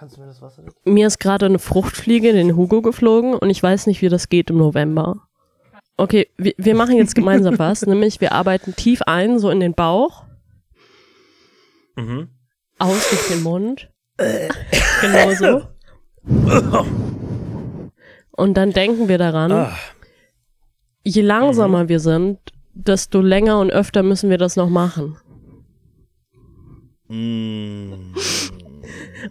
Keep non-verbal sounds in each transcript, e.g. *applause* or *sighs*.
kannst du mir das Wasser? Mir ist gerade eine Fruchtfliege in den Hugo geflogen und ich weiß nicht, wie das geht im November. Okay, wir, wir machen jetzt gemeinsam *laughs* was, nämlich wir arbeiten tief ein, so in den Bauch, Mhm. aus durch den Mund. *laughs* genau so. Und dann denken wir daran, Ah. je langsamer wir sind, desto länger und öfter müssen wir das noch machen. Mm.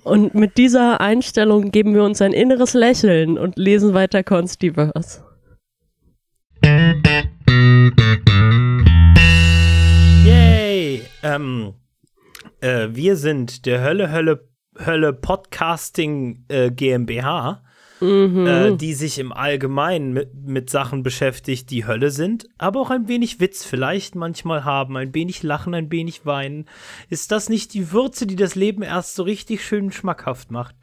Und mit dieser Einstellung geben wir uns ein inneres Lächeln und lesen weiter Constiverse. Yay! Ähm, äh, wir sind der Hölle, Hölle, Hölle Podcasting äh, GmbH, äh, die sich im Allgemeinen mit, mit Sachen beschäftigt, die Hölle sind, aber auch ein wenig Witz vielleicht manchmal haben, ein wenig lachen, ein wenig weinen. Ist das nicht die Würze, die das Leben erst so richtig schön schmackhaft macht?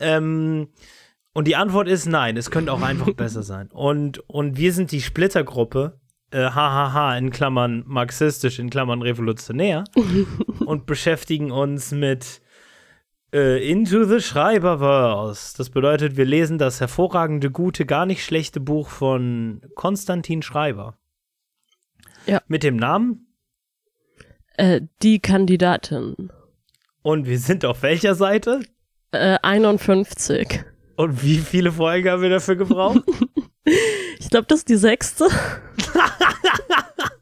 Ähm, und die Antwort ist nein, es könnte auch einfach *laughs* besser sein. Und, und wir sind die Splittergruppe, äh, hahaha, in Klammern marxistisch, in Klammern revolutionär, *laughs* und beschäftigen uns mit äh, Into the Schreiberverse. Das bedeutet, wir lesen das hervorragende, gute, gar nicht schlechte Buch von Konstantin Schreiber. Ja. Mit dem Namen. Äh, die Kandidatin. Und wir sind auf welcher Seite? Äh, 51. Und wie viele Folgen haben wir dafür gebraucht? *laughs* Ich glaube, das ist die sechste. *laughs*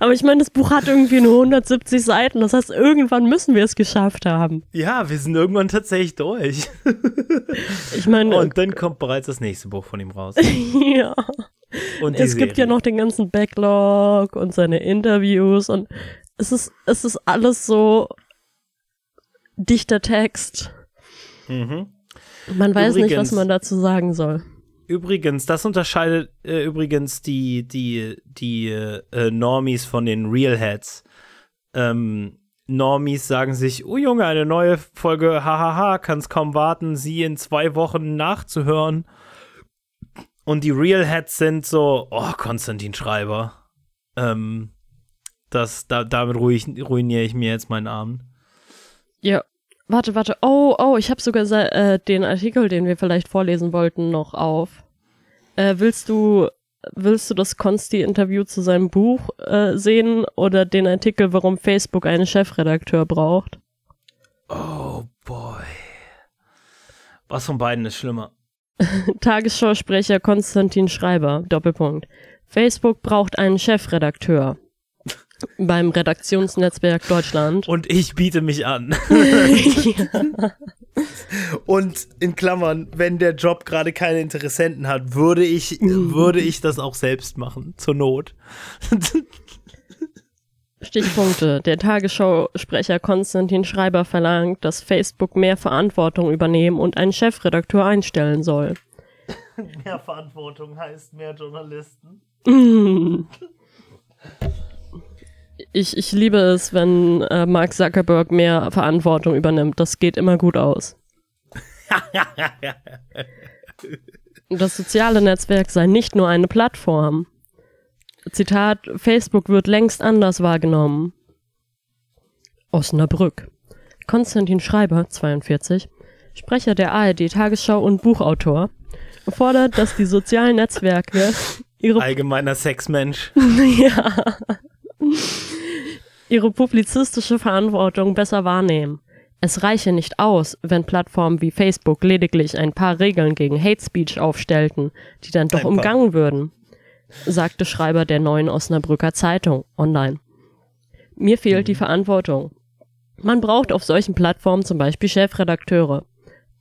Aber ich meine, das Buch hat irgendwie nur 170 Seiten. Das heißt, irgendwann müssen wir es geschafft haben. ja, wir sind irgendwann tatsächlich durch. *laughs* Ich meine, Und dann kommt bereits das nächste Buch von ihm raus. *laughs* ja. Und Es gibt ja Serie. noch den ganzen Backlog und seine Interviews und es ist, es ist alles so dichter Text. Mhm. Man weiß nicht, was Übrigens- man dazu sagen soll. Übrigens, das unterscheidet äh, übrigens die, die, die äh, Normies von den Realheads. Ähm, Normies sagen sich, oh Junge, eine neue Folge, hahaha, kann's kaum warten, sie in zwei Wochen nachzuhören. Und die Realheads sind so, oh, Konstantin Schreiber. Ähm, das, da, damit ruiniere ich mir jetzt meinen Abend. Ja. Warte, warte. Oh, oh, ich habe sogar äh, den Artikel, den wir vielleicht vorlesen wollten, noch auf. Äh, willst du willst du das Consti-Interview zu seinem Buch äh, sehen oder den Artikel, warum Facebook einen Chefredakteur braucht? Oh boy. Was von beiden ist schlimmer? *laughs* Tagesschausprecher Konstantin Schreiber, Doppelpunkt. Facebook braucht einen Chefredakteur. Beim Redaktionsnetzwerk Deutschland. Und ich biete mich an. *laughs* *laughs* Und in Klammern, wenn der Job gerade keine Interessenten hat, würde ich, würde ich das auch selbst machen, zur Not. *laughs* Stichpunkte. Der Tagesschausprecher Konstantin Schreiber verlangt, dass Facebook mehr Verantwortung übernehmen und einen Chefredakteur einstellen soll. Mehr Verantwortung heißt mehr Journalisten. Ich, ich liebe es, wenn äh, Mark Zuckerberg mehr Verantwortung übernimmt. Das geht immer gut aus. *laughs* Das soziale Netzwerk sei nicht nur eine Plattform. Zitat, Facebook wird längst anders wahrgenommen. Osnabrück. Konstantin Schreiber, 42, Sprecher der ARD Tagesschau und Buchautor, fordert, dass die sozialen Netzwerke *laughs* ihre Allgemeiner Sexmensch. *laughs* ja. Ihre publizistische Verantwortung besser wahrnehmen. Es reiche nicht aus, wenn Plattformen wie Facebook lediglich ein paar Regeln gegen Hate Speech aufstellten, die dann doch Ein paar. umgangen würden, sagte Schreiber der neuen Osnabrücker Zeitung online. Mir fehlt Mhm. die Verantwortung. Man braucht auf solchen Plattformen zum Beispiel Chefredakteure.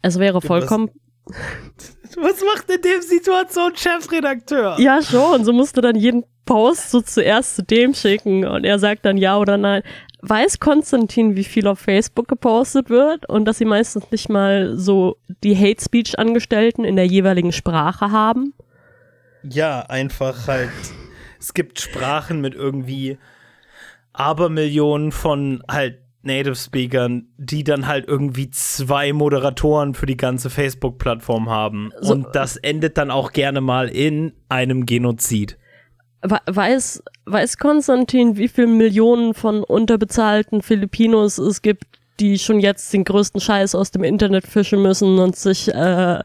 Es wäre vollkommen Was macht in der Situation Chefredakteur? Ja, schon. So musst du dann jeden Post so zuerst zu dem schicken und er sagt dann ja oder nein. Weiß Konstantin, wie viel auf Facebook gepostet wird und dass sie meistens nicht mal so die Hate Speech Angestellten in der jeweiligen Sprache haben? Ja, einfach halt. Es gibt Sprachen mit irgendwie Abermillionen von halt Native Speakern, die dann halt irgendwie zwei Moderatoren für die ganze Facebook-Plattform haben. So- Und das endet dann auch gerne mal in einem Genozid. We- Weiß, weiß Konstantin, wie viele Millionen von unterbezahlten Filipinos es gibt, die schon jetzt den größten Scheiß aus dem Internet fischen müssen und sich äh,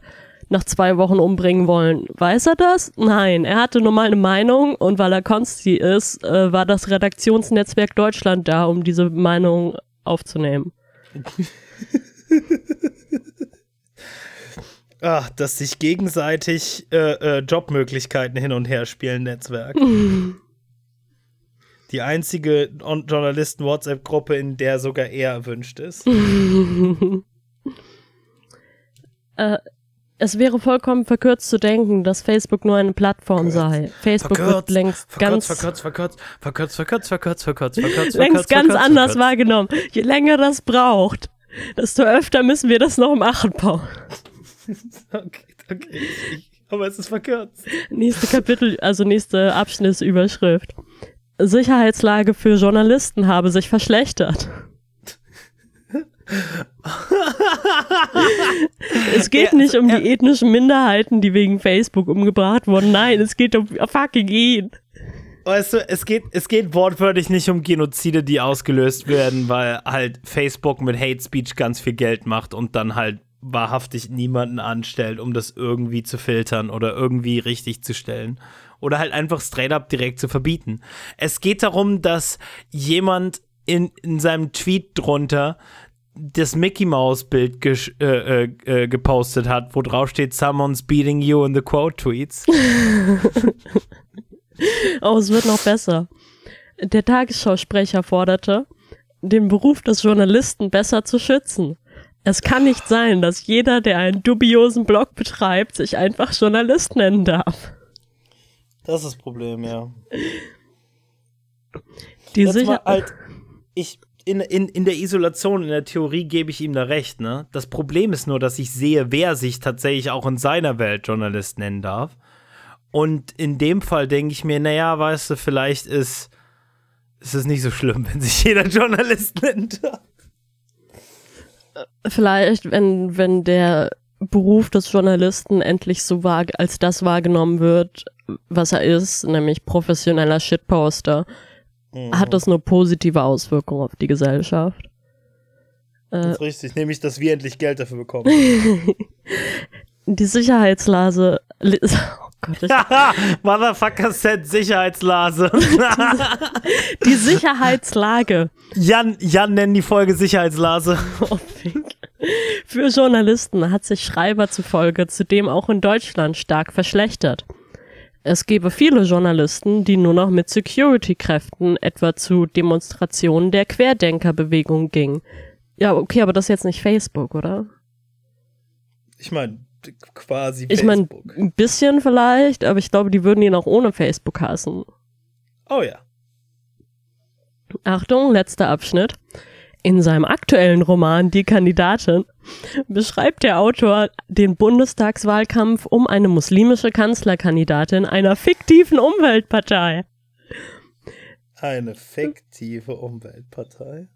nach zwei Wochen umbringen wollen. Weiß er das? Nein, er hatte nur mal eine Meinung und weil er Konsti ist, äh, war das Redaktionsnetzwerk Deutschland da, um diese Meinung aufzunehmen. Ach, das sich gegenseitig äh, äh, Jobmöglichkeiten hin und her spielen Netzwerk. *laughs* Die einzige Journalisten-WhatsApp-Gruppe, in der sogar er erwünscht ist. *laughs* äh, es wäre vollkommen verkürzt zu denken, dass Facebook nur eine Plattform sei. Facebook wird längst verkürzt, ganz verkürzt, verkürzt, verkürzt, verkürzt, verkürzt, verkürzt, verkürzt, *laughs* längst ganz anders wahrgenommen. Je länger das braucht, desto öfter müssen wir das noch machen, Paul. *laughs* okay, okay. Aber es ist verkürzt. Nächste Kapitel, also nächste Abschnittsüberschrift. Sicherheitslage für Journalisten habe sich verschlechtert. Es geht nicht um die ethnischen Minderheiten, die wegen Facebook umgebracht wurden. Nein, es geht um fucking ihn. Weißt du, es geht, es geht wortwörtlich nicht um Genozide, die ausgelöst werden, weil halt Facebook mit Hate Speech ganz viel Geld macht und dann halt wahrhaftig niemanden anstellt, um das irgendwie zu filtern oder irgendwie richtig zu stellen. Oder halt einfach straight up direkt zu verbieten. Es geht darum, dass jemand in, in seinem Tweet drunter das Mickey Mouse Bild äh, äh, äh, gepostet hat, wo drauf steht Someone's beating you in the quote tweets. *laughs* oh, es wird noch besser. Der Tagesschausprecher forderte, den Beruf des Journalisten besser zu schützen. Es kann nicht sein, dass jeder, der einen dubiosen Blog betreibt, sich einfach Journalist nennen darf. Das ist das Problem, ja. Die Sicher halt, ich, in, in, in der Isolation, in der Theorie gebe ich ihm da recht, ne? Das Problem ist nur, dass ich sehe, wer sich tatsächlich auch in seiner Welt Journalist nennen darf. Und in dem Fall denke ich mir, naja, weißt du, vielleicht ist, ist es nicht so schlimm, *laughs* wenn sich jeder Journalist nennt. Vielleicht, wenn, wenn der Beruf des Journalisten endlich so als das wahrgenommen wird, was er ist, nämlich professioneller Shitposter. Hat das nur positive Auswirkungen auf die Gesellschaft. Das ist äh, richtig, nämlich, dass wir endlich Geld dafür bekommen. *laughs* die Sicherheitslase. *laughs* Oh Gott, *laughs* Motherfucker Set Sicherheitslase. die Sicherheitslage. Jan, Jan nennen die Folge Sicherheitslase. Oh, Für Journalisten hat sich Schreiber zufolge zudem auch in Deutschland stark verschlechtert. Es gebe viele Journalisten, die nur noch mit Security-Kräften etwa zu Demonstrationen der Querdenkerbewegung gingen. Ja, okay, aber das ist jetzt nicht Facebook, oder? Ich meine, quasi ich Facebook. Ich meine, ein bisschen vielleicht, aber ich glaube, die würden ihn auch ohne Facebook hassen. Oh ja. Achtung, letzter Abschnitt. In seinem aktuellen Roman Die Kandidatin beschreibt der Autor den Bundestagswahlkampf um eine muslimische Kanzlerkandidatin einer fiktiven Umweltpartei. Eine fiktive Umweltpartei?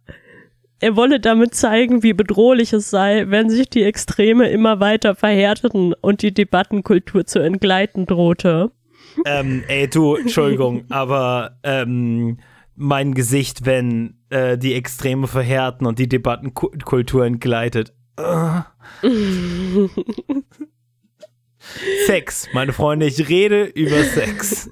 Er wolle damit zeigen, wie bedrohlich es sei, wenn sich die Extreme immer weiter verhärteten und die Debattenkultur zu entgleiten drohte. Ähm, ey, du, Entschuldigung, aber ähm, mein Gesicht, wenn äh, die Extreme verhärten und die Debattenkultur entgleitet. Uh. *laughs* Sex, meine Freunde, ich rede über Sex.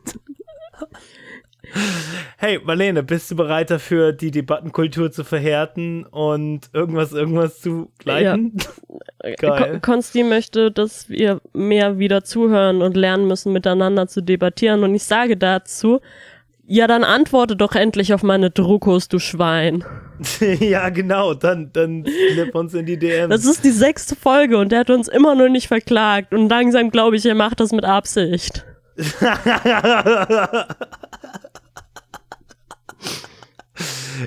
Hey, Marlene, bist du bereit dafür, die Debattenkultur zu verhärten und irgendwas, irgendwas zu leiten? Ja. Geil. Konsti möchte, dass wir mehr wieder zuhören und lernen müssen, miteinander zu debattieren. Und ich sage dazu, ja, dann antworte doch endlich auf meine Druckos, du Schwein. *laughs* ja, genau, dann, dann slip uns in die DMs. Das ist die sechste Folge und der hat uns immer noch nicht verklagt und langsam glaube ich, er macht das mit Absicht. *laughs*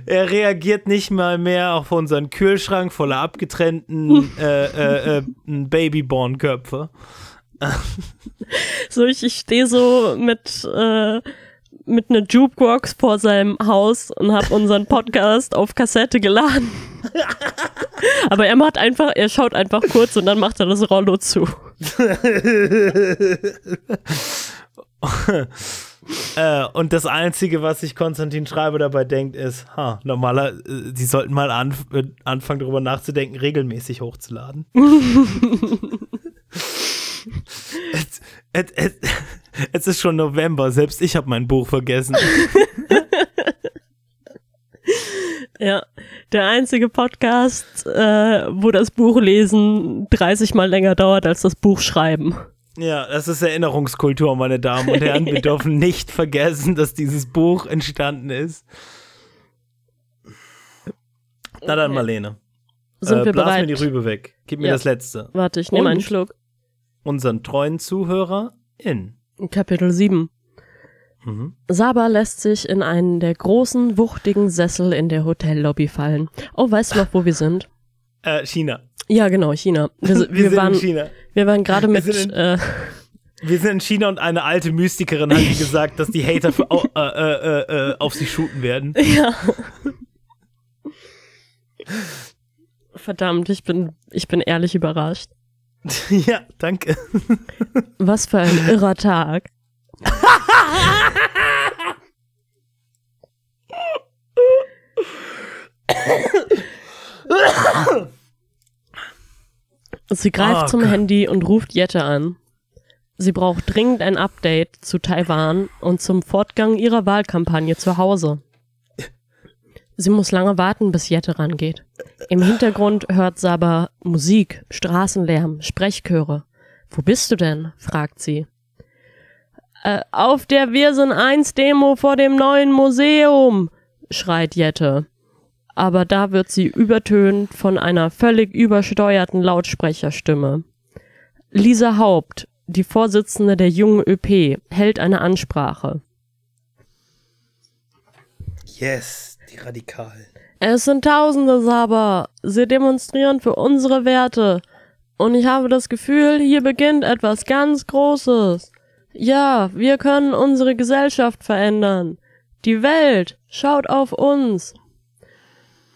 er reagiert nicht mal mehr auf unseren Kühlschrank voller abgetrennten *laughs* äh, äh, äh, Babyborn-Köpfe. so, ich, ich stehe so mit äh, mit einer Jukebox vor seinem Haus und habe unseren *laughs* Podcast auf Kassette geladen. *laughs* Aber er macht einfach, er schaut einfach kurz und dann macht er das Rollo zu. *laughs* Äh, und das Einzige, was sich Konstantin Schreiber dabei denkt, ist, ha, normaler, äh, sie sollten mal anf äh, anfangen, darüber nachzudenken, regelmäßig hochzuladen. es, es, es, es ist schon November, selbst ich habe mein Buch vergessen. *laughs* Ja, der einzige Podcast, äh, wo das Buch lesen 30 Mal länger dauert als das Buch schreiben. Ja, das ist Erinnerungskultur, meine Damen und Herren. Wir *laughs* dürfen nicht vergessen, dass dieses Buch entstanden ist. Na dann, Marlene. Sind äh, wir blas bereit? mir die Rübe weg. Gib mir Ja. das letzte. Warte, ich nehme einen? Schluck. Unseren treuen Zuhörer in. Kapitel 7. Mhm. Saba lässt sich in einen der großen, wuchtigen Sessel in der Hotellobby fallen. Oh, weißt du noch, wo wir sind? *laughs* Äh, China. Ja, genau, China. Wir, *laughs* Wir, wir, sind waren, in China. wir waren gerade mit, sind in- äh, *laughs* Wir sind in China und eine alte Mystikerin hat mir gesagt, dass die Hater für, äh, äh, äh, äh, auf sie shooten werden. ja. Verdammt, ich bin, ich bin ehrlich überrascht. *laughs* ja, danke. Was für ein irrer Tag. Sie greift Oh zum Gott. Handy und ruft Jette an. Sie braucht dringend ein Update zu Taiwan und zum Fortgang ihrer Wahlkampagne zu Hause. Sie muss lange warten, bis Jette rangeht. Im Hintergrund hört Saba Musik, Straßenlärm, Sprechchöre. Wo bist du denn? fragt sie. Äh, auf der Wir sind eins Demo vor dem neuen Museum, schreit Jette. Aber da wird sie übertönt von einer völlig übersteuerten Lautsprecherstimme. Lisa Haupt, die Vorsitzende der jungen ÖP, hält eine Ansprache. Yes, die Radikalen. Es sind Tausende, Saba. Sie demonstrieren für unsere Werte. Und ich habe das Gefühl, hier beginnt etwas ganz Großes. Ja, wir können unsere Gesellschaft verändern. Die Welt schaut auf uns.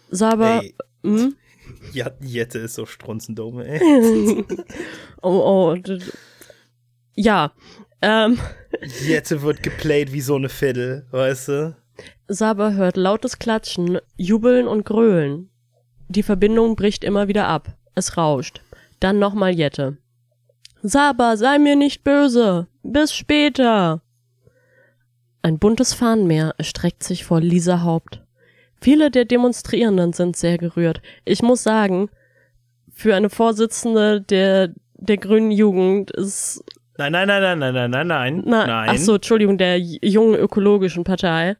Saba, Ey, hm? *laughs* ja, Jette ist so strunzendumm, ey. *laughs* oh, oh, ja, ähm, Jette wird geplayt wie so eine Fiddle, weißt du? Saba hört lautes Klatschen, Jubeln und Grölen. Die Verbindung bricht immer wieder ab. Es rauscht. Dann nochmal Jette. Saba, sei mir nicht böse. Bis später. Ein buntes Fahnenmeer erstreckt sich vor Lisa Haupt. Viele der Demonstrierenden sind sehr gerührt. Ich muss sagen, für eine Vorsitzende der, der Grünen Jugend ist Nein, nein, nein, nein, nein, nein, nein, nein. Na, nein. ach so, Entschuldigung, der jungen ökologischen Partei.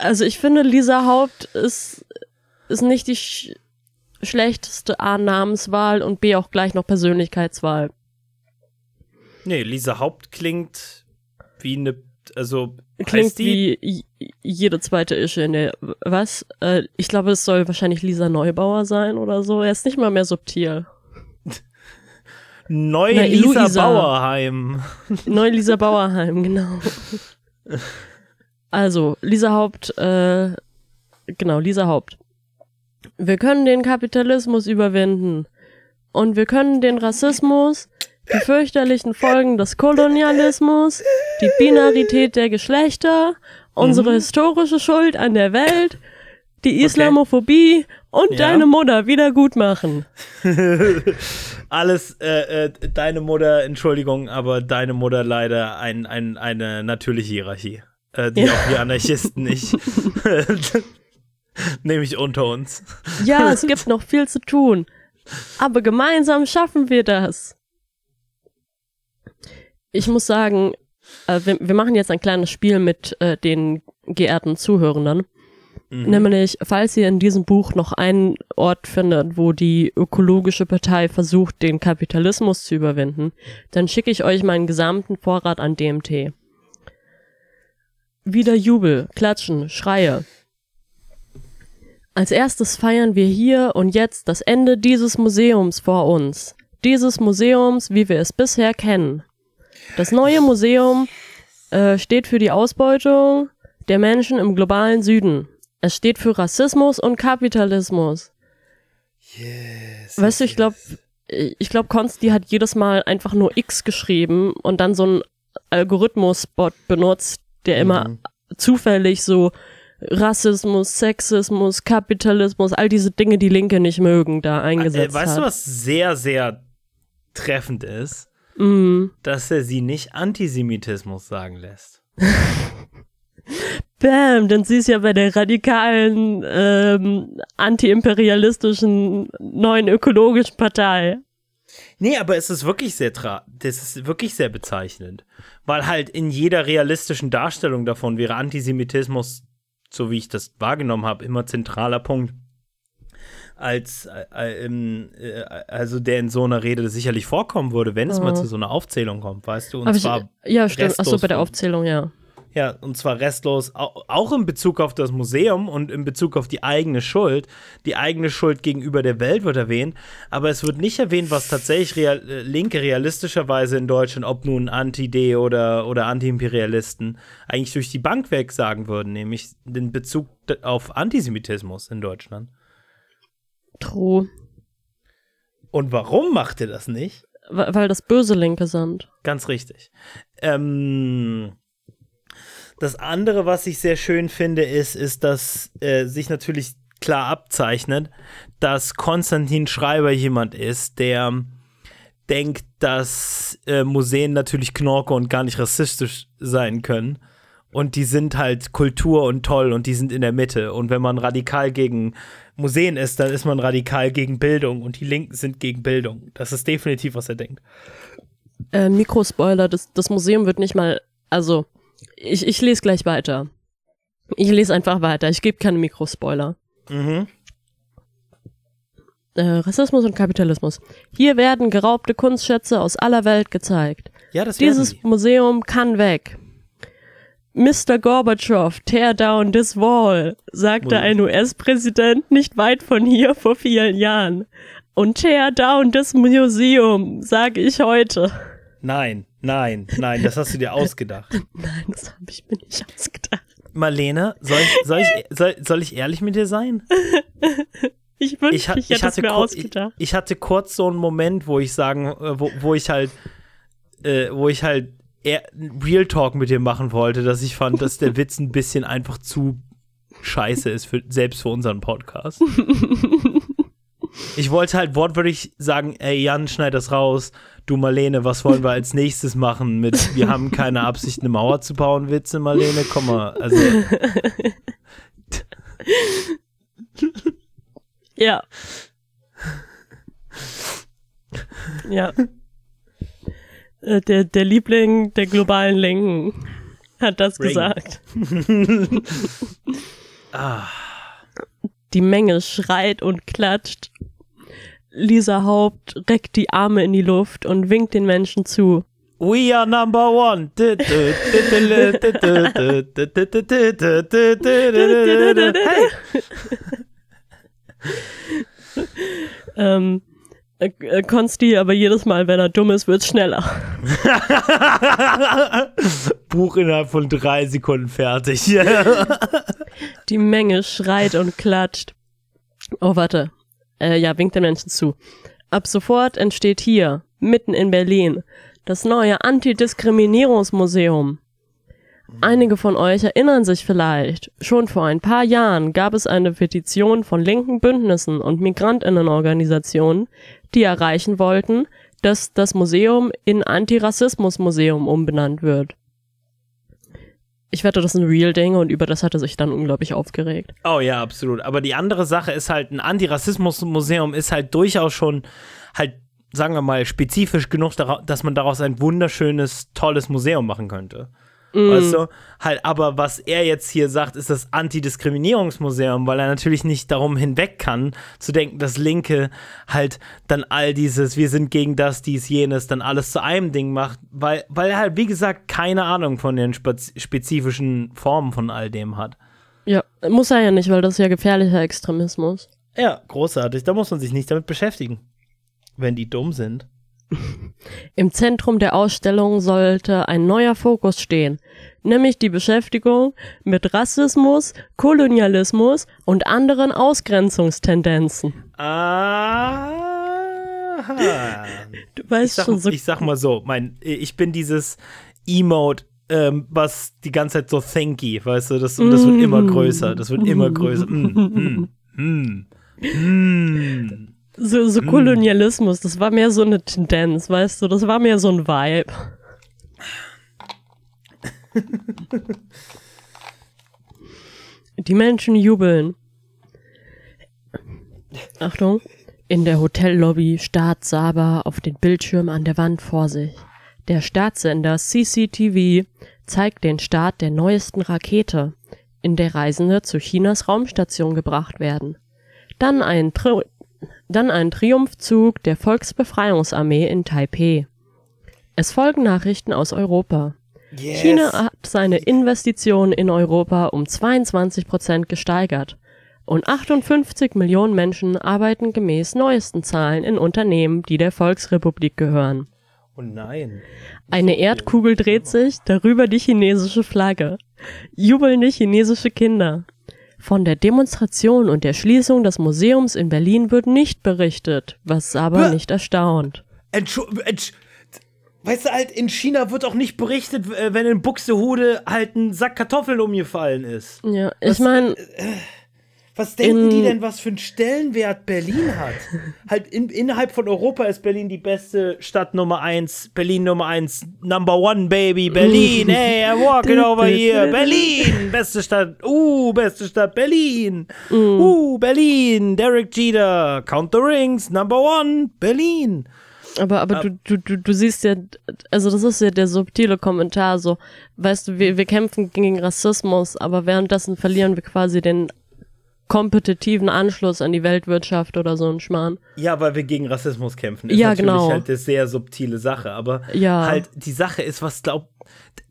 Also ich finde, Lisa Haupt ist, ist nicht die sch schlechteste A Namenswahl und B auch gleich noch Persönlichkeitswahl. Nee, Lisa Haupt klingt wie eine, also Klingt wie jede zweite Ische in der, was? Äh, ich glaube, es soll wahrscheinlich Lisa Neubauer sein oder so. Er ist nicht mal mehr subtil. *laughs* neue Na, Lisa Luisa. Bauerheim. Neu Lisa Bauerheim, genau. *laughs* Also, Lisa Haupt, äh, genau, Lisa Haupt. Wir können den Kapitalismus überwinden. Und wir können den Rassismus, die fürchterlichen Folgen des Kolonialismus, die Binarität der Geschlechter, unsere historische Schuld an der Welt, die Islamophobie und Ja. deine Mutter wieder gut machen. *laughs* Alles, äh, äh, deine Mutter, Entschuldigung, aber deine Mutter leider ein, ein, eine natürliche Hierarchie. Äh, die Ja. auch wir Anarchisten nicht. *laughs* Nämlich unter uns. Ja, es gibt noch viel zu tun. Aber gemeinsam schaffen wir das. Ich muss sagen, äh, wir, wir machen jetzt ein kleines Spiel mit äh, den geehrten Zuhörenden. Nämlich, falls ihr in diesem Buch noch einen Ort findet, wo die ökologische Partei versucht, den Kapitalismus zu überwinden, dann schicke ich euch meinen gesamten Vorrat an DMT. Wieder Jubel, Klatschen, Schreie. Als erstes feiern wir hier und jetzt das Ende dieses Museums vor uns. Dieses Museums, wie wir es bisher kennen. Das neue Museum äh, steht für die Ausbeutung der Menschen im globalen Süden. Es steht für Rassismus und Kapitalismus. Yes. Weißt du, ich glaube, ich glaube, Konsti hat jedes Mal einfach nur X geschrieben und dann so einen Algorithmus-Bot benutzt, der immer Mhm. zufällig so Rassismus, Sexismus, Kapitalismus, all diese Dinge, die Linke nicht mögen, da eingesetzt Äh, weißt hat. du, was sehr, sehr treffend ist? Mm. Dass er sie nicht Antisemitismus sagen lässt. *laughs* Bam, denn sie ist ja bei der radikalen, ähm, antiimperialistischen neuen ökologischen Partei. Nee, aber es ist wirklich sehr tra das ist wirklich sehr bezeichnend. Weil halt in jeder realistischen Darstellung davon wäre Antisemitismus, so wie ich das wahrgenommen habe, immer zentraler Punkt. Als äh, äh, äh, also der in so einer Rede sicherlich vorkommen würde, wenn es mal Mhm. zu so einer Aufzählung kommt, weißt du? Und Aber ich, zwar ja, stimmt. Achso, bei der Aufzählung, ja. Ja, und zwar restlos, au- auch in Bezug auf das Museum und in Bezug auf die eigene Schuld. Die eigene Schuld gegenüber der Welt wird erwähnt, aber es wird nicht erwähnt, was tatsächlich real, äh, Linke realistischerweise in Deutschland, ob nun Anti-D oder, oder Anti-Imperialisten, eigentlich durch die Bank weg sagen würden, nämlich den Bezug auf Antisemitismus in Deutschland. True. Und warum macht ihr das nicht? Weil weil das böse Linke sind. Ganz richtig. Ähm, das andere, was ich sehr schön finde, ist, ist, dass äh, sich natürlich klar abzeichnet, dass Konstantin Schreiber jemand ist, der denkt, dass äh, Museen natürlich Knorke und gar nicht rassistisch sein können. Und die sind halt Kultur und toll und die sind in der Mitte. Und wenn man radikal gegen Museen ist, dann ist man radikal gegen Bildung und die Linken sind gegen Bildung. Das ist definitiv, was er denkt. Äh, Mikrospoiler, das, das Museum wird nicht mal, also, ich, ich lese gleich weiter. Ich lese einfach weiter, ich gebe keine Mikrospoiler. Mhm. Äh, Rassismus und Kapitalismus. Hier werden geraubte Kunstschätze aus aller Welt gezeigt. Ja, das Dieses sie. Museum kann weg. Mr. Gorbatschow, tear down this wall, sagte ein US-Präsident nicht weit von hier vor vielen Jahren. Und tear down this museum, sage ich heute. Nein, nein, nein, das hast du dir ausgedacht. *laughs* Nein, das habe ich mir nicht ausgedacht. Marlene, soll ich, soll ich, soll, soll ich ehrlich mit dir sein? *laughs* Ich wünschte, Ich, ich, ha- ich, es hatte mir kur- ich, ausgedacht. ich hatte kurz so einen Moment, wo ich sagen, äh, wo, wo ich halt, äh, wo ich halt Real Talk mit dir machen wollte, dass ich fand, dass der *laughs* Witz ein bisschen einfach zu scheiße ist, für, selbst für unseren Podcast. Ich wollte halt wortwörtlich sagen, ey Jan, schneid das raus. Du Marlene, was wollen wir als nächstes machen mit wir haben keine Absicht, eine Mauer zu bauen, Witze, Marlene? Komm mal, also Ja. ja. Äh, Der, der Liebling der globalen Linken hat das Reagan. gesagt. *laughs* ah, Die Menge schreit und klatscht. Lisa Haupt reckt die Arme in die Luft und winkt den Menschen zu. We are number one. Hey. Ähm, äh, äh, Konsti, aber jedes Mal, wenn er dumm ist, wird's schneller. Buch innerhalb von drei Sekunden fertig. Die Menge schreit und klatscht. Oh, warte. Äh, ja, winkt den Menschen zu. Ab sofort entsteht hier, mitten in Berlin, das neue Antidiskriminierungsmuseum. Einige von euch erinnern sich vielleicht, schon vor ein paar Jahren gab es eine Petition von linken Bündnissen und Migrantinnenorganisationen, die erreichen wollten, dass das Museum in Antirassismusmuseum umbenannt wird. Ich wette, das ist ein Real-Ding und über das hat er sich dann unglaublich aufgeregt. Oh ja, absolut. Aber die andere Sache ist halt, ein Antirassismus-Museum ist halt durchaus schon halt, sagen wir mal, spezifisch genug, dass man daraus ein wunderschönes, tolles Museum machen könnte. Weißt du? Halt, aber was er jetzt hier sagt, ist das Antidiskriminierungsmuseum, weil er natürlich nicht darum hinweg kann, zu denken, dass Linke halt dann all dieses, wir sind gegen das, dies, jenes, dann alles zu einem Ding macht, weil, weil er halt, wie gesagt, keine Ahnung von den spez spezifischen Formen von all dem hat. Ja, muss er ja nicht, weil das ist ja gefährlicher Extremismus. Ja, großartig. Da muss man sich nicht damit beschäftigen. Wenn die dumm sind. Im Zentrum der Ausstellung sollte ein neuer Fokus stehen, nämlich die Beschäftigung mit Rassismus, Kolonialismus und anderen Ausgrenzungstendenzen. Ah. Du weißt ich sag, schon so. ich sag mal so, mein, ich bin dieses Emote, ähm, was die ganze Zeit so thinky, weißt du, das, und das wird immer größer, das wird immer größer. Mm, mm, mm, mm. So, so Kolonialismus, das war mehr so eine Tendenz, weißt du, das war mehr so ein Vibe. *laughs* Die Menschen jubeln. Achtung. In der Hotellobby starrt Saba auf den Bildschirm an der Wand vor sich. Der Startsender CCTV zeigt den Start der neuesten Rakete, in der Reisende zu Chinas Raumstation gebracht werden. Dann ein, Tri dann ein Triumphzug der Volksbefreiungsarmee in Taipeh. Es folgen Nachrichten aus Europa. Yes. China hat seine Investitionen in Europa um 22 Prozent gesteigert. Und 58 Millionen Menschen arbeiten gemäß neuesten Zahlen in Unternehmen, die der Volksrepublik gehören. Oh nein. Eine Erdkugel dreht sich, darüber die chinesische Flagge. Jubelnde chinesische Kinder. Von der Demonstration und der Schließung des Museums in Berlin wird nicht berichtet, was aber Bäh. nicht erstaunt. Entschu Entsch weißt du halt, in China wird auch nicht berichtet, äh, wenn in Buxtehude halt ein Sack Kartoffeln umgefallen ist. Ja, ich meine, Was denken In- die denn, was für einen Stellenwert Berlin hat? *laughs* halt in, innerhalb von Europa ist Berlin die beste Stadt Nummer eins. Berlin Nummer eins. Number one, baby. Berlin. *laughs* Hey, I'm walking over here. Berlin. Beste Stadt. Uh, beste Stadt. Berlin. Uh, Berlin. Derek Jeter. Count the rings. Number one. Berlin. Aber, aber du, du, du, du siehst ja, also das ist ja der subtile Kommentar, so, weißt du, wir, wir kämpfen gegen Rassismus, aber währenddessen verlieren wir quasi den kompetitiven Anschluss an die Weltwirtschaft oder so ein Schmarrn. Ja, weil wir gegen Rassismus kämpfen. Ist Ja, natürlich genau. halt eine sehr subtile Sache. Aber Ja. halt die Sache ist, was glaub,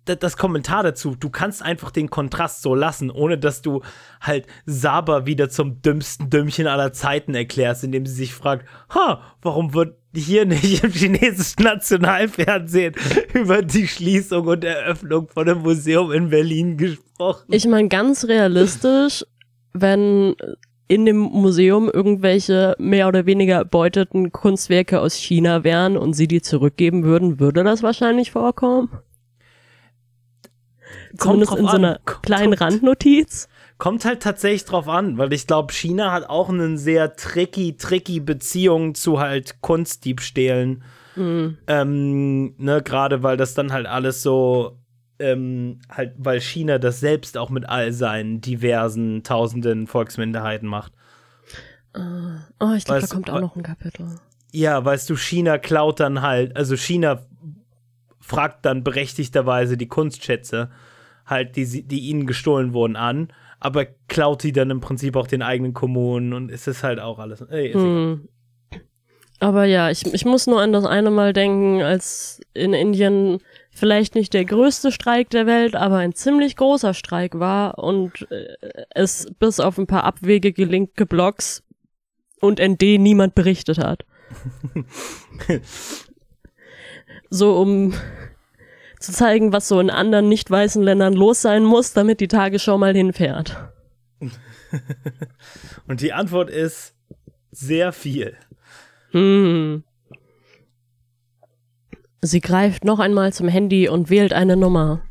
d- das Kommentar dazu, du kannst einfach den Kontrast so lassen, ohne dass du halt Saba wieder zum dümmsten Dümmchen aller Zeiten erklärst, indem sie sich fragt, ha, warum wird hier nicht im chinesischen Nationalfernsehen *laughs* über die Schließung und Eröffnung von einem Museum in Berlin gesprochen? Ich meine, ganz realistisch, wenn in dem Museum irgendwelche mehr oder weniger erbeuteten Kunstwerke aus China wären und sie die zurückgeben würden, würde das wahrscheinlich vorkommen. Zumindest drauf in so an. einer Kommt- kleinen kommt- Randnotiz. Kommt halt tatsächlich drauf an, weil ich glaube, China hat auch eine sehr tricky, tricky Beziehung zu halt Kunstdiebstählen. Ähm, ne, gerade weil das dann halt alles so, ähm, halt, weil China das selbst auch mit all seinen diversen, tausenden Volksminderheiten macht. Oh, ich glaube, da kommt auch noch ein Kapitel. Ja, weißt du, China klaut dann halt, also China fragt dann berechtigterweise die Kunstschätze, halt, die, sie- die ihnen gestohlen wurden, an, aber klaut die dann im Prinzip auch den eigenen Kommunen und es ist halt auch alles. Ey, ist egal. Hm. Aber ja, ich, ich muss nur an das eine Mal denken, als in Indien vielleicht nicht der größte Streik der Welt, aber ein ziemlich großer Streik war und äh, es bis auf ein paar abwegige linke Blogs und ND niemand berichtet hat. *laughs* so um zu zeigen, was so in anderen nicht weißen Ländern los sein muss, damit die Tagesschau mal hinfährt. *laughs* Und die Antwort ist sehr viel. Hm. Sie greift noch einmal zum Handy und wählt eine Nummer.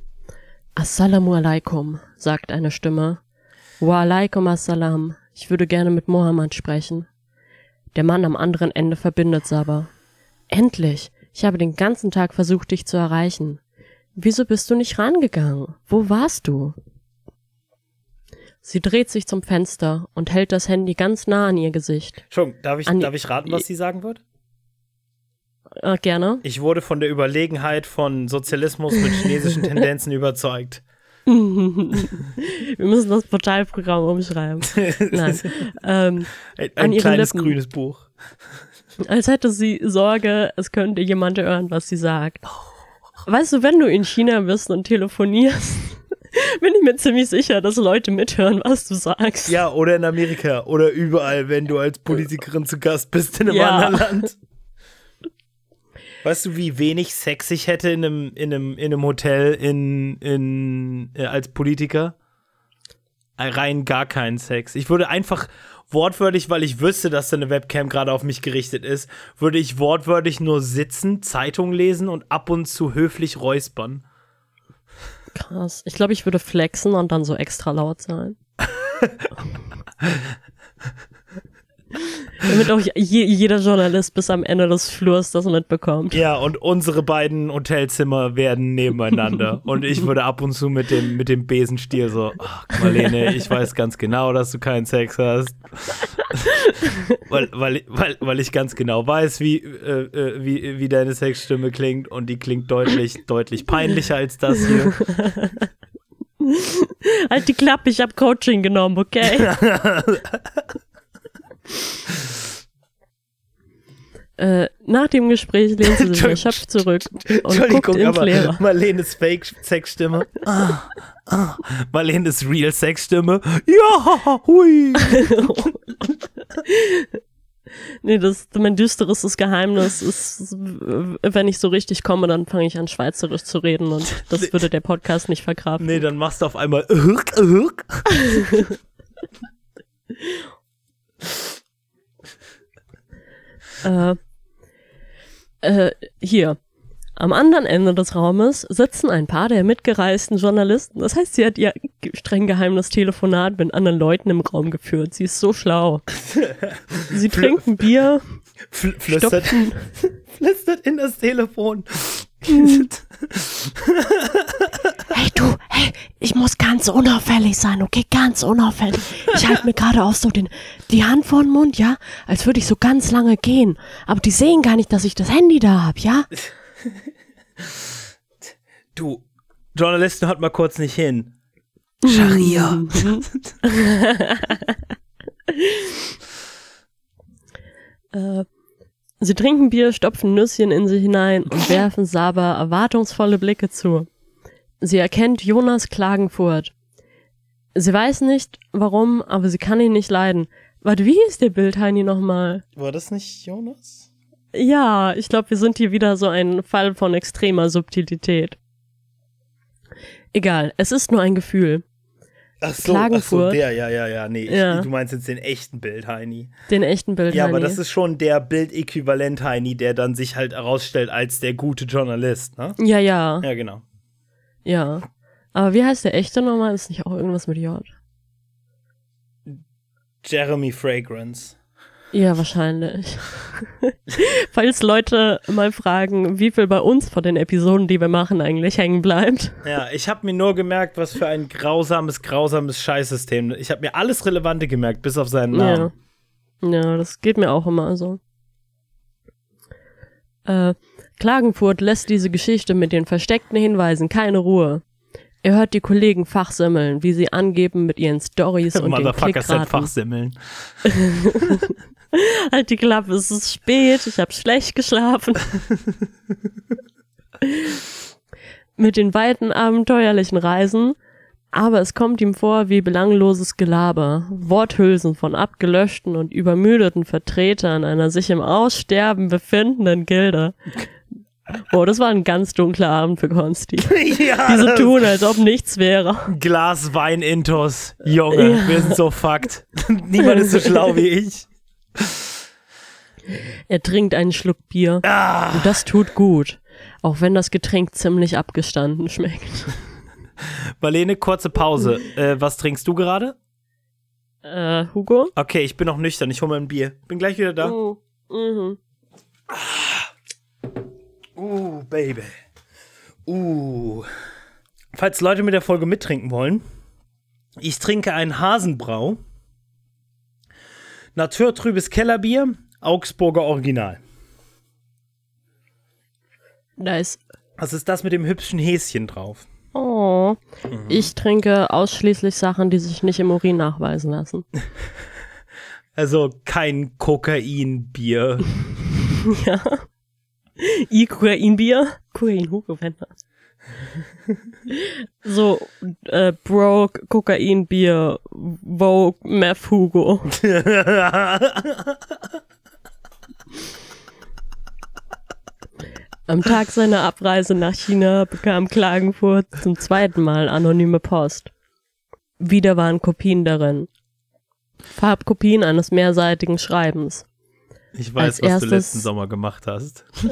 Assalamu alaikum, sagt eine Stimme. Wa alaikum assalam. Ich würde gerne mit Mohammed sprechen. Der Mann am anderen Ende verbindet Saba. Endlich! Ich habe den ganzen Tag versucht, dich zu erreichen. Wieso bist du nicht rangegangen? Wo warst du? Sie dreht sich zum Fenster und hält das Handy ganz nah an ihr Gesicht. Schon, darf ich, An- darf ich raten, was sie sagen wird? Äh, gerne. Ich wurde von der Überlegenheit von Sozialismus mit chinesischen *laughs* Tendenzen überzeugt. Wir müssen das Portalprogramm umschreiben. *laughs* Nein. Ähm, Ein, ein kleines Lippen. grünes Buch. als hätte sie Sorge, es könnte jemand hören, was sie sagt. Weißt du, wenn du in China bist und telefonierst, *laughs* bin ich mir ziemlich sicher, dass Leute mithören, was du sagst. Ja, oder in Amerika oder überall, wenn du als Politikerin zu Gast bist in einem Ja. anderen Land. Weißt du, wie wenig Sex ich hätte in einem, in einem, in einem Hotel in, in, äh, als Politiker? rein gar keinen Sex. Ich würde einfach wortwörtlich, weil ich wüsste, dass da eine Webcam gerade auf mich gerichtet ist, würde ich wortwörtlich nur sitzen, Zeitung lesen und ab und zu höflich räuspern. Krass. Ich glaube, ich würde flexen und dann so extra laut sein. *laughs* Damit auch je, jeder Journalist bis am Ende des Flurs das mitbekommt. Ja, und unsere beiden Hotelzimmer werden nebeneinander. *laughs* und ich würde ab und zu mit dem, mit dem Besenstiel so, ach, Marlene, ich weiß ganz genau, dass du keinen Sex hast. *laughs* weil, weil, weil, weil ich ganz genau weiß, wie, äh, äh, wie, wie deine Sexstimme klingt und die klingt deutlich, deutlich peinlicher als das hier. *laughs* Halt die Klappe, ich hab Coaching genommen, okay? Äh, nach dem Gespräch lehnt sie sich erschöpft zurück und guckt ins Leere. Marlenes Fake-Sexstimme. Ah, ah. Marlenes Real-Sexstimme. Ja, hui. *laughs* nee, das, mein düsterestes Geheimnis ist, wenn ich so richtig komme, dann fange ich an Schweizerisch zu reden und das würde der Podcast nicht verkraften. Nee, dann machst du auf einmal. *laughs* äh, äh, hier. Am anderen Ende des Raumes sitzen ein paar der mitgereisten Journalisten. Das heißt, sie hat ihr streng geheimes Telefonat mit anderen Leuten im Raum geführt. Sie ist so schlau. Sie *laughs* trinken Bier, Fl flüstert, *laughs* flüstert in das Telefon. Hey du, hey, ich muss ganz unauffällig sein, okay? Ganz unauffällig. Ich halte mir gerade auch so den, die Hand vor den Mund, ja? Als würde ich so ganz lange gehen. Aber die sehen gar nicht, dass ich das Handy da hab, ja? Du, Journalisten hört mal kurz nicht hin. Scharia. *laughs* äh, sie trinken Bier, stopfen Nüsschen in sich hinein und *laughs* werfen Saba erwartungsvolle Blicke zu. Sie erkennt Jonas Klagenfurt. Sie weiß nicht, warum, aber sie kann ihn nicht leiden. Warte, wie hieß der Bild, Heini, nochmal? War das nicht Jonas? Ja, ich glaube, wir sind hier wieder so ein Fall von extremer Subtilität. Egal, es ist nur ein Gefühl. Ach so, Klagenfurt. Ach so, der, ja, ja, ja, nee, ja. Ich, du meinst jetzt den echten Bild, Heini. Den echten Bild, Ja, aber das ist schon der Bildäquivalent, Heini, der dann sich halt herausstellt als der gute Journalist, ne? Ja, ja. Ja, genau. Ja. Aber wie heißt der echte nochmal? Ist nicht auch irgendwas mit J? Jeremy Fragrance. Ja, wahrscheinlich. *laughs* Falls Leute mal fragen, wie viel bei uns von den Episoden, die wir machen, eigentlich hängen bleibt. Ja, ich habe mir nur gemerkt, was für ein grausames, grausames Scheißsystem. Ich habe mir alles Relevante gemerkt, bis auf seinen Namen. Ja, ja das geht mir auch immer so. Äh, Klagenfurt lässt diese Geschichte mit den versteckten Hinweisen keine Ruhe. Er hört die Kollegen fachsimmeln, wie sie angeben mit ihren Stories *laughs* und den Klickraten. fachsimmeln. *laughs* halt die Klappe, es ist spät, ich habe schlecht geschlafen. *laughs* mit den weiten abenteuerlichen Reisen, aber es kommt ihm vor wie belangloses Gelaber, Worthülsen von abgelöschten und übermüdeten Vertretern einer sich im Aussterben befindenden Gilde. Oh, das war ein ganz dunkler Abend für Konsti. *laughs* ja, Die so tun, als ob nichts wäre. Glas Wein intos. Junge, ja. wir sind so fucked. *laughs* Niemand ist so schlau wie ich. Er trinkt einen Schluck Bier. Ah. Und das tut gut. Auch wenn das Getränk ziemlich abgestanden schmeckt. *laughs* Marlene, kurze Pause. Äh, was trinkst du gerade? Äh, Hugo? Okay, ich bin noch nüchtern. Ich hole mir ein Bier. Bin gleich wieder da. Oh. Mhm. Ah. Uh, Baby. Uh. Falls Leute mit der Folge mittrinken wollen, ich trinke ein Hasenbrau. Naturtrübes Kellerbier, Augsburger Original. Nice. Was ist das mit dem hübschen Häschen drauf? Oh, mhm. ich trinke ausschließlich Sachen, die sich nicht im Urin nachweisen lassen. *laughs* Also kein Kokainbier. *laughs* ja. I-Kokainbier. Kokain hochgewender. *laughs* so, äh, Broke, Kokainbier, Vogue, Meth Hugo. *laughs* Am Tag seiner Abreise nach China bekam Klagenfurt zum zweiten Mal anonyme Post. Wieder waren Kopien darin. Farbkopien eines mehrseitigen Schreibens. Ich weiß, Als was erstes- du letzten Sommer gemacht hast. *laughs*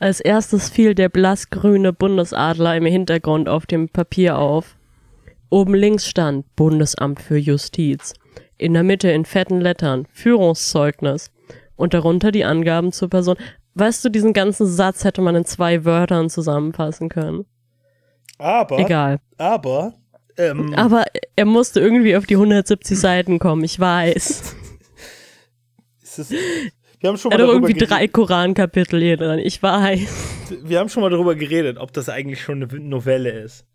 Als erstes fiel der blassgrüne Bundesadler im Hintergrund auf dem Papier auf. Oben links stand Bundesamt für Justiz. In der Mitte in fetten Lettern Führungszeugnis. Und darunter die Angaben zur Person. Weißt du, diesen ganzen Satz hätte man in zwei Wörtern zusammenfassen können. Aber, Egal. aber, ähm, Aber er musste irgendwie auf die 170 Seiten kommen, ich weiß. *laughs* ist wir haben schon mal darüber irgendwie drei Korankapitel hier dran, ich weiß. Wir haben schon mal darüber geredet, ob das eigentlich schon eine Novelle ist.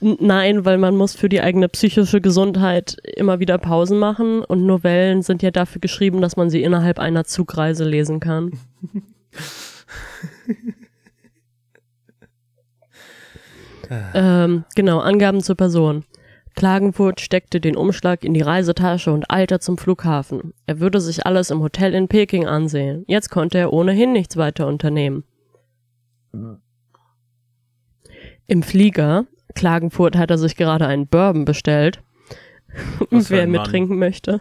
Nein, weil man muss für die eigene psychische Gesundheit immer wieder Pausen machen und Novellen sind ja dafür geschrieben, dass man sie innerhalb einer Zugreise lesen kann. *laughs* ähm, genau, Angaben zur Person. Klagenfurt steckte den Umschlag in die Reisetasche und eilte zum Flughafen. Er würde sich alles im Hotel in Peking ansehen. Jetzt konnte er ohnehin nichts weiter unternehmen. Im Flieger, Klagenfurt hat er sich gerade einen Bourbon bestellt, wer mittrinken möchte,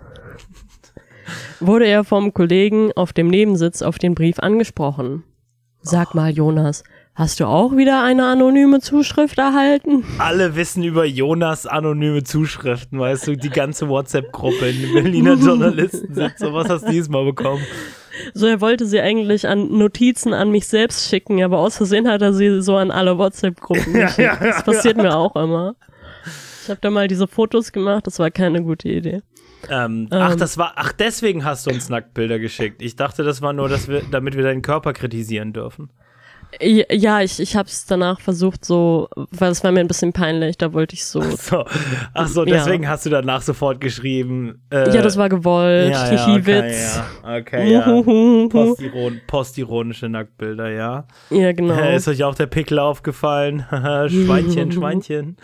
wurde er vom Kollegen auf dem Nebensitz auf den Brief angesprochen. Sag mal, Jonas, hast du auch wieder eine anonyme Zuschrift erhalten? Alle wissen über Jonas anonyme Zuschriften, weißt du, die ganze WhatsApp-Gruppe in den Berliner *laughs* Journalisten sitzt. So, was hast du diesmal bekommen? So, er wollte sie eigentlich an Notizen an mich selbst schicken, aber aus Versehen hat er sie so an alle WhatsApp-Gruppen Ja, *laughs* geschickt. ja, ja, das passiert mir auch immer. Ich habe da mal diese Fotos gemacht, das war keine gute Idee. Ähm, ach, das war, ach, deswegen hast du uns Nacktbilder geschickt. Ich dachte, das war nur, dass wir, damit wir deinen Körper kritisieren dürfen. Ja, ich, ich habe es danach versucht, so, weil es war mir ein bisschen peinlich, da wollte ich so. So, ach so, Ja. deswegen hast du danach sofort geschrieben. Äh, ja, das war gewollt, ja, ja, okay, Witz. ja, okay, ja. Postiron postironische Nacktbilder, ja. Ja, genau. Äh, ist euch auch der Pickel aufgefallen? *laughs* Schweinchen, *laughs* Schweinchen.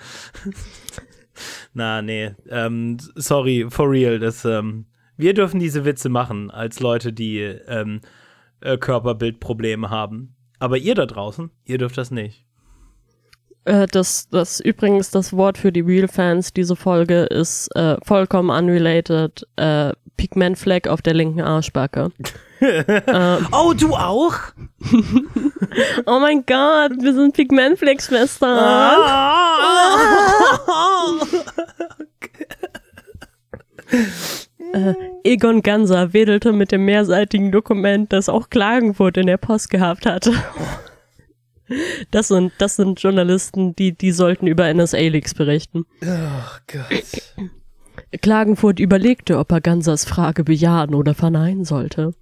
Na, nee. Ähm, sorry, for real. Das, ähm, wir dürfen diese Witze machen als Leute, die ähm, äh, Körperbildprobleme haben. Aber ihr da draußen, ihr dürft das nicht. Äh, das, das übrigens das Wort für die Real-Fans, diese Folge ist äh, vollkommen unrelated. Äh, Pigmentfleck auf der linken Arschbacke. *laughs* Oh, du auch? *laughs* Oh mein Gott, wir sind Pigmentfleck-Schwestern. Ah. *laughs* Egon Ganser wedelte mit dem mehrseitigen Dokument, das auch Klagenfurt in der Post gehabt hatte. *laughs* Das sind, das sind Journalisten, die, die sollten über NSA-Leaks berichten. Oh Gott. Klagenfurt überlegte, ob er Gansers Frage bejahen oder verneinen sollte.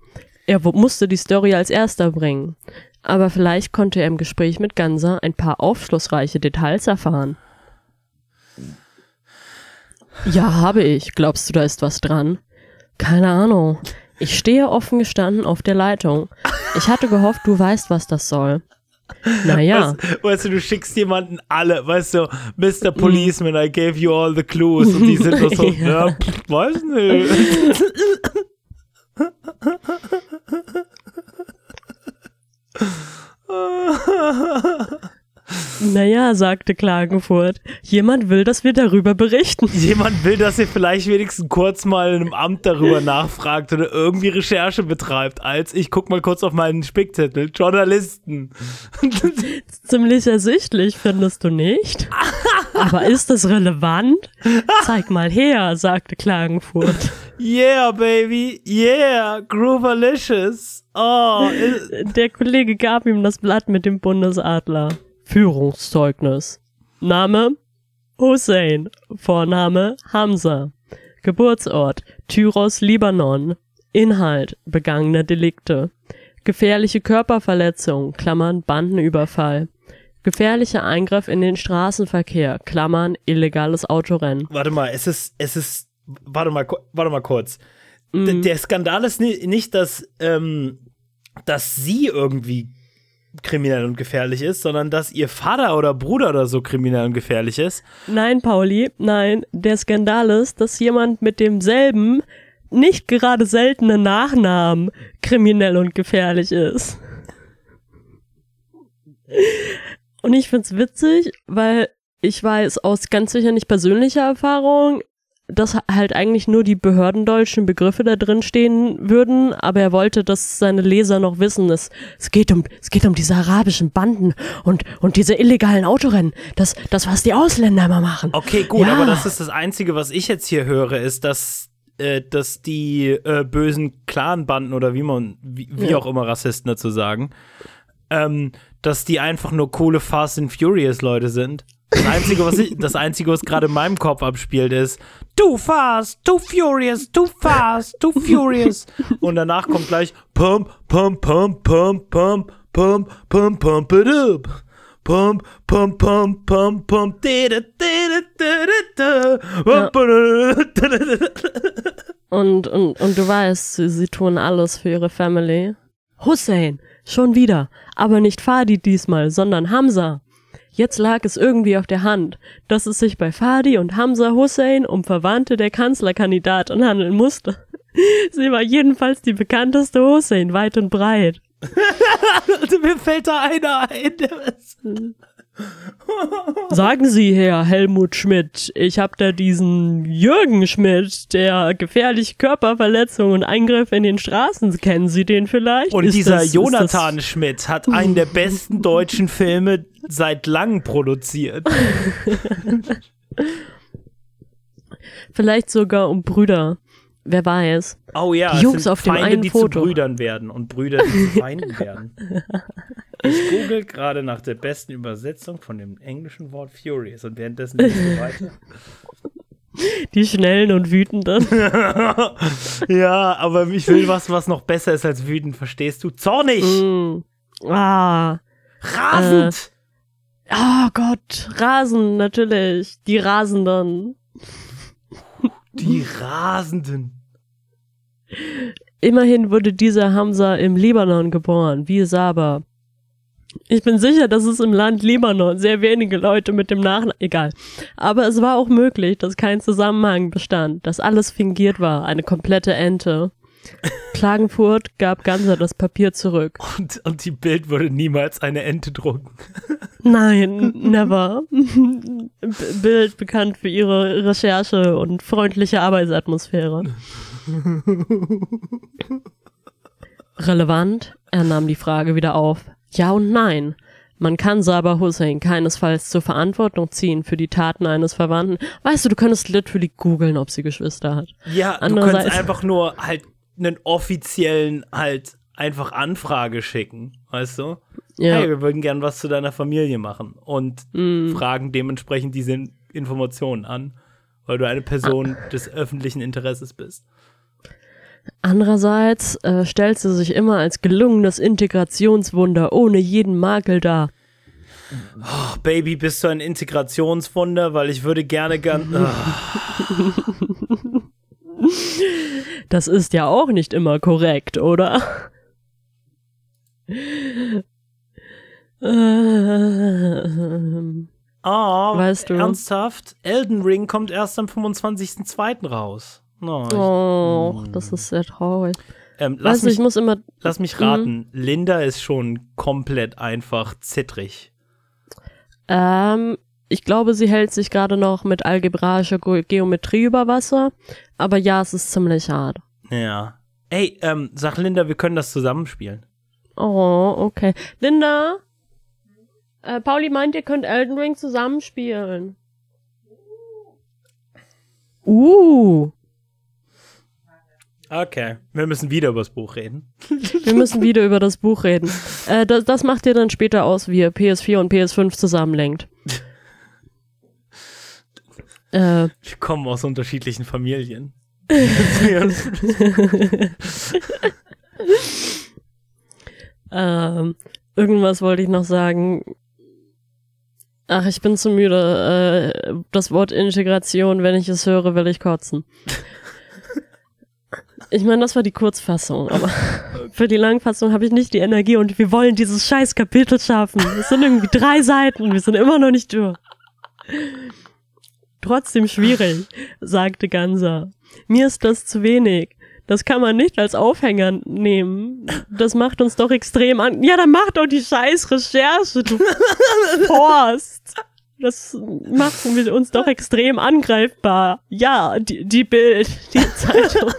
Er musste die Story als erster bringen. Aber vielleicht konnte er im Gespräch mit Ganser ein paar aufschlussreiche Details erfahren. Ja, habe ich. Glaubst du, da ist was dran? Keine Ahnung. Ich stehe offen gestanden auf der Leitung. Ich hatte gehofft, du weißt, was das soll. Naja. Weißt, weißt du, du schickst jemanden alle, weißt du, Mr. Policeman, I gave you all the clues und die sind nur so, *laughs* Ja. ja, pff, weiß nicht. *laughs* Naja, sagte Klagenfurt. Jemand will, dass wir darüber berichten. Jemand will, dass ihr vielleicht wenigstens kurz mal in einem Amt darüber *laughs* nachfragt oder irgendwie Recherche betreibt, als ich guck mal kurz auf meinen Spickzettel. Journalisten. *laughs* Ziemlich ersichtlich, findest du nicht? *laughs* Aber ist das relevant? Zeig mal her, sagte Klagenfurt. Yeah, baby. Yeah. Groovalicious. Oh. Der Kollege gab ihm das Blatt mit dem Bundesadler. Führungszeugnis. Name Hussein. Vorname Hamza. Geburtsort Tyros, Libanon. Inhalt begangene Delikte. Gefährliche Körperverletzung, Klammern Bandenüberfall. Gefährlicher Eingriff in den Straßenverkehr, Klammern illegales Autorennen. Warte mal, es ist, es ist, warte mal, warte mal kurz. D der Skandal ist ni nicht, dass, ähm, dass sie irgendwie kriminell und gefährlich ist, sondern dass ihr Vater oder Bruder oder so kriminell und gefährlich ist. Nein, Pauli, nein. Der Skandal ist, dass jemand mit demselben, nicht gerade seltenen Nachnamen kriminell und gefährlich ist. Und ich find's witzig, weil ich weiß aus ganz sicher nicht persönlicher Erfahrung, dass halt eigentlich nur die behördendeutschen Begriffe da drin stehen würden, aber er wollte, dass seine Leser noch wissen, es, es geht um, es geht um diese arabischen Banden und, und diese illegalen Autorennen. Das, das, was die Ausländer immer machen. Okay, gut, Ja. aber das ist das Einzige, was ich jetzt hier höre, ist, dass, äh, dass die äh, bösen Clanbanden oder wie man, wie, wie Ja. auch immer Rassisten dazu sagen, ähm, dass die einfach nur coole Fast and Furious Leute sind. Das Einzige, was ich, das Einzige, was gerade in meinem Kopf abspielt, ist Too fast, too furious, too fast, too furious. Und danach kommt gleich Pump, Pump, Pump, Pump, Pump, Pump, Pump, Pump it up. Pump, pump, pump, pump, pump, da, da, da, da, da, da, da. Und, und, und du weißt, sie, sie tun alles für ihre Family. Hussein, schon wieder. Aber nicht Fadi diesmal, sondern Hamza. Jetzt lag es irgendwie auf der Hand, dass es sich bei Fadi und Hamza Hussein um Verwandte der Kanzlerkandidatin handeln musste. *laughs* Sie war jedenfalls die bekannteste Hussein weit und breit. *laughs* Also, Mir fällt da einer ein. *laughs* Sagen Sie, Herr Helmut Schmidt, ich hab da diesen Jürgen Schmidt, der gefährliche Körperverletzungen und Eingriffe in den Straßen. Kennen Sie den vielleicht? Und Ist dieser das- Jonathan Schmidt hat einen der besten deutschen Filme seit langem produziert. *laughs* Vielleicht sogar um Brüder. Wer weiß. Oh ja, Die Jungs auf dem Feinde, einen die Foto. zu Brüdern werden und Brüder, die zu Feinden werden. *laughs* Ich google gerade nach der besten Übersetzung von dem englischen Wort Furious und währenddessen lese ich weiter. *laughs* Die Schnellen und Wütenden. *laughs* ja, aber ich will was, was noch besser ist als wütend, verstehst du? Zornig! mm. Ah. Rasend! Oh Gott. Rasen, natürlich. Die Rasenden. Die Rasenden. Immerhin wurde dieser Hamza im Libanon geboren, wie Saba. Ich bin sicher, dass es im Land Libanon sehr wenige Leute mit dem Nachnamen, egal. Aber es war auch möglich, dass kein Zusammenhang bestand, dass alles fingiert war, eine komplette Ente. Klagenfurt gab Ganser das Papier zurück. Und, und die Bild würde niemals eine Ente drucken. Nein, *laughs* never. *laughs* Bild bekannt für ihre Recherche und freundliche Arbeitsatmosphäre. *laughs* Relevant, er nahm die Frage wieder auf. Ja und nein. Man kann Saber Hussein keinesfalls zur Verantwortung ziehen für die Taten eines Verwandten. Weißt du, du könntest literally googeln, ob sie Geschwister hat. Ja, du könntest einfach nur halt einen offiziellen, halt einfach Anfrage schicken, weißt du? Ja. Hey, wir würden gern was zu deiner Familie machen und Mm. fragen dementsprechend diese Informationen an, weil du eine Person des öffentlichen Interesses bist. Andererseits äh, stellt sie sich immer als gelungenes Integrationswunder ohne jeden Makel dar. Ach, Baby, bist du ein Integrationswunder, weil ich würde gerne gern. Ach, *laughs* Das ist ja auch nicht immer korrekt, oder? Ähm, oh, Weißt du? ernsthaft? Elden Ring kommt erst am 25.02. raus. Ich, Oh, das ist sehr traurig. ähm, lass, mich, ich muss immer. lass mich raten. Linda ist schon komplett einfach zittrig. Ähm, ich glaube, sie hält sich gerade noch mit algebraischer Ge Geometrie über Wasser. Aber ja, es ist ziemlich hart. Ja. Ey, ähm, sag Linda, wir können das zusammenspielen. Oh, okay. Linda? Äh, Pauli meint, ihr könnt Elden Ring zusammenspielen. Uh, Okay. Wir müssen wieder über das Buch reden. wir müssen wieder über das Buch reden. Äh, das, das macht ihr dann später aus, wie ihr PS4 und PS5 zusammenlenkt. äh, Wir kommen aus unterschiedlichen Familien. *laughs* ähm, irgendwas wollte ich noch sagen. Ach, ich bin zu müde. Äh, das Wort Integration, wenn ich es höre, will ich kotzen. Ich meine, das war die Kurzfassung, aber *laughs* für die Langfassung habe ich nicht die Energie und wir wollen dieses scheiß Kapitel schaffen. Es sind irgendwie drei Seiten, wir sind immer noch nicht durch. Trotzdem schwierig, sagte Ganser. Mir ist das zu wenig. Das kann man nicht als Aufhänger nehmen. Das macht uns doch extrem an. Ja, dann mach doch die scheiß Recherche, du *laughs* Forst. Das macht uns doch extrem angreifbar. Ja, die, die Bild, die *laughs* Zeitung,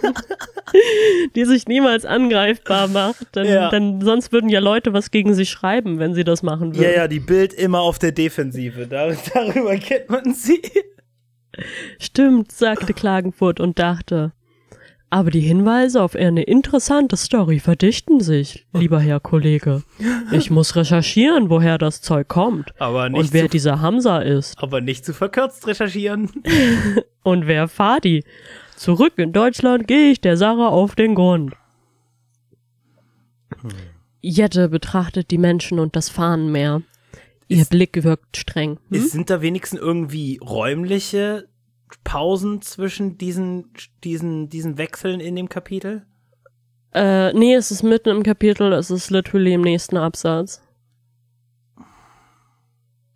die sich niemals angreifbar macht. Dann, Ja. dann, sonst würden ja Leute was gegen sie schreiben, wenn sie das machen würden. Ja, ja, die Bild immer auf der Defensive. Da, darüber kennt man sie. Stimmt, sagte Klagenfurt und dachte. Aber die Hinweise auf eine interessante Story verdichten sich, lieber Herr Kollege. Ich muss recherchieren, woher das Zeug kommt Aber nicht, und wer zu, dieser Hamza ist aber nicht zu verkürzt recherchieren. *laughs* und wer Fadi. Zurück in Deutschland gehe ich der Sache auf den Grund. Jette betrachtet die Menschen und das Fahnenmeer. Ihr Ist- Blick wirkt streng. Hm? Ist, sind da wenigstens irgendwie räumliche Pausen zwischen diesen, diesen, diesen Wechseln in dem Kapitel? Äh, nee, es ist mitten im Kapitel, es ist literally im nächsten Absatz.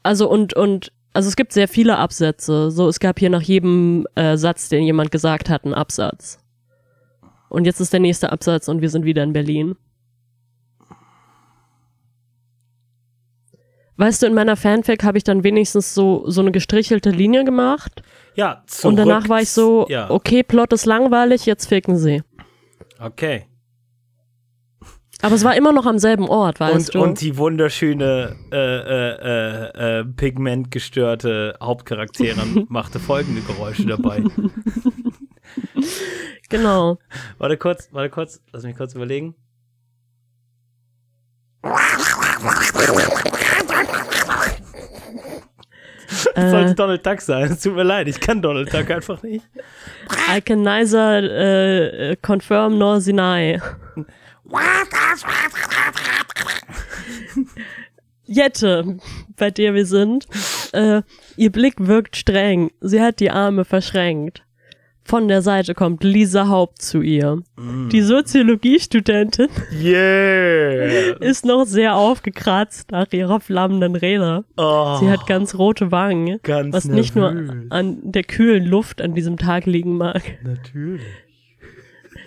Also und, und, also es gibt sehr viele Absätze. So, es gab hier nach jedem äh, Satz, den jemand gesagt hat, einen Absatz. Und jetzt ist der nächste Absatz und wir sind wieder in Berlin. Weißt du, in meiner Fanfic habe ich dann wenigstens so, so eine gestrichelte Linie gemacht. Ja, zurück. und danach war ich so, Ja, okay, Plot ist langweilig, jetzt ficken sie. okay. Aber es war immer noch am selben Ort, Und, weißt du? und die wunderschöne, äh, äh, äh, äh, pigmentgestörte Hauptcharakterin *laughs* machte folgende Geräusche dabei. *laughs* genau. Warte kurz, warte kurz, lass mich kurz überlegen. *laughs* Das sollte Äh, Donald Duck sein. Es tut mir leid, ich kann Donald Duck einfach nicht. I can neither äh, äh, confirm nor deny. Jette, bei der wir sind, äh, ihr Blick wirkt streng. Sie hat die Arme verschränkt. Von der Seite kommt Lisa Haupt zu ihr. Die Soziologiestudentin Yeah! ist noch sehr aufgekratzt nach ihrer flammenden Rede. Oh, Sie hat ganz rote Wangen, ganz was nicht nur nervös. an der kühlen Luft an diesem Tag liegen mag. Natürlich.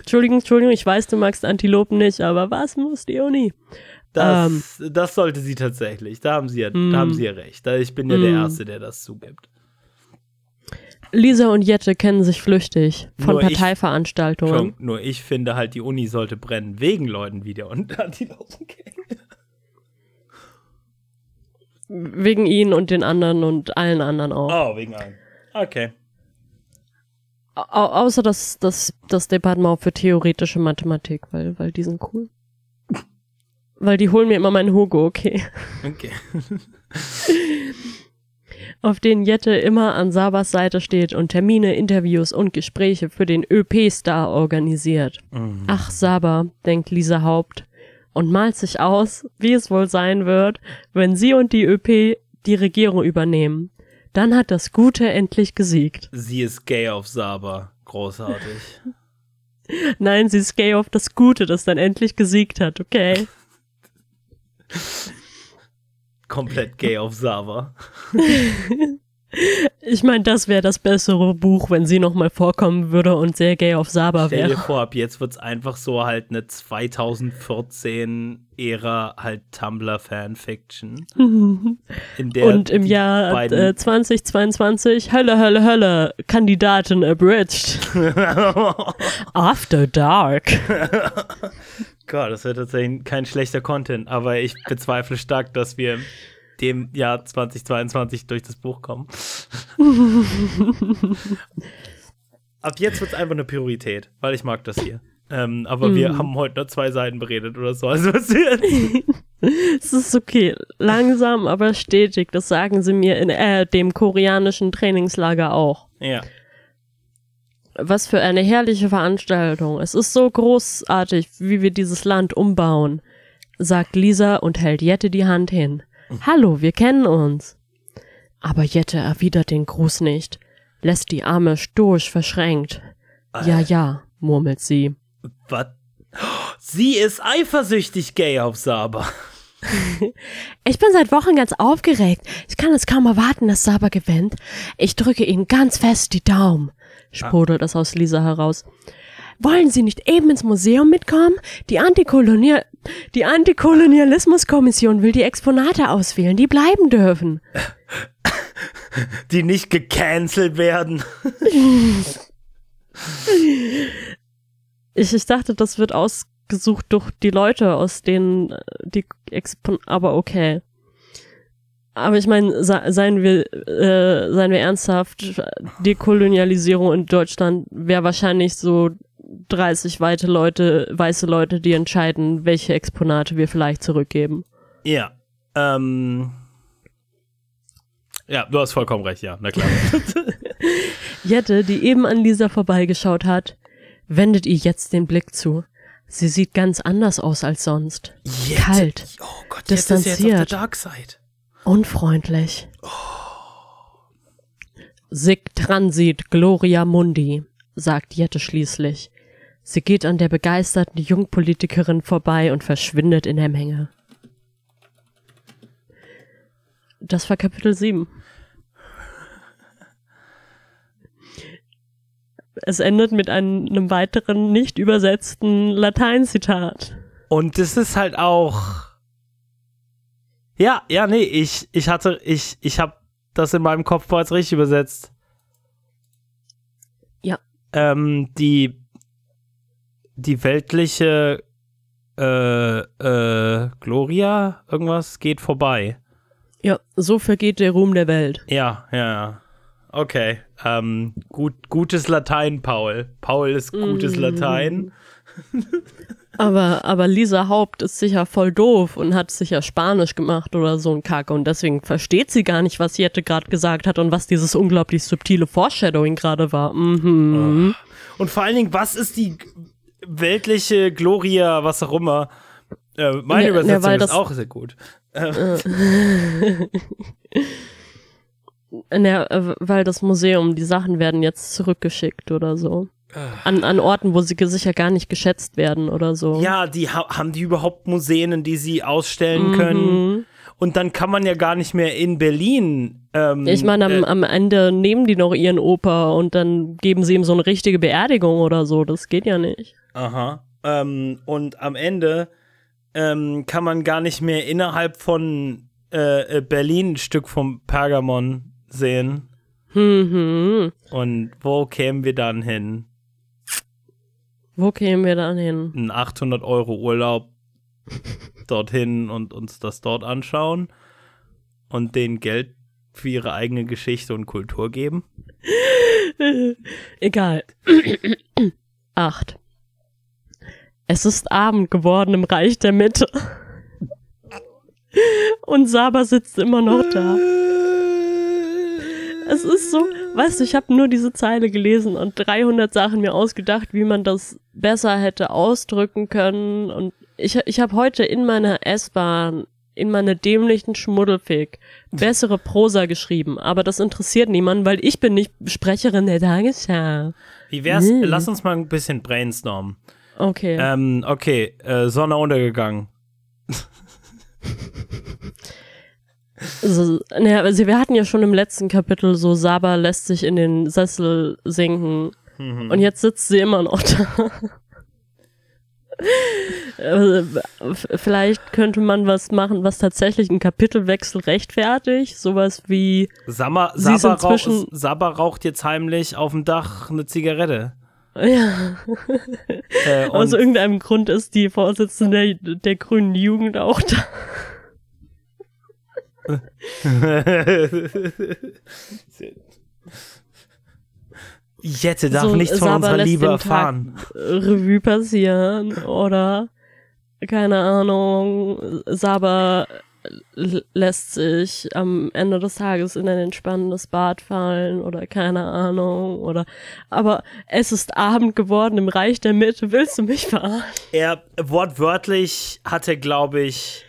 Entschuldigung, Entschuldigung, ich weiß, du magst Antilopen nicht, aber was muss die Uni? Das, das sollte sie tatsächlich. Da haben sie ja, Mm. da haben sie ja recht. Ich bin ja der Mm. Erste, der das zugibt. Lisa und Jette kennen sich flüchtig von Nur ich- Parteiveranstaltungen. Schon, nur ich finde halt, die Uni sollte brennen wegen Leuten wie der und Antilopen Gang. Wegen ihnen und den anderen und allen anderen auch. Oh, wegen einem. Okay. Au außer das, das, das Departement für theoretische Mathematik, weil, weil die sind cool. weil die holen mir immer meinen Hugo, okay. Okay. *laughs* Auf denen Jette immer an Sabas Seite steht und Termine, Interviews und Gespräche für den ÖP-Star organisiert. Mhm. Ach, Saba, denkt Lisa Haupt und malt sich aus, wie es wohl sein wird, wenn sie und die ÖP die Regierung übernehmen. Dann hat das Gute endlich gesiegt. Sie ist gay auf Saba. Großartig. *laughs* Nein, sie ist gay auf das Gute, das dann endlich gesiegt hat, okay? *laughs* Komplett *laughs* gay auf Saba. Ich meine, das wäre das bessere Buch, wenn sie nochmal vorkommen würde und sehr gay auf Saba Stell dir wäre. vor, ab jetzt wird's einfach so halt eine 2014-Ära halt Tumblr-Fanfiction. *laughs* In der Und im Jahr äh, 2022, Hölle, Hölle, Hölle, Kandidatin abridged. *laughs* After Dark. Gott, das wäre tatsächlich kein schlechter Content, aber ich bezweifle stark, dass wir dem Jahr 2022 durch das Buch kommen. *laughs* Ab jetzt wird es einfach eine Priorität, weil ich mag das hier. Ähm, aber wir haben heute nur zwei Seiten beredet oder so. Also was? *laughs* Es ist okay. Langsam, aber stetig. Das sagen sie mir in äh, dem koreanischen Trainingslager auch. ja. Was für eine herrliche Veranstaltung. Es ist so großartig, wie wir dieses Land umbauen, sagt Lisa und hält Jette die Hand hin. Hallo, wir kennen uns. Aber Jette erwidert den Gruß nicht, lässt die Arme stoisch verschränkt. Ja, ja, murmelt sie. Was? Sie ist eifersüchtig gay auf Saba. *laughs* Ich bin seit Wochen ganz aufgeregt. Ich kann es kaum erwarten, dass Saba gewinnt. Ich drücke Ihnen ganz fest die Daumen, sprudelt es aus Lisa heraus. wollen Sie nicht eben ins Museum mitkommen? Die Antikolonial die Antikolonialismuskommission will die Exponate auswählen, die bleiben dürfen. Die nicht gecancelt werden. Ich, ich dachte, das wird ausgesucht durch die Leute, aus denen äh, die Expon aber okay. Aber ich meine, seien wir, äh, seien wir ernsthaft, Dekolonialisierung in Deutschland wäre wahrscheinlich so 30 weite Leute, weiße Leute, die entscheiden, welche Exponate wir vielleicht zurückgeben. Ja. Ähm. Ja, du hast vollkommen recht, ja, na klar. *laughs* Jette, die eben an Lisa vorbeigeschaut hat, wendet ihr jetzt den Blick zu. Sie sieht ganz anders aus als sonst. Jette. Kalt. Oh Gott, distanziert. Jetzt ist jetzt auf der Dark Side. Unfreundlich. Oh. Sic transit Gloria Mundi, sagt Jette schließlich. Sie geht an der begeisterten Jungpolitikerin vorbei und verschwindet in der Menge. Das war Kapitel 7. Es endet mit einem, einem weiteren nicht übersetzten Lateinzitat. Und das ist halt auch. Ja, ja, nee, ich, ich hatte, ich, ich habe das in meinem Kopf bereits richtig übersetzt. Ja. Ähm, die die weltliche äh, äh, Gloria, irgendwas geht vorbei. Ja, so vergeht der Ruhm der Welt. Ja, ja, ja. Okay. Ähm, gut, gutes Latein, Paul. Paul ist gutes mm. Latein. *laughs* aber, aber Lisa Haupt ist sicher voll doof und hat sicher Spanisch gemacht oder so ein Kacke und deswegen versteht sie gar nicht, was Jette gerade gesagt hat und was dieses unglaublich subtile Foreshadowing gerade war. Mhm. Und vor allen Dingen, was ist die, weltliche Gloria, was auch immer. Äh, meine ja, Übersetzung ja, ist auch sehr gut. Äh. *laughs* ja, weil das Museum, die Sachen werden jetzt zurückgeschickt oder so. An, an Orten, wo sie sicher gar nicht geschätzt werden oder so. Ja, die ha haben die überhaupt Museen, in die sie ausstellen mhm. können. Und dann kann man ja gar nicht mehr in Berlin. Ähm, ich meine, am, äh, am Ende nehmen die noch ihren Opa und dann geben sie ihm so eine richtige Beerdigung oder so. Das geht ja nicht. Aha. Ähm, und am Ende ähm, kann man gar nicht mehr innerhalb von äh, äh Berlin ein Stück vom Pergamon sehen. Mhm. Und wo kämen wir dann hin? Wo kämen wir dann hin? Ein 800 Euro Urlaub *laughs* dorthin und uns das dort anschauen und denen Geld für ihre eigene Geschichte und Kultur geben? *laughs* Egal. *clears throat* Acht. Es ist Abend geworden im Reich der Mitte. *laughs* Und Saba sitzt immer noch da. Es ist so, weißt du, ich habe nur diese Zeile gelesen und 300 Sachen mir ausgedacht, wie man das besser hätte ausdrücken können. Und ich, ich habe heute in meiner S-Bahn, in meiner dämlichen Schmuddelfick, bessere Prosa geschrieben. Aber das interessiert niemanden, weil ich bin nicht Sprecherin der Tagesschau. Wie wär's? Hm. Lass uns mal ein bisschen brainstormen. Okay. Ähm, okay, äh, Sonne untergegangen. *laughs* Also, naja, also wir hatten ja schon im letzten Kapitel so, Saba lässt sich in den Sessel sinken. Mhm. Und jetzt sitzt sie immer noch da. Also, vielleicht könnte man was machen, was tatsächlich einen Kapitelwechsel rechtfertigt. Sowas wie. Saba, Saba, rauch, Saba raucht jetzt heimlich auf dem Dach eine Zigarette. Ja. Äh, Aus irgendeinem Grund ist die Vorsitzende der, der grünen Jugend auch da. Jette darf so, nichts von Saba unserer Liebe erfahren. Revue passieren oder keine Ahnung, Saba lässt sich am Ende des Tages in ein entspannendes Bad fallen oder keine Ahnung oder aber es ist Abend geworden im Reich der Mitte, willst du mich verarschen? Er wortwörtlich hat er glaube ich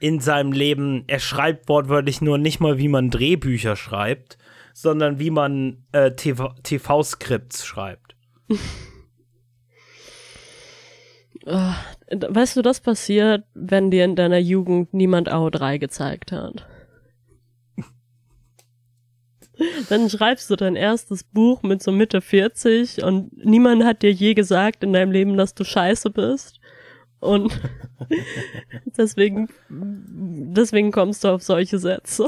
in seinem Leben, er schreibt wortwörtlich nur nicht mal wie man Drehbücher schreibt, sondern wie man äh, TV-Skripts schreibt. *laughs* Oh, weißt du, das passiert, wenn dir in deiner Jugend niemand AO3 gezeigt hat. *laughs* Dann schreibst du dein erstes Buch mit so Mitte 40 und niemand hat dir je gesagt in deinem Leben, dass du scheiße bist. Und *laughs* deswegen, deswegen kommst du auf solche Sätze.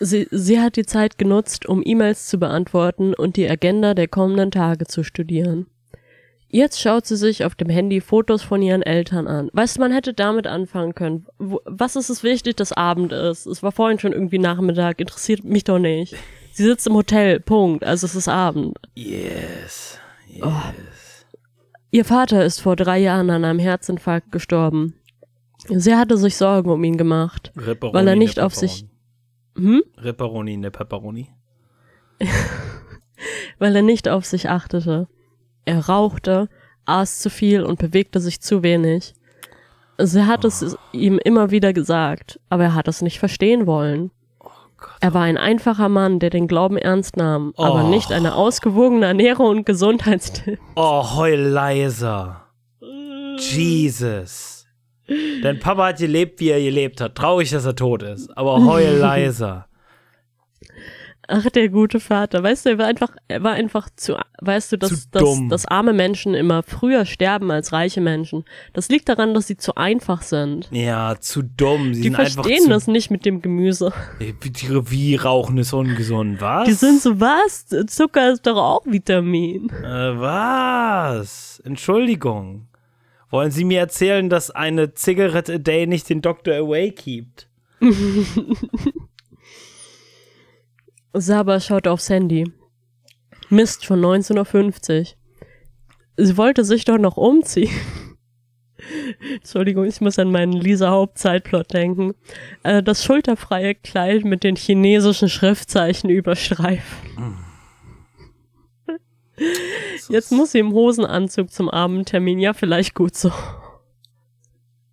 Sie, sie hat die Zeit genutzt, um E-Mails zu beantworten und die Agenda der kommenden Tage zu studieren. Jetzt schaut sie sich auf dem Handy Fotos von ihren Eltern an. Weißt du, man hätte damit anfangen können. Was ist es wichtig, dass Abend ist? Es war vorhin schon irgendwie Nachmittag, interessiert mich doch nicht. Sie sitzt im Hotel, Punkt. Also es ist Abend. Yes. Yes. Oh. Ihr Vater ist vor drei Jahren an einem Herzinfarkt gestorben. Sie hatte sich Sorgen um ihn gemacht, Ripperoni, weil er ne nicht auf sich, hm? Ripperoni, ne Pepperoni. *laughs* weil er nicht auf sich achtete. Er rauchte, aß zu viel und bewegte sich zu wenig. Sie hat es ihm immer wieder gesagt, aber er hat es nicht verstehen wollen. Er war ein einfacher Mann, der den Glauben ernst nahm, aber Oh. nicht eine ausgewogene Ernährung und Gesundheitstipp. Oh, heul leiser. Jesus. Dein Papa hat gelebt, wie er gelebt hat. Traurig, dass er tot ist. Aber heul *laughs* leiser. Ach, der gute Vater. Weißt du, er war einfach, er war einfach zu, weißt du, dass, dass, dass arme Menschen immer früher sterben als reiche Menschen. Das liegt daran, dass sie zu einfach sind. Ja, zu dumm. Sie Die verstehen zu, das nicht mit dem Gemüse. Wie, Rauchen ist ungesund. Was? Die sind so, was? Zucker ist doch auch Vitamin. Äh, was? Entschuldigung. Wollen Sie mir erzählen, dass eine Zigarette a day nicht den Dr. away keept? *laughs* Saba schaut aufs Handy. Mist, schon 19.50 Uhr. Sie wollte sich doch noch umziehen. *laughs* Entschuldigung, ich muss an meinen Lisa Hauptzeitplot denken. Äh, das schulterfreie Kleid mit den chinesischen Schriftzeichen überstreifen. *laughs* Jetzt muss sie im Hosenanzug zum Abendtermin. Ja, vielleicht gut so.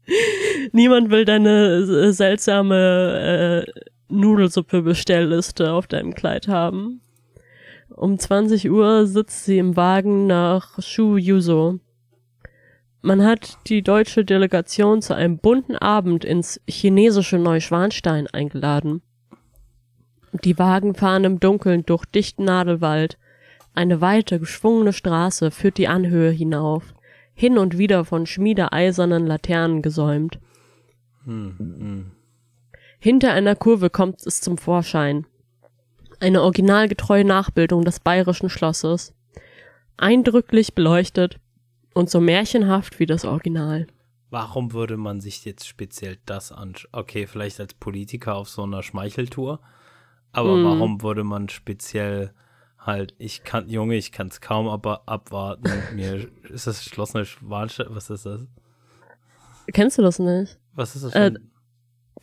*laughs* Niemand will deine äh, seltsame äh, Nudelsuppe-Bestellliste auf deinem Kleid haben. Um 20 Uhr sitzt sie im Wagen nach Shu Yuzo. Man hat die deutsche Delegation zu einem bunten Abend ins chinesische Neuschwanstein eingeladen. Die Wagen fahren im Dunkeln durch dichten Nadelwald. Eine weite, geschwungene Straße führt die Anhöhe hinauf, hin und wieder von schmiedeeisernen Laternen gesäumt. Hinter einer Kurve kommt es zum Vorschein. Eine originalgetreue Nachbildung des bayerischen Schlosses. Eindrücklich beleuchtet und so märchenhaft wie das Original. Warum würde man sich jetzt speziell das anschauen? Okay, vielleicht als Politiker auf so einer Schmeicheltour. Aber Mhm. warum würde man speziell halt, ich kann, Junge, ich kann es kaum aber abwarten. Mir ist das Schloss Neuschwanstein. Was ist das? Kennst du das nicht? Was ist das? Äh, für ein-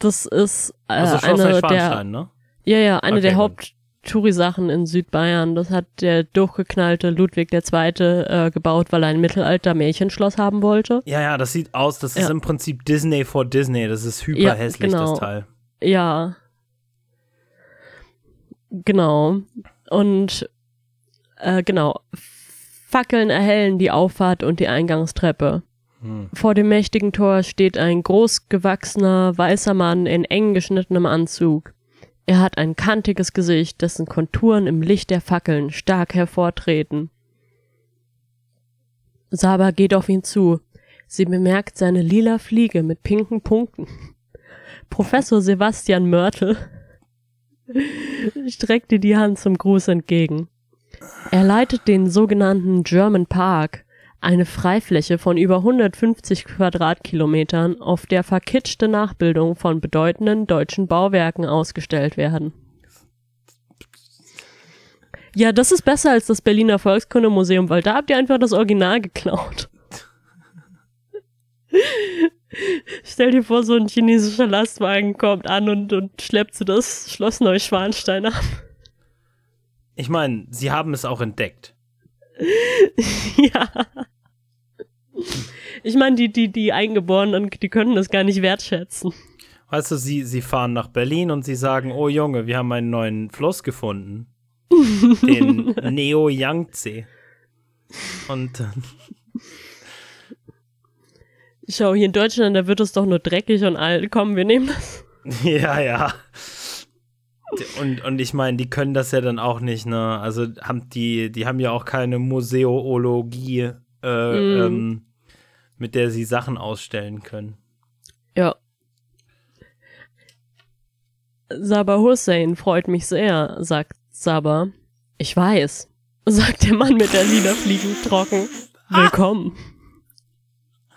Das ist äh, also Schloss eine der, ne? ja, ja, eine Okay, der. Haupttouri-Sachen in Südbayern. Das hat der durchgeknallte Ludwig II. Äh, gebaut, weil er ein Mittelalter-Märchenschloss haben wollte. Ja, ja, das sieht aus, das ist Ja. im Prinzip Disney vor Disney. Das ist hyper Ja, hässlich, genau. das Teil. Ja. Genau. Und äh, genau. Fackeln erhellen die Auffahrt und die Eingangstreppe. Vor dem mächtigen Tor steht ein großgewachsener weißer Mann in eng geschnittenem Anzug. Er hat ein kantiges Gesicht, dessen Konturen im Licht der Fackeln stark hervortreten. Saba geht auf ihn zu. Sie bemerkt seine lila Fliege mit pinken Punkten. Professor Sebastian Mörtel *laughs* streckt ihr die Hand zum Gruß entgegen. Er leitet den sogenannten German Park, eine Freifläche von über 150 Quadratkilometern, auf der verkitschte Nachbildungen von bedeutenden deutschen Bauwerken ausgestellt werden. Ja, das ist besser als das Berliner Volkskundemuseum, weil da habt ihr einfach das Original geklaut. *laughs* Stell dir vor, so ein chinesischer Lastwagen kommt an und, und schleppt so das Schloss Neuschwanstein ab. Ich meine, sie haben es auch entdeckt. *laughs* ja. Ich meine, die, die, die Eingeborenen, die können das gar nicht wertschätzen. Weißt du, sie, sie fahren nach Berlin und sie sagen, oh Junge, wir haben einen neuen Fluss gefunden. *laughs* Den Neo Yangtze. Und dann, Schau, hier in Deutschland, da wird es doch nur dreckig und alt. Komm, wir nehmen das. *laughs* ja, ja. Und, und ich meine, die können das ja dann auch nicht, ne? Also haben die, die haben ja auch keine Museologie, äh, mm. ähm, mit der sie Sachen ausstellen können. Ja. Sabah Hussein freut mich sehr, sagt Sabah. Ich weiß, sagt der Mann mit der lila Fliegen trocken. Willkommen.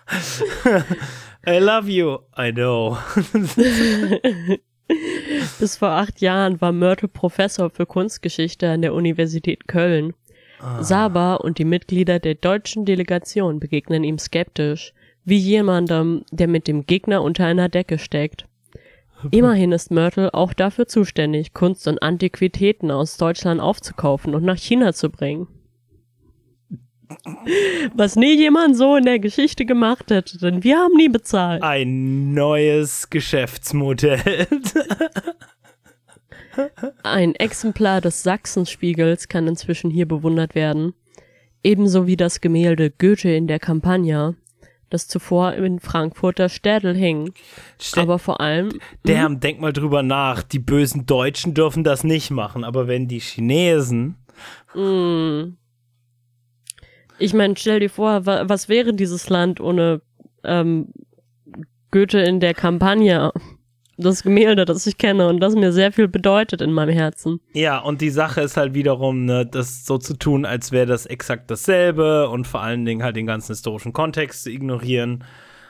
*laughs* I love you. I know. *laughs* Bis vor acht Jahren war Mörtel Professor für Kunstgeschichte an der Universität Köln. Ah. Saba und die Mitglieder der deutschen Delegation begegnen ihm skeptisch, wie jemandem, der mit dem Gegner unter einer Decke steckt. *laughs* Immerhin ist Mörtel auch dafür zuständig, Kunst und Antiquitäten aus Deutschland aufzukaufen und nach China zu bringen. *laughs* Was nie jemand so in der Geschichte gemacht hätte, denn wir haben nie bezahlt. Ein neues Geschäftsmodell. *laughs* Ein Exemplar des Sachsenspiegels kann inzwischen hier bewundert werden. Ebenso wie das Gemälde Goethe in der Campagna, das zuvor in Frankfurter Städel hing. St aber vor allem. Damn, hm? denk mal drüber nach. Die bösen Deutschen dürfen das nicht machen, aber wenn die Chinesen. Mm. Ich meine, stell dir vor, wa was wäre dieses Land ohne ähm, Goethe in der Kampagne? Das Gemälde, das ich kenne und das mir sehr viel bedeutet in meinem Herzen. Ja, und die Sache ist halt wiederum, ne, das so zu tun, als wäre das exakt dasselbe und vor allen Dingen halt den ganzen historischen Kontext zu ignorieren,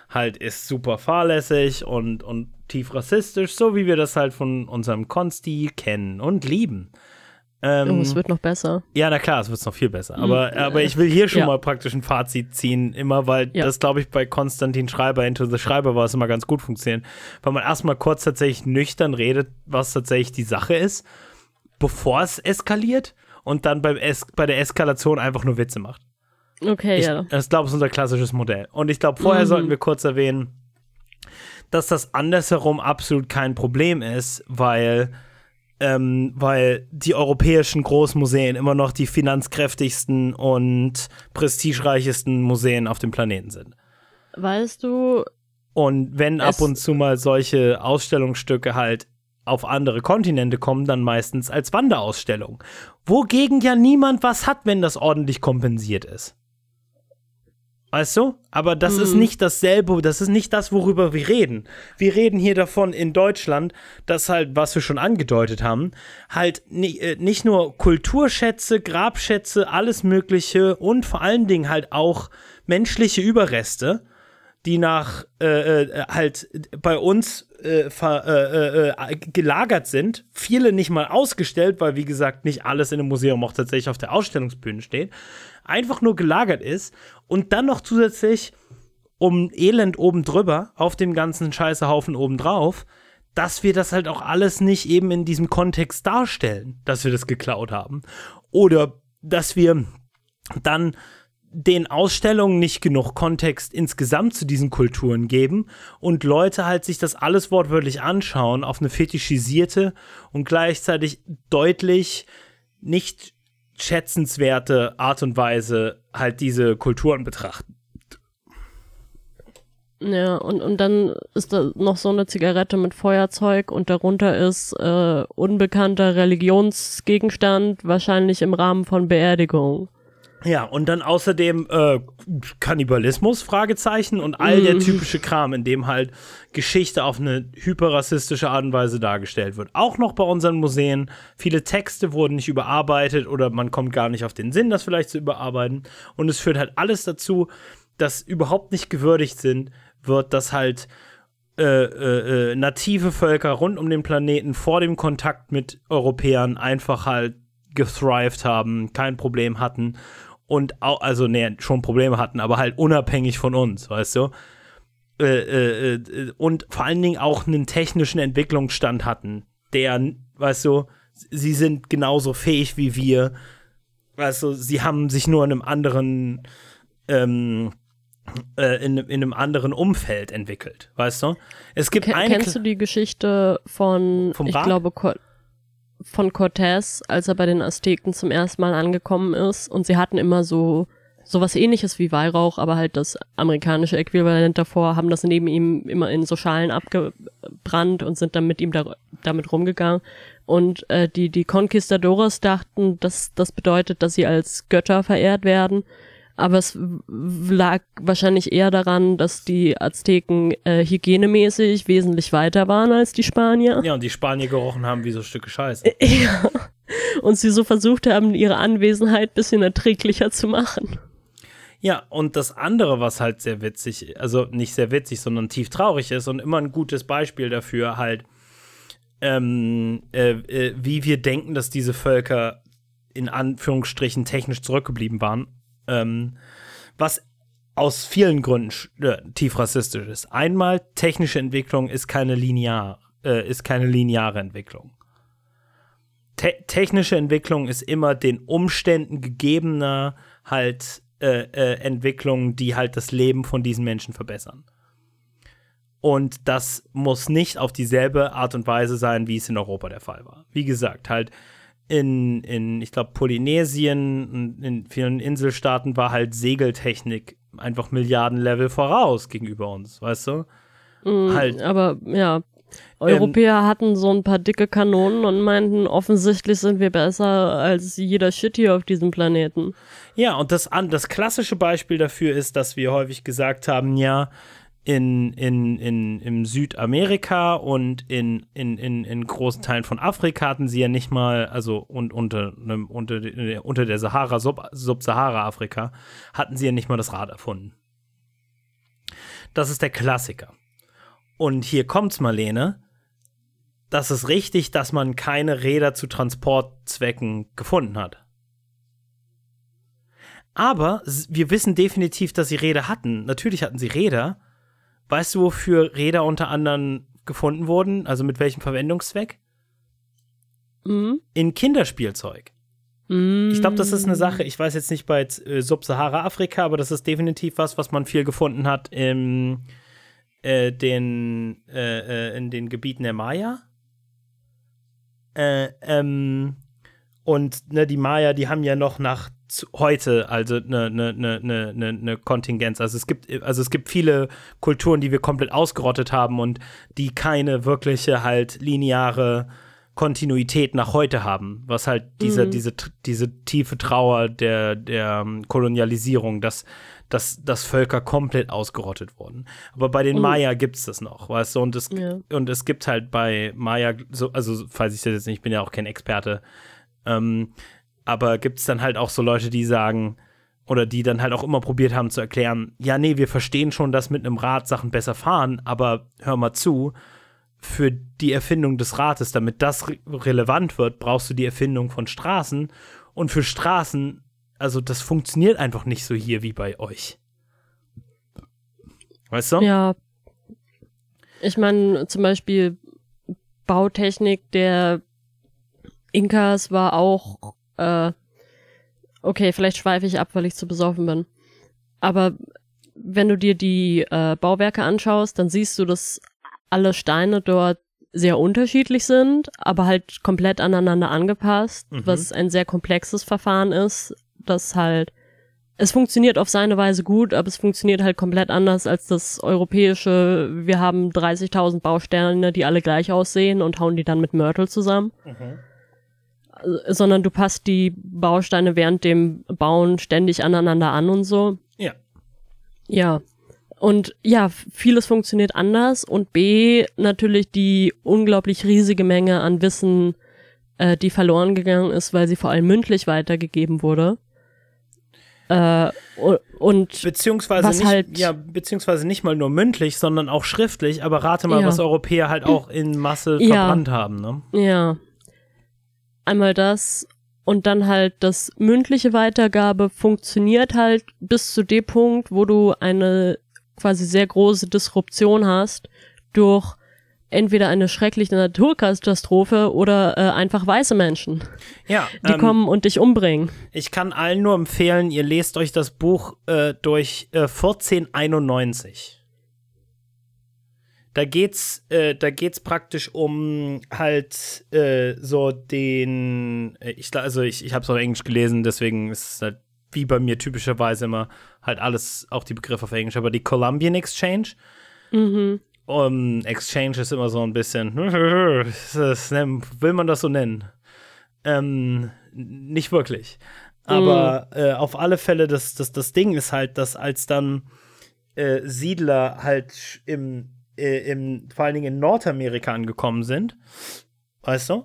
halt ist super fahrlässig und, und tief rassistisch, so wie wir das halt von unserem Konsti kennen und lieben. Ähm, oh, es wird noch besser. Ja, na klar, es wird noch viel besser. Aber, mhm. aber ich will hier schon ja. mal praktisch ein Fazit ziehen, immer weil ja. das, glaube ich, bei Konstantin Schreiber, Into the Schreiber war es immer ganz gut funktioniert. Weil man erstmal kurz tatsächlich nüchtern redet, was tatsächlich die Sache ist, bevor es eskaliert und dann beim es bei der Eskalation einfach nur Witze macht. Okay, ich, ja. Das glaube ich unser klassisches Modell. Und ich glaube, vorher mhm. sollten wir kurz erwähnen, dass das andersherum absolut kein Problem ist, weil ähm, weil die europäischen Großmuseen immer noch die finanzkräftigsten und prestigereichesten Museen auf dem Planeten sind. Weißt du. Und wenn ab und zu mal solche Ausstellungsstücke halt auf andere Kontinente kommen, dann meistens als Wanderausstellung. Wogegen ja niemand was hat, wenn das ordentlich kompensiert ist. Weißt du? Aber das mhm. ist nicht dasselbe, das ist nicht das, worüber wir reden. Wir reden hier davon in Deutschland, dass halt, was wir schon angedeutet haben, halt äh, nicht nur Kulturschätze, Grabschätze, alles Mögliche und vor allen Dingen halt auch menschliche Überreste, die nach äh, äh halt bei uns äh, ver, äh, äh, gelagert sind. Viele nicht mal ausgestellt, weil wie gesagt nicht alles in einem Museum auch tatsächlich auf der Ausstellungsbühne steht einfach nur gelagert ist und dann noch zusätzlich um Elend oben drüber, auf dem ganzen Scheißehaufen oben drauf, dass wir das halt auch alles nicht eben in diesem Kontext darstellen, dass wir das geklaut haben. Oder dass wir dann den Ausstellungen nicht genug Kontext insgesamt zu diesen Kulturen geben und Leute halt sich das alles wortwörtlich anschauen auf eine fetischisierte und gleichzeitig deutlich nicht schätzenswerte Art und Weise halt diese Kulturen betrachten. Ja, und, und dann ist da noch so eine Zigarette mit Feuerzeug und darunter ist äh, unbekannter Religionsgegenstand, wahrscheinlich im Rahmen von Beerdigung. Ja, und dann außerdem äh, Kannibalismus, Fragezeichen und all der mhm. typische Kram, in dem halt Geschichte auf eine hyperrassistische Art und Weise dargestellt wird. Auch noch bei unseren Museen. Viele Texte wurden nicht überarbeitet oder man kommt gar nicht auf den Sinn, das vielleicht zu überarbeiten. Und es führt halt alles dazu, dass überhaupt nicht gewürdigt sind, wird, dass halt äh, äh, äh native Völker rund um den Planeten vor dem Kontakt mit Europäern einfach halt gethrived haben, kein Problem hatten und auch, also nee, schon Probleme hatten, aber halt unabhängig von uns, weißt du? Äh, äh, äh, und vor allen Dingen auch einen technischen Entwicklungsstand hatten, der, weißt du, sie sind genauso fähig wie wir. Weißt du, sie haben sich nur in einem anderen, ähm, äh, in, in, einem anderen Umfeld entwickelt, weißt du? Es gibt Ken, eine. Kennst du die Geschichte von, Vom ich glaube, von Cortez, als er bei den Azteken zum ersten Mal angekommen ist. Und sie hatten immer so sowas ähnliches wie Weihrauch, aber halt das amerikanische Äquivalent davor, haben das neben ihm immer in so Schalen abgebrannt und sind dann mit ihm da, damit rumgegangen. Und äh, die, die Conquistadores dachten, dass das bedeutet, dass sie als Götter verehrt werden. Aber es lag wahrscheinlich eher daran, dass die Azteken äh, hygienemäßig wesentlich weiter waren als die Spanier. Ja, und die Spanier gerochen haben wie so Stücke Scheiße. *laughs* Ja. Und sie so versucht haben, ihre Anwesenheit bisschen erträglicher zu machen. Ja, und das andere, was halt sehr witzig, also nicht sehr witzig, sondern tief traurig ist und immer ein gutes Beispiel dafür, halt, ähm, äh, äh, wie wir denken, dass diese Völker in Anführungsstrichen technisch zurückgeblieben waren, ähm, was aus vielen Gründen äh, tief rassistisch ist. Einmal, technische Entwicklung ist keine linear, äh, ist keine lineare Entwicklung. Te technische Entwicklung ist immer den Umständen gegebener halt äh, äh, Entwicklungen, die halt das Leben von diesen Menschen verbessern. Und das muss nicht auf dieselbe Art und Weise sein, wie es in Europa der Fall war. Wie gesagt, halt in, in ich glaube, Polynesien und in vielen Inselstaaten war halt Segeltechnik einfach Milliardenlevel voraus gegenüber uns, weißt du? Mhm, halt. Aber ja, Europäer ähm, hatten so ein paar dicke Kanonen und meinten, offensichtlich sind wir besser als jeder Shit hier auf diesem Planeten. Ja, und das, das klassische Beispiel dafür ist, dass wir häufig gesagt haben, ja, in, in, in, in Südamerika und in, in, in, in großen Teilen von Afrika hatten sie ja nicht mal, also und, unter, ne, unter, unter der Sahara, Sub, Sub-Sahara-Afrika, hatten sie ja nicht mal das Rad erfunden. Das ist der Klassiker. Und hier kommt's, Marlene. Das ist richtig, dass man keine Räder zu Transportzwecken gefunden hat. Aber wir wissen definitiv, dass sie Räder hatten. Natürlich hatten sie Räder. Weißt du, wofür Räder unter anderem gefunden wurden? Also mit welchem Verwendungszweck? Mhm. In Kinderspielzeug. Mhm. Ich glaube, das ist eine Sache. Ich weiß jetzt nicht bei äh, Sub-Sahara-Afrika, aber das ist definitiv was, was man viel gefunden hat im äh, den, äh, äh, in den Gebieten der Maya. Äh, ähm, und ne, die Maya, die haben ja noch nach heute also eine ne, ne, ne, ne, ne Kontingenz. Also es gibt also es gibt viele Kulturen, die wir komplett ausgerottet haben und die keine wirkliche halt lineare Kontinuität nach heute haben, was halt diese, mhm. diese, diese tiefe Trauer der, der ähm, Kolonialisierung, dass dass, dass Völker komplett ausgerottet wurden. Aber bei den mhm. Maya gibt es das noch, weißt du? Und es, ja. und es gibt halt bei Maya, so, also falls ich das jetzt nicht, ich bin ja auch kein Experte, ähm, aber gibt es dann halt auch so Leute, die sagen, oder die dann halt auch immer probiert haben zu erklären, ja, nee, wir verstehen schon, dass mit einem Rad Sachen besser fahren, aber hör mal zu, für die Erfindung des Rates, damit das re relevant wird, brauchst du die Erfindung von Straßen. Und für Straßen also das funktioniert einfach nicht so hier wie bei euch. Weißt du? Ja. Ich meine, zum Beispiel Bautechnik der Inkas war auch, äh, okay, vielleicht schweife ich ab, weil ich zu besoffen bin. Aber wenn du dir die äh, Bauwerke anschaust, dann siehst du, dass alle Steine dort sehr unterschiedlich sind, aber halt komplett aneinander angepasst, mhm. was ein sehr komplexes Verfahren ist, das halt, es funktioniert auf seine Weise gut, aber es funktioniert halt komplett anders als das europäische, wir haben 30.000 Bausterne, die alle gleich aussehen und hauen die dann mit Mörtel zusammen. Mhm. Sondern du passt die Bausteine während dem Bauen ständig aneinander an und so. Ja. Ja. Und ja, vieles funktioniert anders und B, natürlich die unglaublich riesige Menge an Wissen, äh, die verloren gegangen ist, weil sie vor allem mündlich weitergegeben wurde. Äh, und beziehungsweise nicht, halt, ja, beziehungsweise nicht mal nur mündlich, sondern auch schriftlich, aber rate mal, ja. was Europäer halt auch in Masse ja. verbrannt haben, ne? Ja. Einmal das und dann halt das mündliche Weitergabe funktioniert halt bis zu dem Punkt, wo du eine quasi sehr große Disruption hast durch entweder eine schreckliche Naturkatastrophe oder äh, einfach weiße Menschen. Ja. Die ähm, kommen und dich umbringen. Ich kann allen nur empfehlen, ihr lest euch das Buch äh, durch äh, 1491. Da geht's, äh, da geht's praktisch um halt äh, so den, äh, ich also ich, ich habe es auf Englisch gelesen, deswegen ist es halt wie bei mir typischerweise immer halt alles, auch die Begriffe auf Englisch, aber die Columbian Exchange. Mhm. Um, Exchange ist immer so ein bisschen, *laughs* will man das so nennen? Ähm, nicht wirklich. Aber äh, auf alle Fälle, das, das, das Ding ist halt, dass als dann äh, Siedler halt im, äh, im, vor allen Dingen in Nordamerika angekommen sind, weißt du?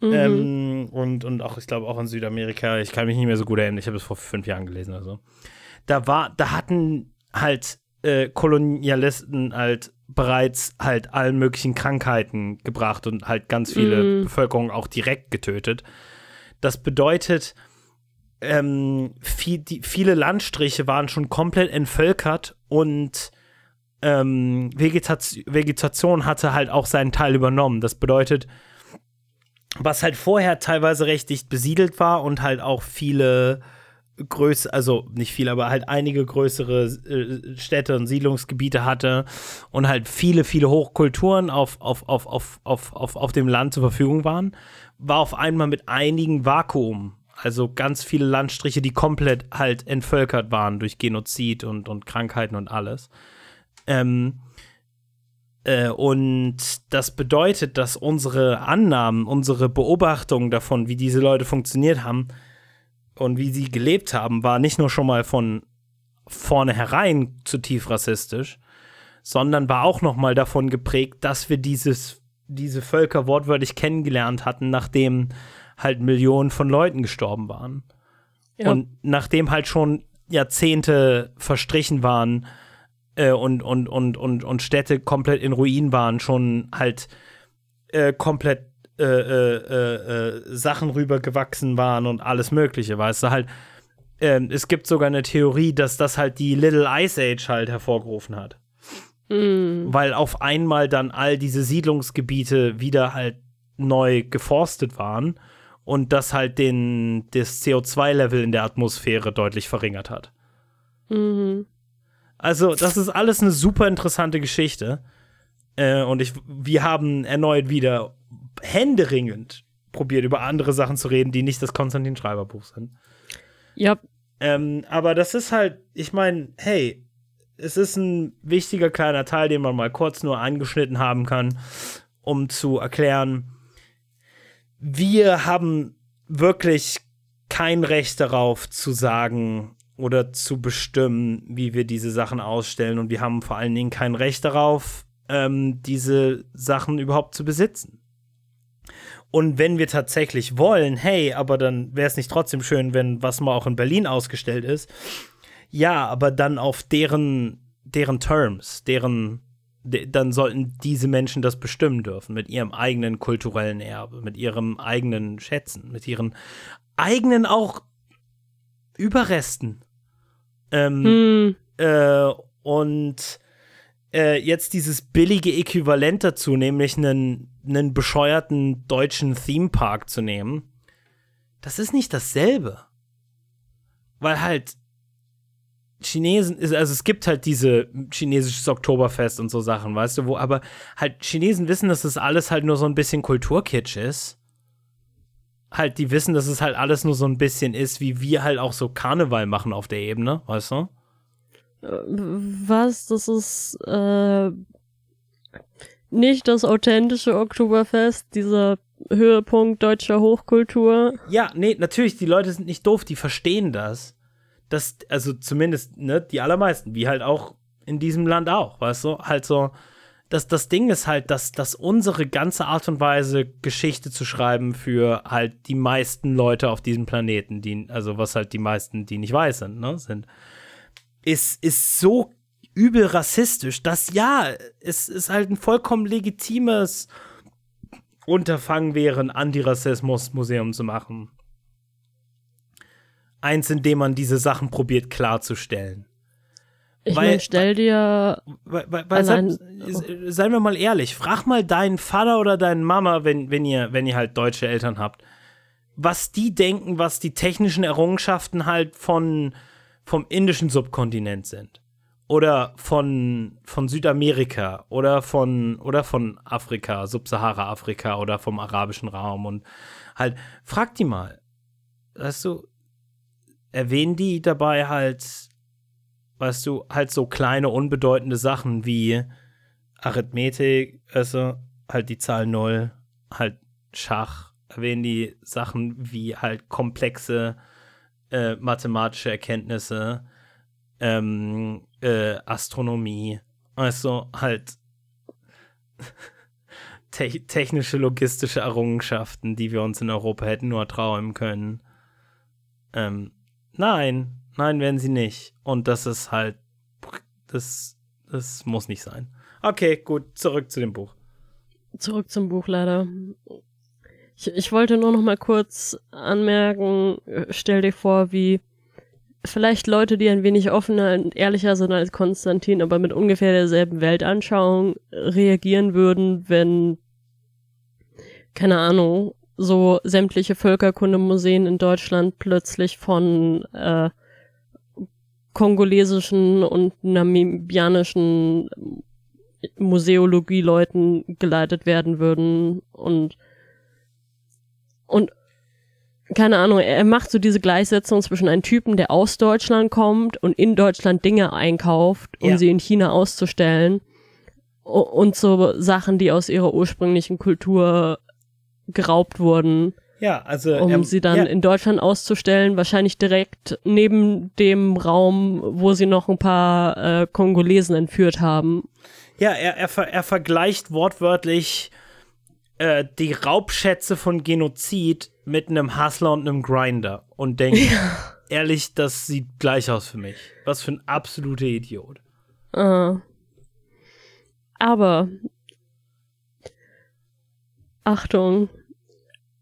Mhm. Ähm, und, und auch, ich glaube, auch in Südamerika, ich kann mich nicht mehr so gut erinnern, ich habe es vor fünf Jahren gelesen oder so. Da war, da hatten halt äh, Kolonialisten halt bereits halt allen möglichen Krankheiten gebracht und halt ganz viele Mhm. Bevölkerung auch direkt getötet. Das bedeutet, ähm, viel, die, viele Landstriche waren schon komplett entvölkert und ähm, Vegetation, Vegetation hatte halt auch seinen Teil übernommen. Das bedeutet, was halt vorher teilweise recht dicht besiedelt war und halt auch viele größere, also nicht viele, aber halt einige größere äh, Städte und Siedlungsgebiete hatte und halt viele, viele Hochkulturen auf, auf, auf, auf, auf, auf, auf dem Land zur Verfügung waren, war auf einmal mit einigen Vakuum. Also ganz viele Landstriche, die komplett halt entvölkert waren durch Genozid und, und Krankheiten und alles. Ähm, äh, und das bedeutet, dass unsere Annahmen, unsere Beobachtungen davon, wie diese Leute funktioniert haben und wie sie gelebt haben, war nicht nur schon mal von vornherein zutiefst rassistisch, sondern war auch noch mal davon geprägt, dass wir dieses, diese Völker wortwörtlich kennengelernt hatten, nachdem halt Millionen von Leuten gestorben waren. Ja. Und nachdem halt schon Jahrzehnte verstrichen waren äh, und, und, und, und, und Städte komplett in Ruin waren, schon halt äh, komplett äh, äh, äh, äh, Sachen rübergewachsen waren und alles Mögliche, weißt du, halt. ähm, es gibt sogar eine Theorie, dass das halt die Little Ice Age halt hervorgerufen hat. Mhm. Weil auf einmal dann all diese Siedlungsgebiete wieder halt neu geforstet waren und das halt den, das CO2-Level in der Atmosphäre deutlich verringert hat. Mhm. Also, das ist alles eine super interessante Geschichte. Äh, und ich, wir haben erneut wieder händeringend probiert, über andere Sachen zu reden, die nicht das Konstantin Schreiber Buch sind. Ja, Ähm, aber das ist halt, ich meine, hey, es ist ein wichtiger kleiner Teil, den man mal kurz nur angeschnitten haben kann, um zu erklären, wir haben wirklich kein Recht darauf zu sagen oder zu bestimmen, wie wir diese Sachen ausstellen. Und wir haben vor allen Dingen kein Recht darauf, ähm, diese Sachen überhaupt zu besitzen. Und wenn wir tatsächlich wollen, hey, aber dann wäre es nicht trotzdem schön, wenn was mal auch in Berlin ausgestellt ist. Ja, aber dann auf deren, deren Terms, deren, de, dann sollten diese Menschen das bestimmen dürfen, mit ihrem eigenen kulturellen Erbe, mit ihrem eigenen Schätzen, mit ihren eigenen auch Überresten. Ähm, hm. äh, und äh, jetzt dieses billige Äquivalent dazu, nämlich einen, einen bescheuerten deutschen Theme-Park zu nehmen, das ist nicht dasselbe. Weil halt Chinesen, ist- also es gibt halt diese chinesisches Oktoberfest und so Sachen, weißt du, wo aber halt Chinesen wissen, dass das alles halt nur so ein bisschen Kulturkitsch ist. Halt, die wissen, dass es halt alles nur so ein bisschen ist, wie wir halt auch so Karneval machen auf der Ebene, weißt du? Was? Das ist äh, nicht das authentische Oktoberfest, dieser Höhepunkt deutscher Hochkultur. Ja, nee, natürlich, die Leute sind nicht doof, die verstehen das. Das, also zumindest, ne, die allermeisten, wie halt auch in diesem Land auch, weißt du? Halt so, das, das Ding ist halt, dass, dass unsere ganze Art und Weise, Geschichte zu schreiben für halt die meisten Leute auf diesem Planeten, die, also was halt die meisten, die nicht weiß sind, ne, sind, ist, ist so übel rassistisch, dass ja, es ist halt ein vollkommen legitimes Unterfangen wäre, ein Antirassismus-Museum zu machen. Eins, in dem man diese Sachen probiert klarzustellen. Ich Weil- meine, stell dir. Weil, weil, weil Allein- seid, seien wir mal ehrlich, frag mal deinen Vater oder deine Mama, wenn, wenn, ihr, wenn ihr halt deutsche Eltern habt, was die denken, was die technischen Errungenschaften halt von, vom indischen Subkontinent sind. Oder von, von Südamerika oder von, oder von Afrika, Subsahara-Afrika oder vom arabischen Raum und halt, frag die mal. Weißt du, erwähnen die dabei halt, weißt du, halt so kleine, unbedeutende Sachen wie Arithmetik, also halt die Zahl 0, halt Schach, erwähnen die Sachen wie halt komplexe äh, mathematische Erkenntnisse, ähm, äh, Astronomie, also halt *laughs* te technische, logistische Errungenschaften, die wir uns in Europa hätten nur träumen können. Ähm, nein, nein, werden sie nicht. Und das ist halt, das, das muss nicht sein. Okay, gut, zurück zu dem Buch. Zurück zum Buch leider. Ich, ich wollte nur noch mal kurz anmerken, stell dir vor, wie vielleicht Leute, die ein wenig offener und ehrlicher sind als Konstantin, aber mit ungefähr derselben Weltanschauung reagieren würden, wenn, keine Ahnung, so sämtliche Völkerkundemuseen in Deutschland plötzlich von äh, kongolesischen und namibianischen Museologie-Leuten geleitet werden würden und und keine Ahnung, er macht so diese Gleichsetzung zwischen einem Typen, der aus Deutschland kommt und in Deutschland Dinge einkauft, um Ja. sie in China auszustellen und so Sachen, die aus ihrer ursprünglichen Kultur geraubt wurden, Ja, also um ähm, sie dann ja, in Deutschland auszustellen, wahrscheinlich direkt neben dem Raum, wo sie noch ein paar äh, Kongolesen entführt haben. Ja, er, er, er vergleicht wortwörtlich äh, die Raubschätze von Genozid mit einem Hustler und einem Grinder und denkt, ehrlich, das sieht gleich aus für mich. Was für ein absoluter Idiot. Äh. Aber Achtung.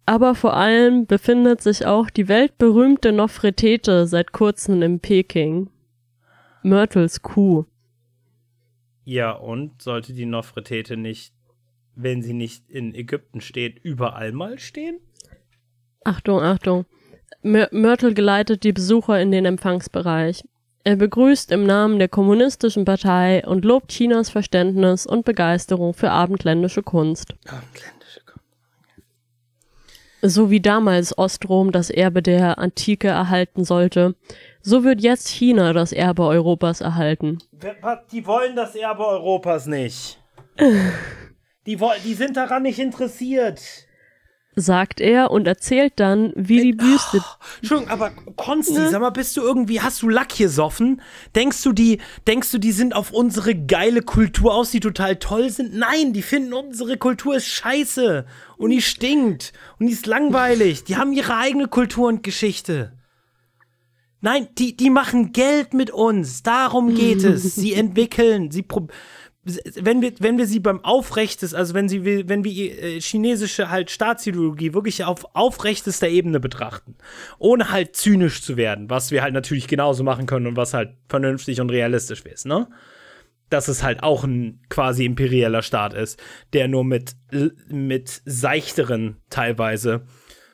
Aber vor allem befindet sich auch die weltberühmte Nofretete seit kurzem in Peking. Myrtles Kuh. Ja, und sollte die Nofretete nicht, wenn sie nicht in Ägypten steht, überall mal stehen? Achtung, Achtung. Myr Myrtle geleitet die Besucher in den Empfangsbereich. Er begrüßt im Namen der Kommunistischen Partei und lobt Chinas Verständnis und Begeisterung für abendländische Kunst. Abendländische Kunst. So wie damals Ostrom das Erbe der Antike erhalten sollte, so wird jetzt China das Erbe Europas erhalten. Die wollen das Erbe Europas nicht. *laughs* Die, die sind daran nicht interessiert. Sagt er und erzählt dann, wie die Büste. Entschuldigung, aber Konsti, sag mal, bist du irgendwie, hast du Lack gesoffen? Denkst du, die, denkst du, die sind auf unsere geile Kultur aus, die total toll sind? Nein, die finden unsere Kultur ist scheiße und die stinkt und die ist langweilig. Die haben ihre eigene Kultur und Geschichte. Nein, die, die machen Geld mit uns. Darum geht es. Sie *laughs* entwickeln, sie wenn wir, wenn wir sie beim Aufrechtes, also wenn sie, wenn wir äh, chinesische halt Staatsideologie wirklich auf aufrechtester Ebene betrachten, ohne halt zynisch zu werden, was wir halt natürlich genauso machen können und was halt vernünftig und realistisch ist, ne? Dass es halt auch ein quasi imperialer Staat ist, der nur mit, mit seichteren teilweise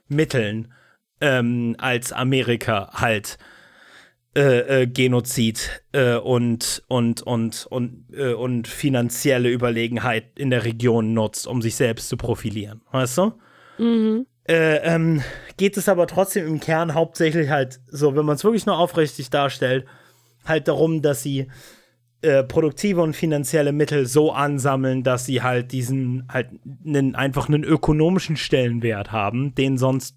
Mitteln ähm, als Amerika halt äh, äh, Genozid äh, und, und, und, und, äh, und finanzielle Überlegenheit in der Region nutzt, um sich selbst zu profilieren. Weißt du? Mhm. Äh, ähm, geht es aber trotzdem im Kern hauptsächlich halt so, wenn man es wirklich nur aufrichtig darstellt, halt darum, dass sie äh, produktive und finanzielle Mittel so ansammeln, dass sie halt diesen halt einen, einfach einen ökonomischen Stellenwert haben, den sonst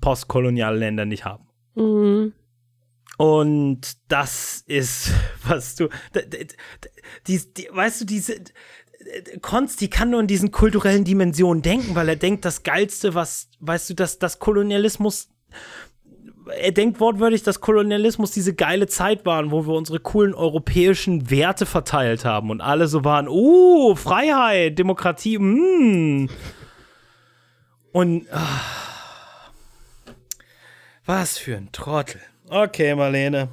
postkoloniale Länder nicht haben. Mhm. Und das ist, *laughs* was du, die, die, weißt du, diese, Konst, die kann nur in diesen kulturellen Dimensionen denken, weil er denkt, das Geilste, was, weißt du, dass das Kolonialismus, er denkt wortwörtlich, dass Kolonialismus diese geile Zeit waren, wo wir unsere coolen europäischen Werte verteilt haben und alle so waren, uh, Freiheit, Demokratie, mm. Und, ah, was für ein Trottel. Okay, Marlene.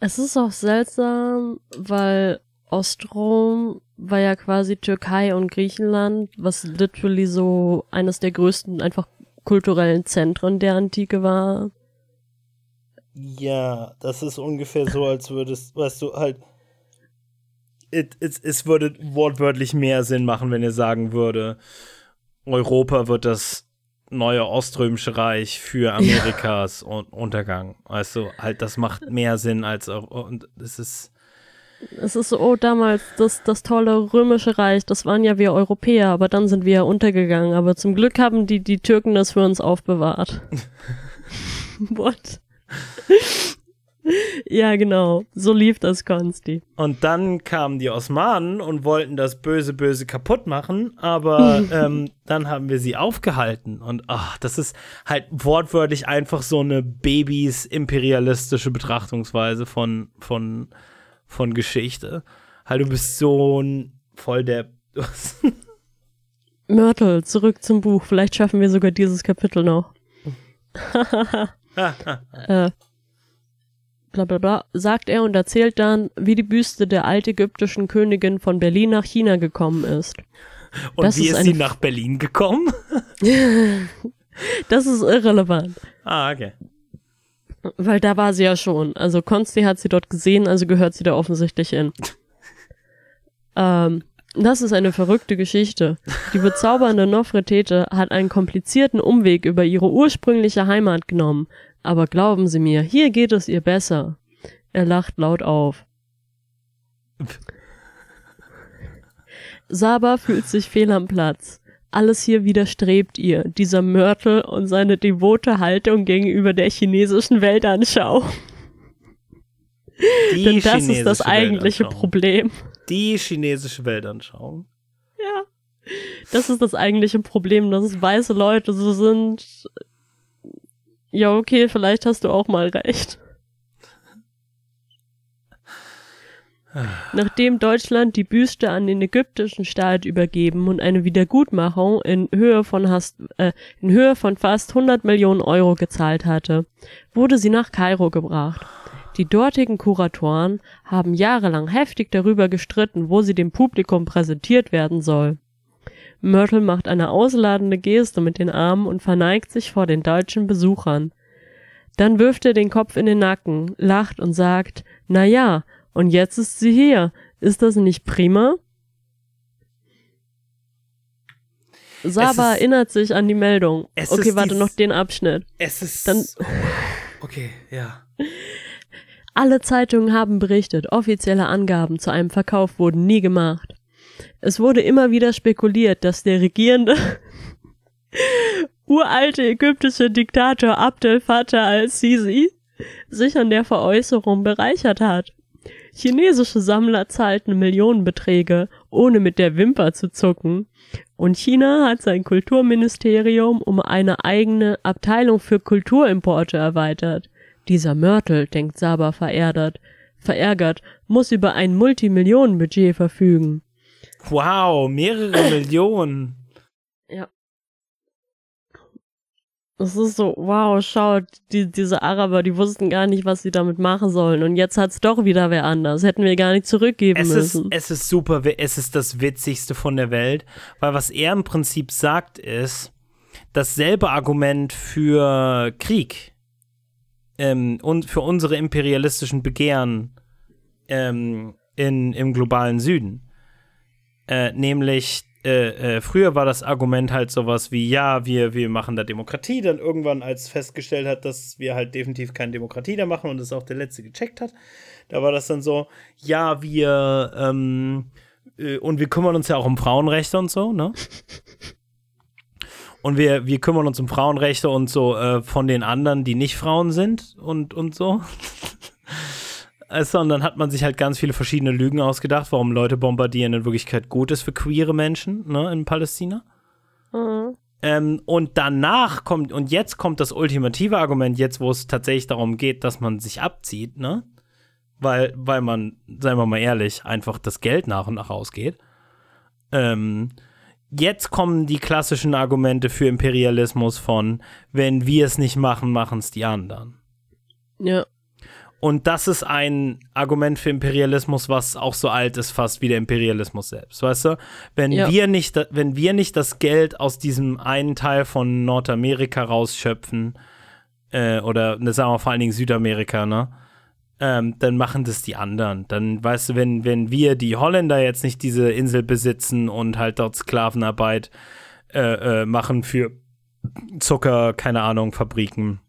Es ist auch seltsam, weil Ostrom war ja quasi Türkei und Griechenland, was literally so eines der größten einfach kulturellen Zentren der Antike war. Ja, das ist ungefähr so, als würdest, weißt du, halt. It, es, es würde wortwörtlich mehr Sinn machen, wenn ihr sagen würde, Europa wird das neue Oströmische Reich für Amerikas ja. Untergang. Weißt du, halt, das macht mehr Sinn als und es ist. Es ist so, oh, damals das, das tolle römische Reich, das waren ja wir Europäer, aber dann sind wir ja untergegangen. Aber zum Glück haben die, die Türken das für uns aufbewahrt. *laughs* What? *laughs* ja, genau. So lief das Konsti. Und dann kamen die Osmanen und wollten das böse, böse kaputt machen, aber *laughs* ähm, dann haben wir sie aufgehalten. Und ach, das ist halt wortwörtlich einfach so eine Babys imperialistische Betrachtungsweise von, von, von Geschichte. Halt, du bist so ein voll der. *laughs* Mörtel, zurück zum Buch. Vielleicht schaffen wir sogar dieses Kapitel noch. *laughs* äh, bla bla bla, sagt er und erzählt dann, wie die Büste der altägyptischen Königin von Berlin nach China gekommen ist. Und das wie ist, ist sie nach Berlin gekommen? *laughs* das ist irrelevant. Ah, okay. Weil da war sie ja schon. Also Consti hat sie dort gesehen, also gehört sie da offensichtlich hin. *laughs* ähm, das ist eine verrückte Geschichte. Die bezaubernde Nofretete hat einen komplizierten Umweg über ihre ursprüngliche Heimat genommen, aber glauben Sie mir, hier geht es ihr besser. Er lacht laut auf. *laughs* Saba fühlt sich fehl am Platz. Alles hier widerstrebt ihr, dieser Mörtel und seine devote Haltung gegenüber der chinesischen Weltanschauung. Die Denn das ist das eigentliche Problem. Die chinesische Weltanschauung. Ja. Das ist das eigentliche Problem, dass weiße Leute so sind, ja, okay, vielleicht hast du auch mal recht. Nachdem Deutschland die Büste an den ägyptischen Staat übergeben und eine Wiedergutmachung in Höhe von, hast, äh, in Höhe von fast 100 Millionen Euro gezahlt hatte, wurde sie nach Kairo gebracht. Die dortigen Kuratoren haben jahrelang heftig darüber gestritten, wo sie dem Publikum präsentiert werden soll. Myrtle macht eine ausladende Geste mit den Armen und verneigt sich vor den deutschen Besuchern. Dann wirft er den Kopf in den Nacken, lacht und sagt, na ja, und jetzt ist sie hier. Ist das nicht prima? Saba ist, erinnert sich an die Meldung. Okay, warte, noch den Abschnitt. Es ist. Dann, *sighs* okay, ja. Alle Zeitungen haben berichtet, offizielle Angaben zu einem Verkauf wurden nie gemacht. Es wurde immer wieder spekuliert, dass der regierende *laughs* uralte ägyptische Diktator Abdel Fattah al-Sisi sich an der Veräußerung bereichert hat. Chinesische Sammler zahlten Millionenbeträge, ohne mit der Wimper zu zucken. Und China hat sein Kulturministerium um eine eigene Abteilung für Kulturimporte erweitert. Dieser Mörtel, denkt Saba verärgert, verärgert, muss über ein Multimillionenbudget verfügen. Wow, mehrere Millionen. Ja. Es ist so, wow, schaut, die, diese Araber, die wussten gar nicht, was sie damit machen sollen. Und jetzt hat's doch wieder wer anders. Hätten wir gar nicht zurückgeben es müssen. Ist, es ist super, es ist das Witzigste von der Welt, weil was er im Prinzip sagt, ist, dasselbe Argument für Krieg ähm, und für unsere imperialistischen Begehren ähm, in, im globalen Süden äh, nämlich äh, äh, früher war das Argument halt sowas wie, ja, wir, wir machen da Demokratie, dann irgendwann als festgestellt hat, dass wir halt definitiv keine Demokratie da machen und es auch der Letzte gecheckt hat, da war das dann so, ja, wir, ähm, äh, und wir kümmern uns ja auch um Frauenrechte und so, ne? Und wir, wir kümmern uns um Frauenrechte und so äh, von den anderen, die nicht Frauen sind und, und so. *laughs* Also, und dann hat man sich halt ganz viele verschiedene Lügen ausgedacht, warum Leute bombardieren in Wirklichkeit gut ist für queere Menschen ne, in Palästina. Mhm. Ähm, und danach kommt, und jetzt kommt das ultimative Argument, jetzt wo es tatsächlich darum geht, dass man sich abzieht, ne? Weil, weil man, seien wir mal ehrlich, einfach das Geld nach und nach ausgeht. Ähm, jetzt kommen die klassischen Argumente für Imperialismus von, wenn wir es nicht machen, machen es die anderen. Ja. Und das ist ein Argument für Imperialismus, was auch so alt ist, fast wie der Imperialismus selbst. Weißt du? Wenn ja. wir nicht, wenn wir nicht das Geld aus diesem einen Teil von Nordamerika rausschöpfen, äh, oder ne, sagen wir vor allen Dingen Südamerika, ne? Ähm, dann machen das die anderen. Dann, weißt du, wenn, wenn wir, die Holländer, jetzt nicht diese Insel besitzen und halt dort Sklavenarbeit äh, äh, machen für Zucker, keine Ahnung, Fabriken.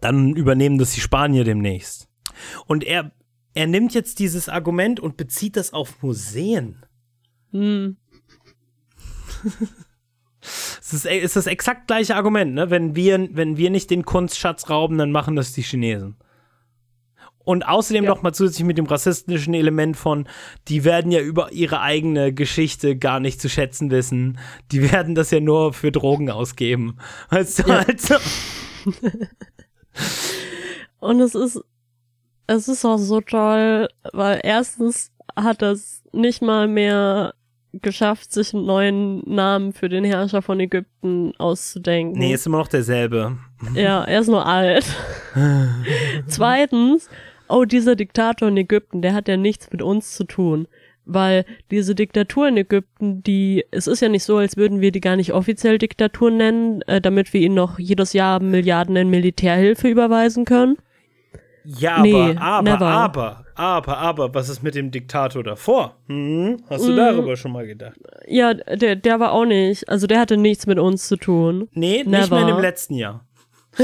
Dann übernehmen das die Spanier demnächst. Und er, er nimmt jetzt dieses Argument und bezieht das auf Museen. Hm. *laughs* Es ist, ist das exakt gleiche Argument, ne? Wenn wir, wenn wir nicht den Kunstschatz rauben, dann machen das die Chinesen. Und außerdem Ja. noch mal zusätzlich mit dem rassistischen Element von, die werden ja über ihre eigene Geschichte gar nicht zu schätzen wissen. Die werden das ja nur für Drogen ausgeben. Weißt du, Ja. also, *laughs* Und es ist, es ist auch so toll, weil erstens hat es nicht mal mehr geschafft, sich einen neuen Namen für den Herrscher von Ägypten auszudenken. nee, ist immer noch derselbe. Ja, er ist nur alt. *laughs* Zweitens, oh, dieser Diktator in Ägypten, der hat ja nichts mit uns zu tun. Weil diese Diktatur in Ägypten, die, es ist ja nicht so, als würden wir die gar nicht offiziell Diktatur nennen, äh, damit wir ihnen noch jedes Jahr Milliarden in Militärhilfe überweisen können. Ja, Nee, aber, aber, never. aber, aber, aber, was ist mit dem Diktator davor? Hm? Hast du darüber schon mal gedacht? Ja, der, der war auch nicht, also der hatte nichts mit uns zu tun. Nee, nicht Never. mehr im letzten Jahr. *laughs*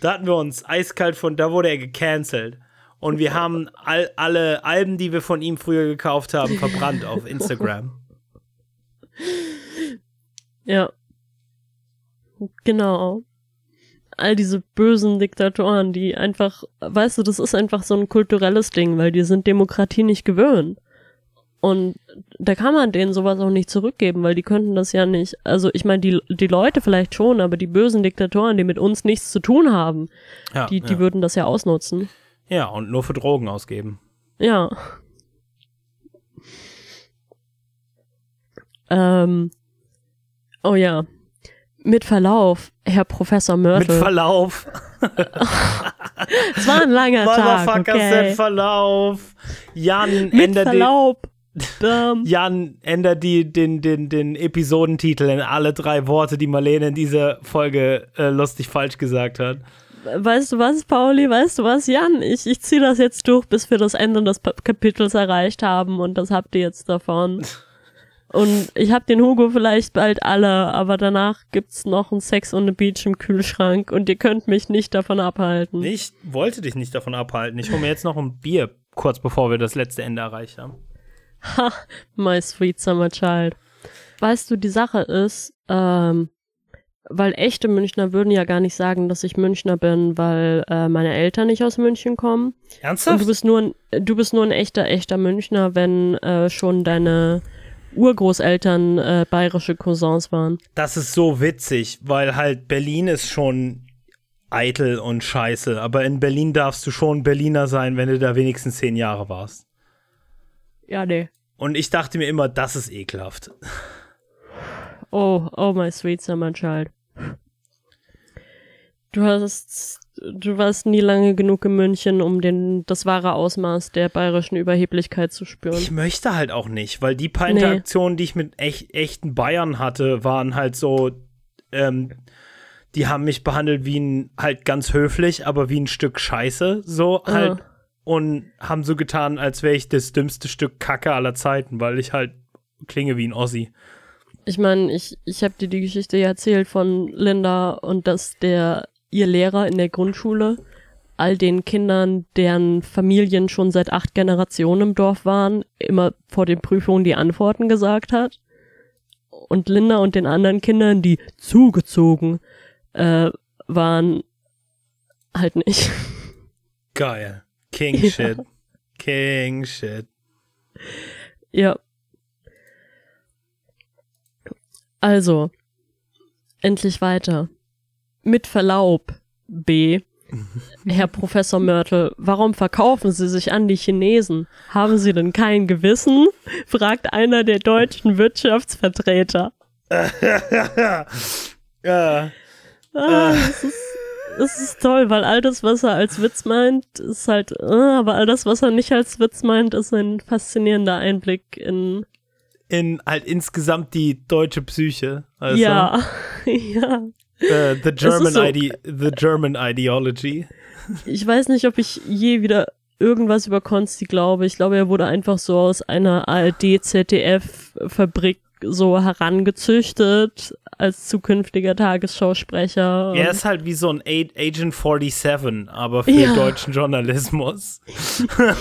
da hatten wir uns eiskalt von, da wurde er gecancelt. Und wir haben all, alle Alben, die wir von ihm früher gekauft haben, verbrannt auf Instagram. Ja. Genau. All diese bösen Diktatoren, die einfach, weißt du, das ist einfach so ein kulturelles Ding, weil die sind Demokratie nicht gewöhnt. Und da kann man denen sowas auch nicht zurückgeben, weil die könnten das ja nicht. Also ich meine, die, die Leute vielleicht schon, aber die bösen Diktatoren, die mit uns nichts zu tun haben, Ja, die, die ja. würden das ja ausnutzen. Ja, und nur für Drogen ausgeben. Ja. Ähm. Oh ja. Mit Verlauf, Herr Professor Mit Mörtel. Verlauf. *laughs* es war ein langer Tag, Motherfucker okay. Verlauf. Jan Mit ändert die, Verlaub. *laughs* Jan ändert die, den, den, den Episodentitel in alle drei Worte, die Marlene in dieser Folge äh, lustig falsch gesagt hat. Weißt du was, Pauli? Weißt du was, Jan? Ich, ich ziehe das jetzt durch, bis wir das Ende des Kapitels erreicht haben und das habt ihr jetzt davon. *laughs* Und ich hab den Hugo vielleicht bald alle, aber danach gibt's noch ein Sex on the Beach im Kühlschrank und ihr könnt mich nicht davon abhalten. Ich wollte dich nicht davon abhalten. Ich hole mir jetzt noch ein Bier, kurz bevor wir das letzte Ende erreicht haben. Ha, my sweet summer child. Weißt du, die Sache ist, ähm, weil echte Münchner würden ja gar nicht sagen, dass ich Münchner bin, weil äh, meine Eltern nicht aus München kommen. Und Ernsthaft? du bist nur ein, du bist nur ein echter, echter Münchner, wenn äh, schon deine Urgroßeltern äh, bayerische Cousins waren. Das ist so witzig, weil halt Berlin ist schon eitel und scheiße. Aber in Berlin darfst du schon Berliner sein, wenn du da wenigstens zehn Jahre warst. Ja, nee. Und ich dachte mir immer, das ist ekelhaft. Oh, oh my sweet summer child. Du hast, du warst nie lange genug in München, um den, das wahre Ausmaß der bayerischen Überheblichkeit zu spüren. Ich möchte halt auch nicht, weil die paar Nee. Interaktionen, die ich mit echt, echten Bayern hatte, waren halt so, ähm, die haben mich behandelt wie ein, halt ganz höflich, aber wie ein Stück Scheiße, so halt. Und haben so getan, als wäre ich das dümmste Stück Kacke aller Zeiten, weil ich halt klinge wie ein Ossi. Ich meine, ich, ich habe dir die Geschichte ja erzählt von Linda und dass der ihr Lehrer in der Grundschule all den Kindern, deren Familien schon seit acht Generationen im Dorf waren, immer vor den Prüfungen die Antworten gesagt hat. Und Linda und den anderen Kindern, die zugezogen äh, waren, halt nicht. *laughs* Geil. King Ja. Shit. King Shit. Ja. Also, endlich weiter. Mit Verlaub, B. Herr Professor Mörtel, warum verkaufen Sie sich an die Chinesen? Haben Sie denn kein Gewissen? fragt einer der deutschen Wirtschaftsvertreter. *laughs* Ja. Ah, das, ist, das ist toll, weil all das, was er als Witz meint, ist halt, ah, aber all das, was er nicht als Witz meint, ist ein faszinierender Einblick in, In halt insgesamt die deutsche Psyche. Also, ja, *laughs* ja. The German so- Ide the German Ideology. Ich weiß nicht, ob ich je wieder irgendwas über Konsti glaube. Ich glaube, er wurde einfach so aus einer ARD-ZDF-Fabrik so herangezüchtet als zukünftiger Tagesschausprecher. Er ist halt wie so ein Agent 47, aber für ja. deutschen Journalismus. *laughs*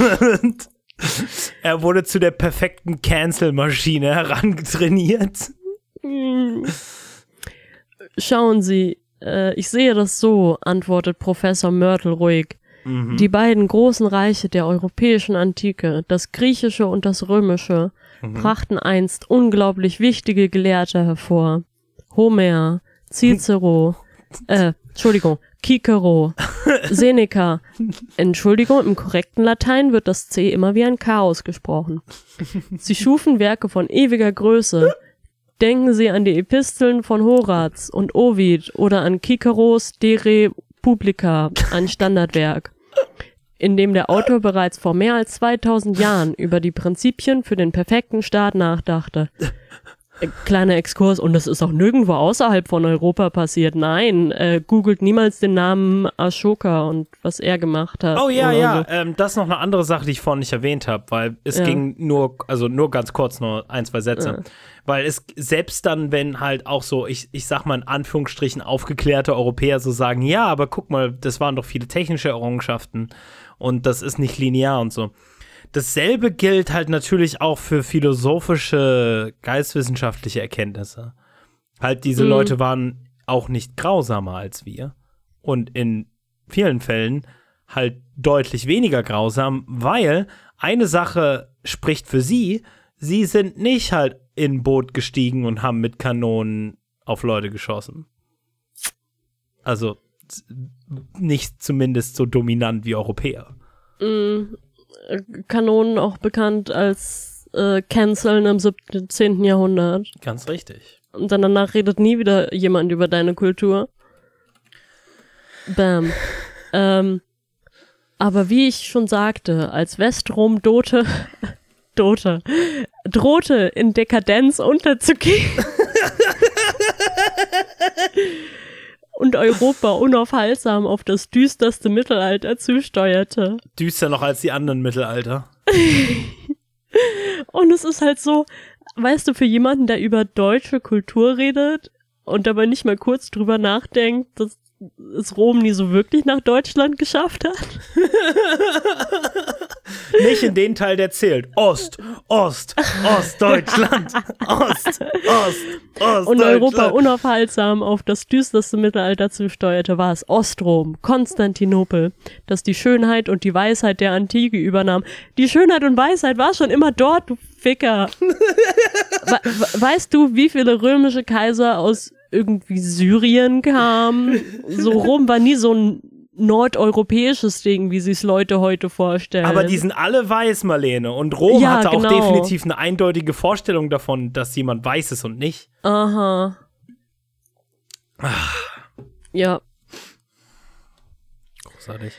er wurde zu der perfekten Cancel-Maschine herangetrainiert. Schauen Sie, äh, ich sehe das so, antwortet Professor Mörtel ruhig. Mhm. Die beiden großen Reiche der europäischen Antike, das griechische und das römische, mhm. brachten einst unglaublich wichtige Gelehrte hervor. Homer, Cicero, *laughs* äh, Entschuldigung, Cicero, *laughs* Seneca. Entschuldigung, im korrekten Latein wird das C immer wie ein K ausgesprochen. Sie schufen Werke von ewiger Größe. Denken Sie an die Episteln von Horaz und Ovid oder an Ciceros De Republica, ein Standardwerk, in dem der Autor bereits vor mehr als 2000 Jahren über die Prinzipien für den perfekten Staat nachdachte. Äh, kleiner Exkurs, und das ist auch nirgendwo außerhalb von Europa passiert. Nein, äh, googelt niemals den Namen Ashoka und was er gemacht hat. Oh ja, ja, so. ähm, das ist noch eine andere Sache, die ich vorhin nicht erwähnt habe, weil es ja. ging nur, also nur ganz kurz, nur ein, zwei Sätze. Ja. Weil es selbst dann, wenn halt auch so, ich, ich sag mal in Anführungsstrichen, aufgeklärte Europäer so sagen, ja, aber guck mal, das waren doch viele technische Errungenschaften und das ist nicht linear und so Dasselbe gilt halt natürlich auch für philosophische, geistwissenschaftliche Erkenntnisse. Halt, diese mhm. Leute waren auch nicht grausamer als wir. Und in vielen Fällen halt deutlich weniger grausam, weil eine Sache spricht für sie, sie sind nicht halt in ein Boot gestiegen und haben mit Kanonen auf Leute geschossen. Also nicht zumindest so dominant wie Europäer. Mm, Kanonen auch bekannt als äh, Canceln im 17. Jahrhundert. Ganz richtig. Und dann danach redet nie wieder jemand über deine Kultur. Bam. *laughs* ähm, aber wie ich schon sagte, als Westrom Dote, *laughs* Dote, drohte in Dekadenz unterzugehen. und Europa unaufhaltsam auf das düsterste Mittelalter zusteuerte. Düster noch als die anderen Mittelalter. *laughs* und es ist halt so, weißt du, für jemanden, der über deutsche Kultur redet und dabei nicht mal kurz drüber nachdenkt, dass es Rom nie so wirklich nach Deutschland geschafft hat. *laughs* Nicht in den Teil, der zählt. Ost, Ost, Ostdeutschland, *laughs* Ost, Ost, Ost. Und Europa unaufhaltsam auf das düsterste Mittelalter zusteuerte, war es Ostrom, Konstantinopel, das die Schönheit und die Weisheit der Antike übernahm. Die Schönheit und Weisheit war schon immer dort, du Ficker. *laughs* We weißt du, wie viele römische Kaiser aus irgendwie Syrien kamen? So Rom war nie so ein nordeuropäisches Ding, wie sich es Leute heute vorstellen. Aber die sind alle weiß, Marlene. Und Rom ja, hatte genau. auch definitiv eine eindeutige Vorstellung davon, dass jemand weiß ist und nicht. Aha. Ach. Ja. Großartig.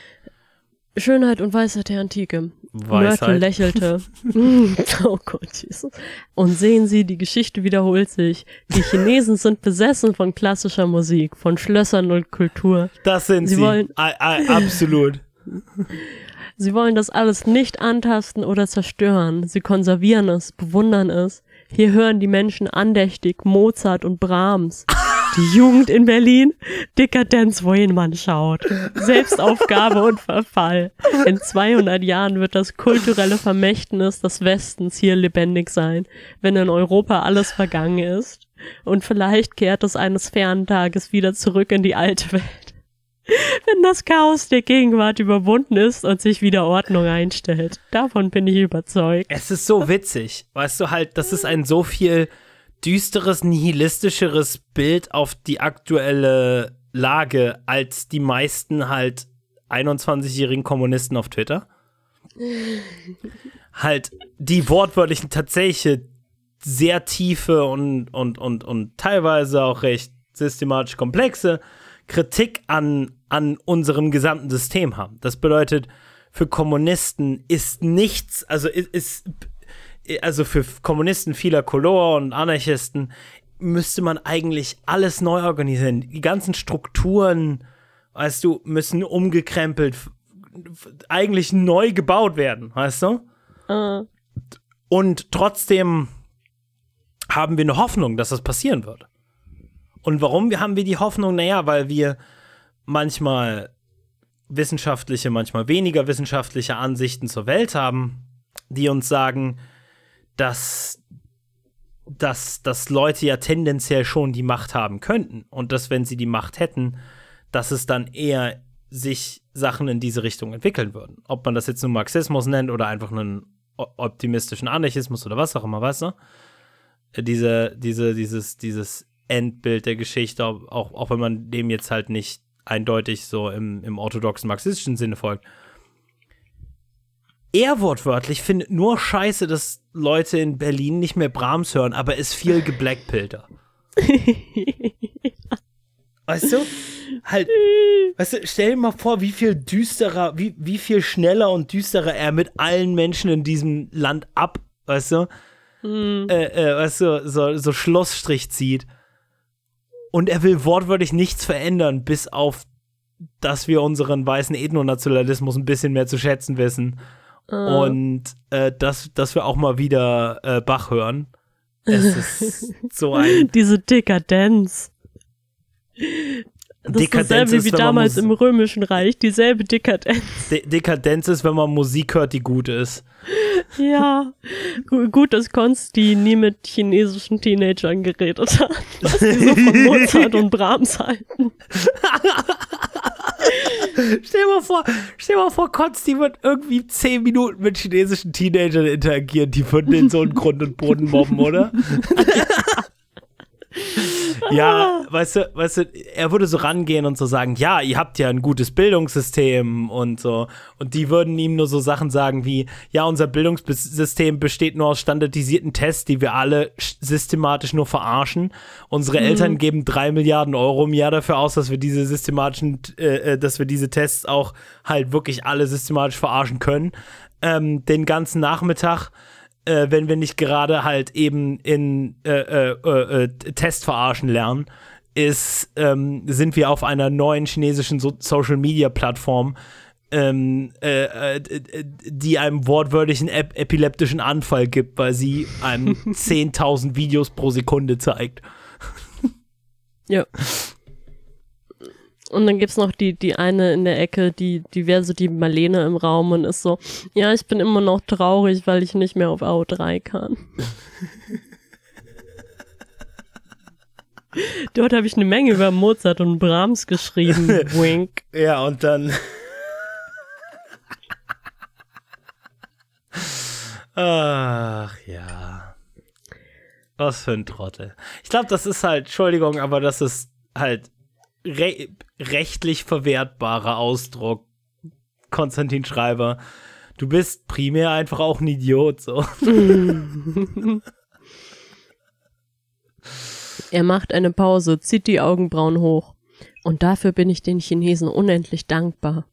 Schönheit und Weisheit der Antike. Weisheit. Mörtel lächelte. *laughs* oh Gott, Jesus. Und sehen Sie, die Geschichte wiederholt sich. Die Chinesen sind besessen von klassischer Musik, von Schlössern und Kultur. Das sind sie. sie. Wollen, I, I, absolut. *laughs* sie wollen das alles nicht antasten oder zerstören. Sie konservieren es, bewundern es. Hier hören die Menschen andächtig Mozart und Brahms. Die Jugend in Berlin, Dekadenz, wohin man schaut. Selbstaufgabe und Verfall. In 200 Jahren wird das kulturelle Vermächtnis des Westens hier lebendig sein, wenn in Europa alles vergangen ist. Und vielleicht kehrt es eines fernen Tages wieder zurück in die alte Welt. Wenn das Chaos der Gegenwart überwunden ist und sich wieder Ordnung einstellt. Davon bin ich überzeugt. Es ist so witzig. Weißt du halt, das ist ein so viel düsteres, nihilistischeres Bild auf die aktuelle Lage als die meisten halt 21-jährigen Kommunisten auf Twitter. *laughs* halt die wortwörtlichen tatsächlich sehr tiefe und, und, und, und teilweise auch recht systematisch komplexe Kritik an, an unserem gesamten System haben. Das bedeutet, für Kommunisten ist nichts, also ist, ist also für Kommunisten vieler Color und Anarchisten müsste man eigentlich alles neu organisieren. Die ganzen Strukturen, weißt du, müssen umgekrempelt, eigentlich neu gebaut werden, weißt du? Uh. Und trotzdem haben wir eine Hoffnung, dass das passieren wird. Und warum haben wir die Hoffnung? Naja, weil wir manchmal wissenschaftliche, manchmal weniger wissenschaftliche Ansichten zur Welt haben, die uns sagen, dass, dass, dass Leute ja tendenziell schon die Macht haben könnten und dass, wenn sie die Macht hätten, dass es dann eher sich Sachen in diese Richtung entwickeln würden. Ob man das jetzt nur Marxismus nennt oder einfach einen optimistischen Anarchismus oder was auch immer, weißt du? Diese, diese, dieses, dieses Endbild der Geschichte, auch, auch wenn man dem jetzt halt nicht eindeutig so im, im orthodoxen marxistischen Sinne folgt. Er wortwörtlich findet nur scheiße, dass Leute in Berlin nicht mehr Brahms hören, aber ist viel geblackpilter. *laughs* weißt du? Halt, weißt du, stell dir mal vor, wie viel düsterer, wie, wie viel schneller und düsterer er mit allen Menschen in diesem Land ab, weißt du? Hm. Äh, äh, weißt du, so, so Schlossstrich zieht. Und er will wortwörtlich nichts verändern, bis auf, dass wir unseren weißen Ethnonationalismus ein bisschen mehr zu schätzen wissen. Uh. Und äh, dass, dass wir auch mal wieder äh, Bach hören. Es *laughs* ist so ein. Diese Dekadenz. Das Dekadenz ist dasselbe wie damals im Römischen Reich, dieselbe Dekadenz. De Dekadenz ist, wenn man Musik hört, die gut ist. Ja, gut, dass Konsti nie mit chinesischen Teenagern geredet hat, was die so von *laughs* Mozart und Brahms halten. *laughs* stell mal vor, stell mal vor, Konsti wird irgendwie zehn Minuten mit chinesischen Teenagern interagieren, die von den so einen Grund und Boden mobben, oder? *laughs* ja, weißt du, weißt du, er würde so rangehen und so sagen, ja, ihr habt ja ein gutes Bildungssystem und so. Und die würden ihm nur so Sachen sagen wie, ja, unser Bildungssystem besteht nur aus standardisierten Tests, die wir alle systematisch nur verarschen. Unsere mhm. Eltern geben drei Milliarden Euro im Jahr dafür aus, dass wir diese systematischen, äh, äh dass wir diese Tests auch halt wirklich alle systematisch verarschen können. Ähm, den ganzen Nachmittag äh, wenn wir nicht gerade halt eben in äh, äh, äh, äh Testverarschen lernen, ist, ähm, sind wir auf einer neuen chinesischen so Social Media Plattform, ähm, äh, die einem wortwörtlichen ep epileptischen Anfall gibt, weil sie einem *laughs* 10.000 Videos pro Sekunde zeigt. ja. Und dann gibt's noch die, die eine in der Ecke, die, die wäre so die Marlene im Raum und ist so, ja, ich bin immer noch traurig, weil ich nicht mehr auf AO3 kann. *laughs* Dort habe ich eine Menge über Mozart und Brahms geschrieben. *laughs* Wink. Ja, und dann. Ach ja. Was für ein Trottel. Ich glaube, das ist halt, Entschuldigung, aber das ist halt re rechtlich verwertbarer Ausdruck, Konstantin Schreiber. Du bist primär einfach auch ein Idiot, so. *laughs* er macht eine Pause, zieht die Augenbrauen hoch. Und dafür bin ich den Chinesen unendlich dankbar.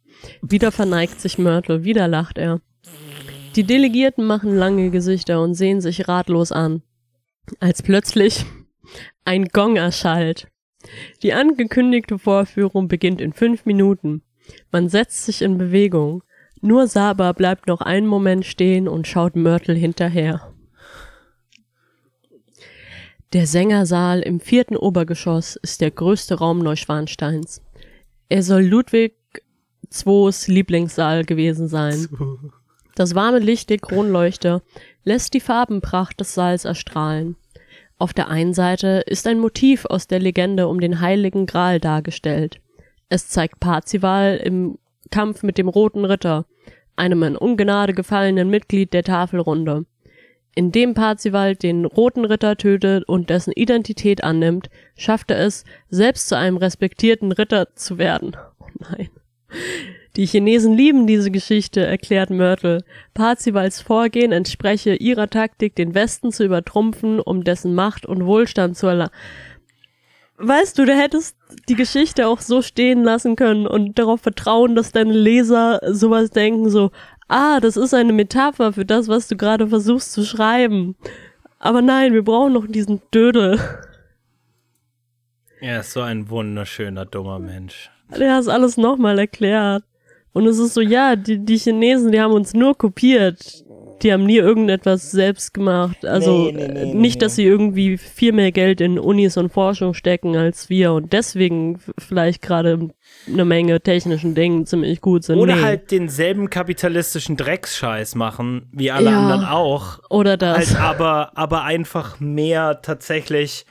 Wieder verneigt sich Mörtel, wieder lacht er. Die Delegierten machen lange Gesichter und sehen sich ratlos an. Als plötzlich ein Gong erschallt. Die angekündigte Vorführung beginnt in fünf Minuten. Man setzt sich in Bewegung. Nur Saba bleibt noch einen Moment stehen und schaut Mörtel hinterher. Der Sängersaal im vierten Obergeschoss ist der größte Raum Neuschwansteins. Er soll Ludwig II's Lieblingssaal gewesen sein. Das warme Licht der Kronleuchter lässt die Farbenpracht des Saals erstrahlen. Auf der einen Seite ist ein Motiv aus der Legende um den Heiligen Gral dargestellt. Es zeigt Parzival im Kampf mit dem Roten Ritter, einem in Ungnade gefallenen Mitglied der Tafelrunde. Indem Parzival den Roten Ritter tötet und dessen Identität annimmt, schafft er es, selbst zu einem respektierten Ritter zu werden. *laughs* Oh nein. Die Chinesen lieben diese Geschichte, erklärt Mörtel. Parzivals Vorgehen entspreche ihrer Taktik, den Westen zu übertrumpfen, um dessen Macht und Wohlstand zu erlangen. Weißt du, du hättest die Geschichte auch so stehen lassen können und darauf vertrauen, dass deine Leser sowas denken, so, ah, das ist eine Metapher für das, was du gerade versuchst zu schreiben. Aber nein, wir brauchen noch diesen Dödel. Er ist so ein wunderschöner, dummer Mensch. Der hat alles nochmal erklärt. Und es ist so, ja, die, die Chinesen, die haben uns nur kopiert. die haben nie irgendetwas selbst gemacht. Also Nee, nee, nee, nicht, nee, dass sie irgendwie viel mehr Geld in Unis und Forschung stecken als wir und deswegen vielleicht gerade eine Menge technischen Dingen ziemlich gut sind. Oder halt denselben kapitalistischen Drecksscheiß machen, wie alle Ja. anderen auch. Oder das. Halt aber, aber einfach mehr tatsächlich,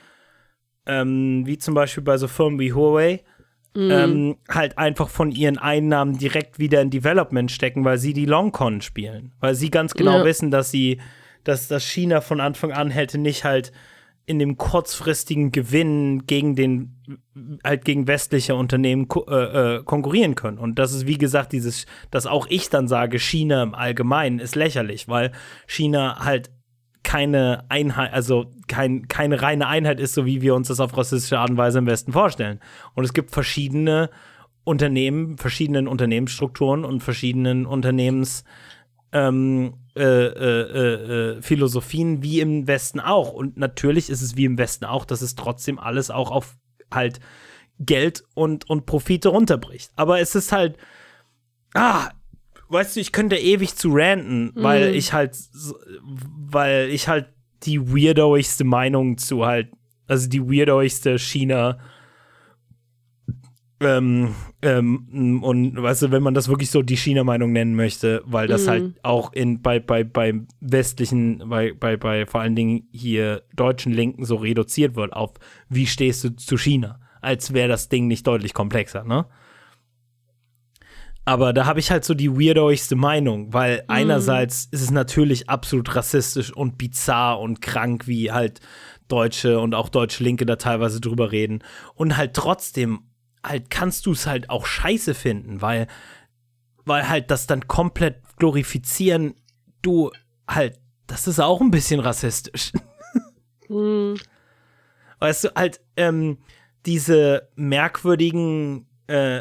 ähm, wie zum Beispiel bei so Firmen wie Huawei, Mhm. ähm, halt einfach von ihren Einnahmen direkt wieder in Development stecken, weil sie die Longcon spielen. Weil sie ganz genau Ja. wissen, dass sie, dass das China von Anfang an hätte nicht halt in dem kurzfristigen Gewinn gegen den halt gegen westliche Unternehmen ko äh, äh, konkurrieren können. Und das ist, wie gesagt, dieses, dass auch ich dann sage, China im Allgemeinen ist lächerlich, weil China halt keine Einheit, also kein, keine reine Einheit ist, so wie wir uns das auf rassistische Art und Weise im Westen vorstellen. Und es gibt verschiedene Unternehmen, verschiedenen Unternehmensstrukturen und verschiedenen Unternehmens ähm, äh, äh, äh, äh, Philosophien wie im Westen auch. Und natürlich ist es wie im Westen auch, dass es trotzdem alles auch auf halt Geld und, und Profite runterbricht. Aber es ist halt, ah, weißt du, ich könnte ewig zu ranten, weil ich halt, weil ich halt die weirdoigste Meinung zu halt, also die weirdoigste China ähm, ähm, und weißt du, wenn man das wirklich so die China-Meinung nennen möchte, weil das halt auch in bei, bei, bei westlichen, bei, bei, bei vor allen Dingen hier deutschen Linken so reduziert wird auf wie stehst du zu China, als wäre das Ding nicht deutlich komplexer, ne? Aber da habe ich halt so die weirdoigste Meinung, weil einerseits ist es natürlich absolut rassistisch und bizarr und krank, wie halt Deutsche und auch deutsche Linke da teilweise drüber reden. Und halt trotzdem, halt kannst du es halt auch scheiße finden, weil, weil halt das dann komplett glorifizieren, du halt, das ist auch ein bisschen rassistisch. *laughs* Hm. Weißt du, halt, ähm, diese merkwürdigen äh,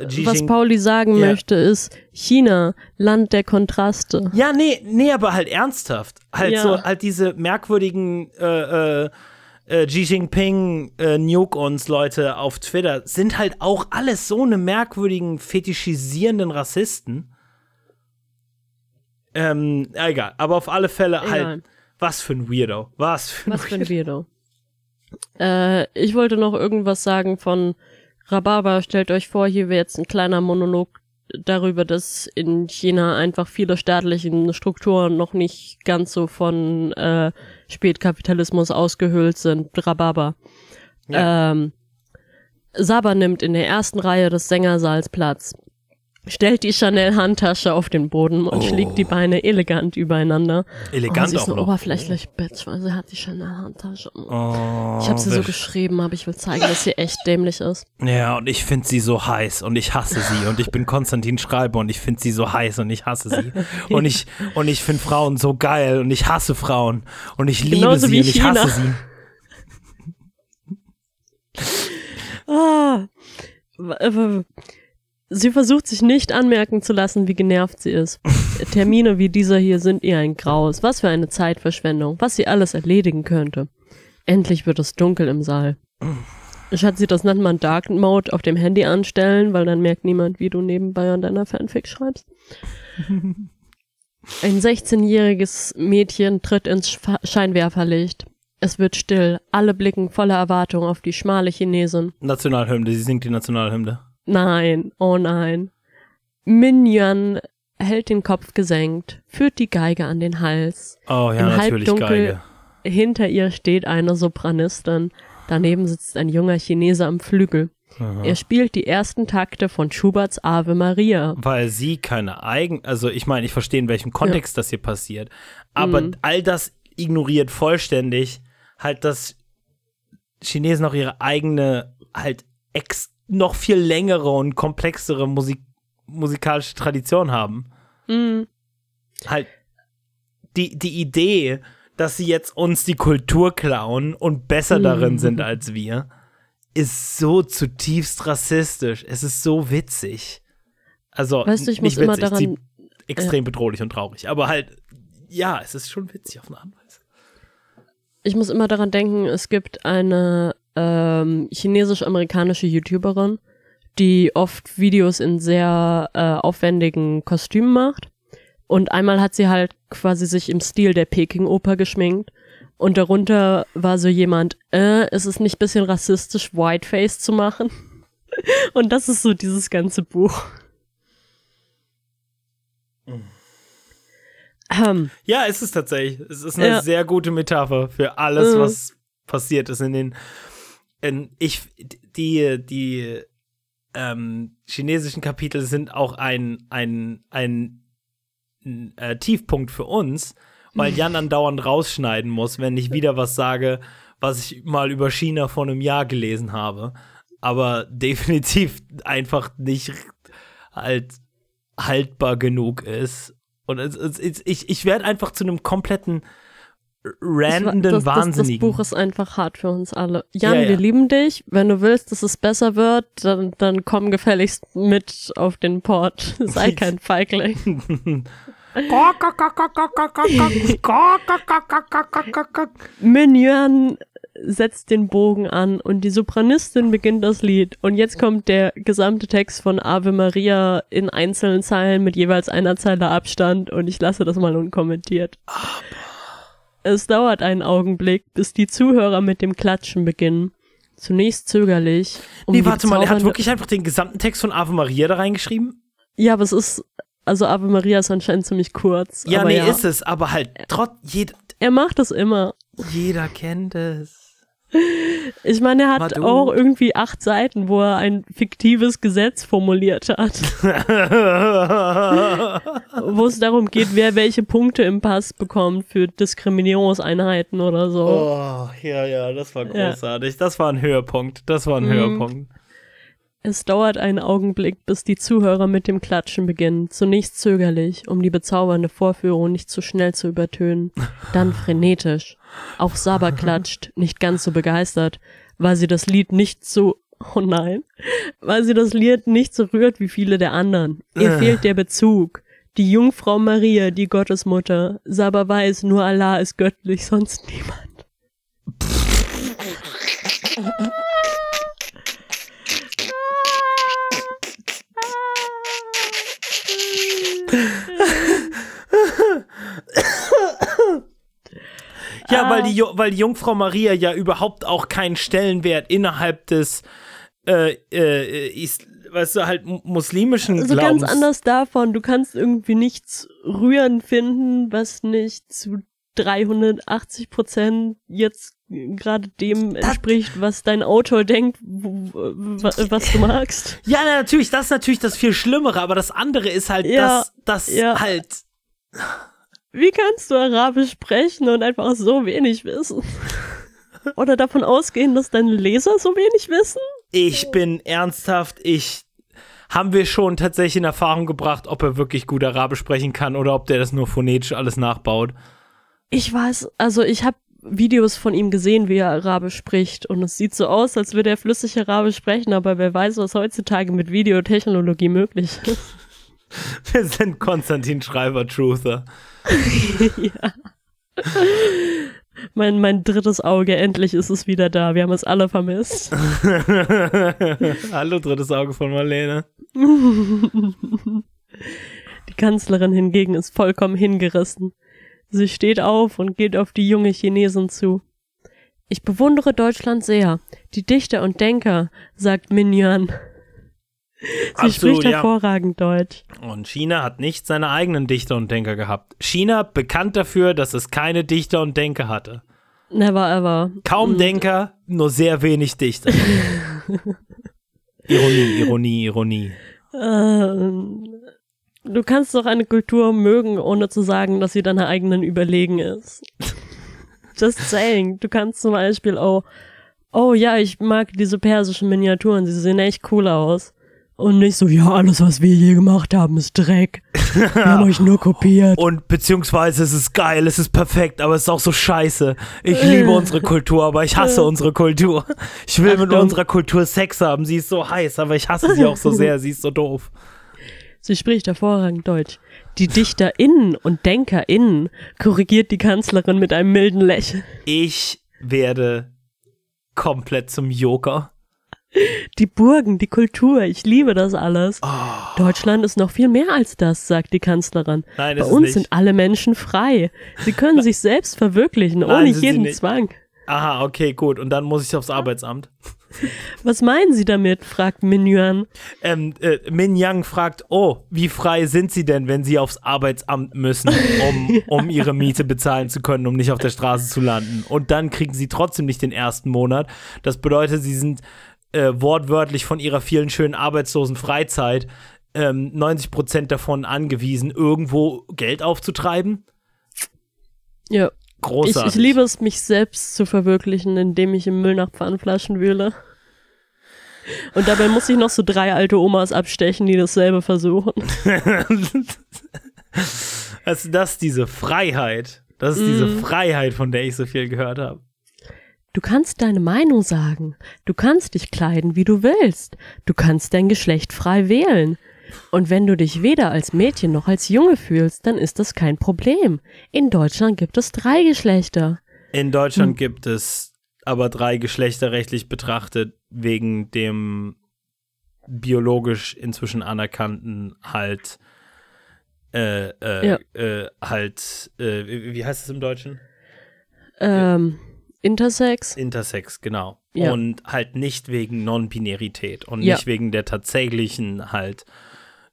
äh, äh, Was Pauli sagen Ja. möchte, ist China, Land der Kontraste. Ja, nee, nee, aber halt ernsthaft. Halt Ja. so, halt diese merkwürdigen äh, äh, Xi Jinping äh, Nuke uns Leute auf Twitter sind halt auch alles so eine merkwürdigen, fetischisierenden Rassisten. Ähm, egal, aber auf alle Fälle Egal. halt, was für ein Weirdo. Was für ein Was für ein Weirdo. Ich wollte noch irgendwas sagen von Rhabarber. Stellt euch vor, hier wäre jetzt ein kleiner Monolog darüber, dass in China einfach viele staatlichen Strukturen noch nicht ganz so von äh, Spätkapitalismus ausgehöhlt sind. Rhabarber. Ja. Ähm, Saba nimmt in der ersten Reihe des Sängersaals Platz, stellt die Chanel-Handtasche auf den Boden und Oh. schlägt die Beine elegant übereinander. Elegant oh, sie ist auch noch. oberflächlich Bitch, weil sie hat die Chanel-Handtasche. Oh, Ich habe sie so geschrieben, aber ich will zeigen, dass sie echt dämlich ist. Ja, und ich finde sie so heiß und ich hasse sie und ich bin Konstantin Schreiber und ich finde sie so heiß und ich hasse sie. Und ich, und ich finde Frauen so geil und ich hasse Frauen und ich liebe Genauso sie wie und ich China. hasse sie. Ah, sie versucht sich nicht anmerken zu lassen, wie genervt sie ist. Termine wie dieser hier sind ihr ein Graus. Was für eine Zeitverschwendung, was sie alles erledigen könnte. Endlich wird es dunkel im Saal. Schatzi, das nennt man Dark Mode auf dem Handy anstellen, weil dann merkt niemand, wie du nebenbei an deiner Fanfic schreibst. *laughs* Ein 16-jähriges Mädchen tritt ins Scheinwerferlicht. Es wird still. Alle blicken voller Erwartung auf die schmale Chinesin. Nationalhymne, sie singt die Nationalhymne. Nein, oh nein. Minyan hält den Kopf gesenkt, führt die Geige an den Hals. Oh ja, Im natürlich Halbdunkel Geige. Hinter ihr steht eine Sopranistin. Daneben sitzt ein junger Chinese am Flügel. Er spielt die ersten Takte von Schuberts Ave Maria. Weil sie keine eigen, also ich meine, ich verstehe, in welchem Kontext das hier passiert, aber Mhm. all das ignoriert vollständig halt, dass Chinesen auch ihre eigene, halt ex noch viel längere und komplexere Musik musikalische Tradition haben. Mhm. Halt die, die Idee, dass sie jetzt uns die Kultur klauen und besser darin sind als wir, ist so zutiefst rassistisch. Es ist so witzig. Also, Weißt du, ich nicht muss immer witzig, daran- sie- extrem bedrohlich und traurig. Aber halt, ja, es ist schon witzig auf eine Art Weise. Ich muss immer daran denken, es gibt eine ähm, chinesisch-amerikanische YouTuberin, die oft Videos in sehr äh, aufwendigen Kostümen macht. Und einmal hat sie halt quasi sich im Stil der Peking-Oper geschminkt. Und darunter war so jemand, äh, ist es nicht bisschen rassistisch, Whiteface zu machen? *laughs* Und das ist so dieses ganze Buch. Ähm, ja, es ist tatsächlich. Es ist eine ja. sehr gute Metapher für alles, mhm. was passiert ist in den. In, ich, die, die ähm, chinesischen Kapitel sind auch ein, ein, ein, ein äh, Tiefpunkt für uns, weil *laughs* Jan andauernd rausschneiden muss, wenn ich wieder was sage, was ich mal über China vor einem Jahr gelesen habe. Aber *laughs* definitiv einfach nicht halt haltbar genug ist, und es, es, es, ich, ich werde einfach zu einem kompletten randenden das, Wahnsinnigen. Das, das, Buch ist einfach hart für uns alle. Jan, ja, ja. wir lieben dich. Wenn du willst, dass es besser wird, dann, dann komm gefälligst mit auf den Port. *laughs* Sei kein Feigling. *laughs* Minion setzt den Bogen an und die Sopranistin beginnt das Lied. Und jetzt kommt der gesamte Text von Ave Maria in einzelnen Zeilen mit jeweils einer Zeile Abstand und ich lasse das mal unkommentiert. Es dauert einen Augenblick, bis die Zuhörer mit dem Klatschen beginnen. Zunächst zögerlich. Um nee, warte mal, er hat wirklich einfach den gesamten Text von Ave Maria da reingeschrieben? Ja, aber es ist, also Ave Maria ist anscheinend ziemlich kurz. Ja, nee, ja. ist es, aber halt trotz, jed Er macht es immer. Jeder kennt es. Ich meine, er hat auch irgendwie acht Seiten, wo er ein fiktives Gesetz formuliert hat. *laughs* wo es darum geht, wer welche Punkte im Pass bekommt für Diskriminierungseinheiten oder so. Oh, ja, ja, das war großartig. Ja. Das war ein Höhepunkt. Das war ein mhm. Höhepunkt. Es dauert einen Augenblick, bis die Zuhörer mit dem Klatschen beginnen, zunächst zögerlich, um die bezaubernde Vorführung nicht zu schnell zu übertönen, dann *laughs* frenetisch. Auch Saba klatscht, nicht ganz so begeistert, weil sie das Lied nicht so, oh nein, weil sie das Lied nicht so rührt wie viele der anderen. Ihr äh. fehlt der Bezug. Die Jungfrau Maria, die Gottesmutter. Saba weiß, nur Allah ist göttlich, sonst niemand. *laughs* *laughs* ja, weil die, weil die Jungfrau Maria ja überhaupt auch keinen Stellenwert innerhalb des äh, äh, ist, weißt du, halt muslimischen also Glaubens. ganz anders davon. Du kannst irgendwie nichts rühren finden, was nicht zu 380 Prozent jetzt gerade dem entspricht, was dein Autor denkt, was du magst. *laughs* Ja, natürlich, das ist natürlich das viel Schlimmere, aber das andere ist halt, ja, dass das ja. halt. Wie kannst du Arabisch sprechen und einfach so wenig wissen? Oder davon ausgehen, dass deine Leser so wenig wissen? Ich bin ernsthaft, ich haben wir schon tatsächlich in Erfahrung gebracht, ob er wirklich gut Arabisch sprechen kann oder ob der das nur phonetisch alles nachbaut. Ich weiß, also ich habe Videos von ihm gesehen, wie er Arabisch spricht. Und es sieht so aus, als würde er flüssig Arabisch sprechen, aber wer weiß, was heutzutage mit Videotechnologie möglich ist. *laughs* Wir sind Konstantin Schreiber Truther. *laughs* ja. Mein, mein drittes Auge, endlich ist es wieder da. Wir haben es alle vermisst. *laughs* Hallo, drittes Auge von Marlene. Die Kanzlerin hingegen ist vollkommen hingerissen. Sie steht auf und geht auf die junge Chinesin zu. Ich bewundere Deutschland sehr. Die Dichter und Denker, sagt Minyan. Sie Absolut, spricht hervorragend ja. Deutsch. Und China hat nicht seine eigenen Dichter und Denker gehabt. China bekannt dafür, dass es keine Dichter und Denker hatte. Never ever. Kaum mhm. Denker, nur sehr wenig Dichter. *laughs* Ironie, Ironie, Ironie. Ähm, Du kannst doch eine Kultur mögen, ohne zu sagen, dass sie deiner eigenen überlegen ist. *laughs* Just saying. Du kannst zum Beispiel, oh, oh ja, ich mag diese persischen Miniaturen, sie sehen echt cool aus. Und nicht so, ja, alles, was wir je gemacht haben, ist Dreck. Wir haben euch nur kopiert. Und beziehungsweise es ist geil, es ist perfekt, aber es ist auch so scheiße. Ich liebe unsere Kultur, aber ich hasse unsere Kultur. Ich will Achtung. mit unserer Kultur Sex haben, sie ist so heiß, aber ich hasse sie auch so sehr, sie ist so doof. Sie spricht hervorragend Deutsch. Die DichterInnen und DenkerInnen korrigiert die Kanzlerin mit einem milden Lächeln. Ich werde komplett zum Joker. Die Burgen, die Kultur, ich liebe das alles. Oh. Deutschland ist noch viel mehr als das, sagt die Kanzlerin. Nein, Bei uns sind alle Menschen frei. Sie können sich selbst verwirklichen, Nein, ohne jeden. Zwang. Aha, okay, gut. Und dann muss ich aufs Arbeitsamt. Was meinen Sie damit? fragt Minuan. Ähm, äh, Min Yang fragt, oh, wie frei sind Sie denn, wenn Sie aufs Arbeitsamt müssen, um, *laughs* um Ihre Miete bezahlen zu können, um nicht auf der Straße zu landen? Und dann kriegen Sie trotzdem nicht den ersten Monat. Das bedeutet, Sie sind äh, wortwörtlich von Ihrer vielen schönen arbeitslosen Freizeit ähm, 90 Prozent davon angewiesen, irgendwo Geld aufzutreiben. Ja. Ich, Großartig. ich liebe es, mich selbst zu verwirklichen, indem ich im Müll nach Pfannflaschen wühle. Und dabei muss ich noch so drei alte Omas abstechen, die dasselbe versuchen. *laughs* Also das ist diese Freiheit. Das ist diese Freiheit, von der ich so viel gehört habe. Du kannst deine Meinung sagen. Du kannst dich kleiden, wie du willst. Du kannst dein Geschlecht frei wählen. Und wenn du dich weder als Mädchen noch als Junge fühlst, dann ist das kein Problem. In Deutschland gibt es drei Geschlechter. In Deutschland gibt es aber drei geschlechterrechtlich betrachtet wegen dem biologisch inzwischen anerkannten halt äh, äh, Ja. äh, halt äh, wie wie heißt es im Deutschen? Ähm, Intersex? Intersex, genau. Ja. Und halt nicht wegen Non-Binarität und Ja. nicht wegen der tatsächlichen halt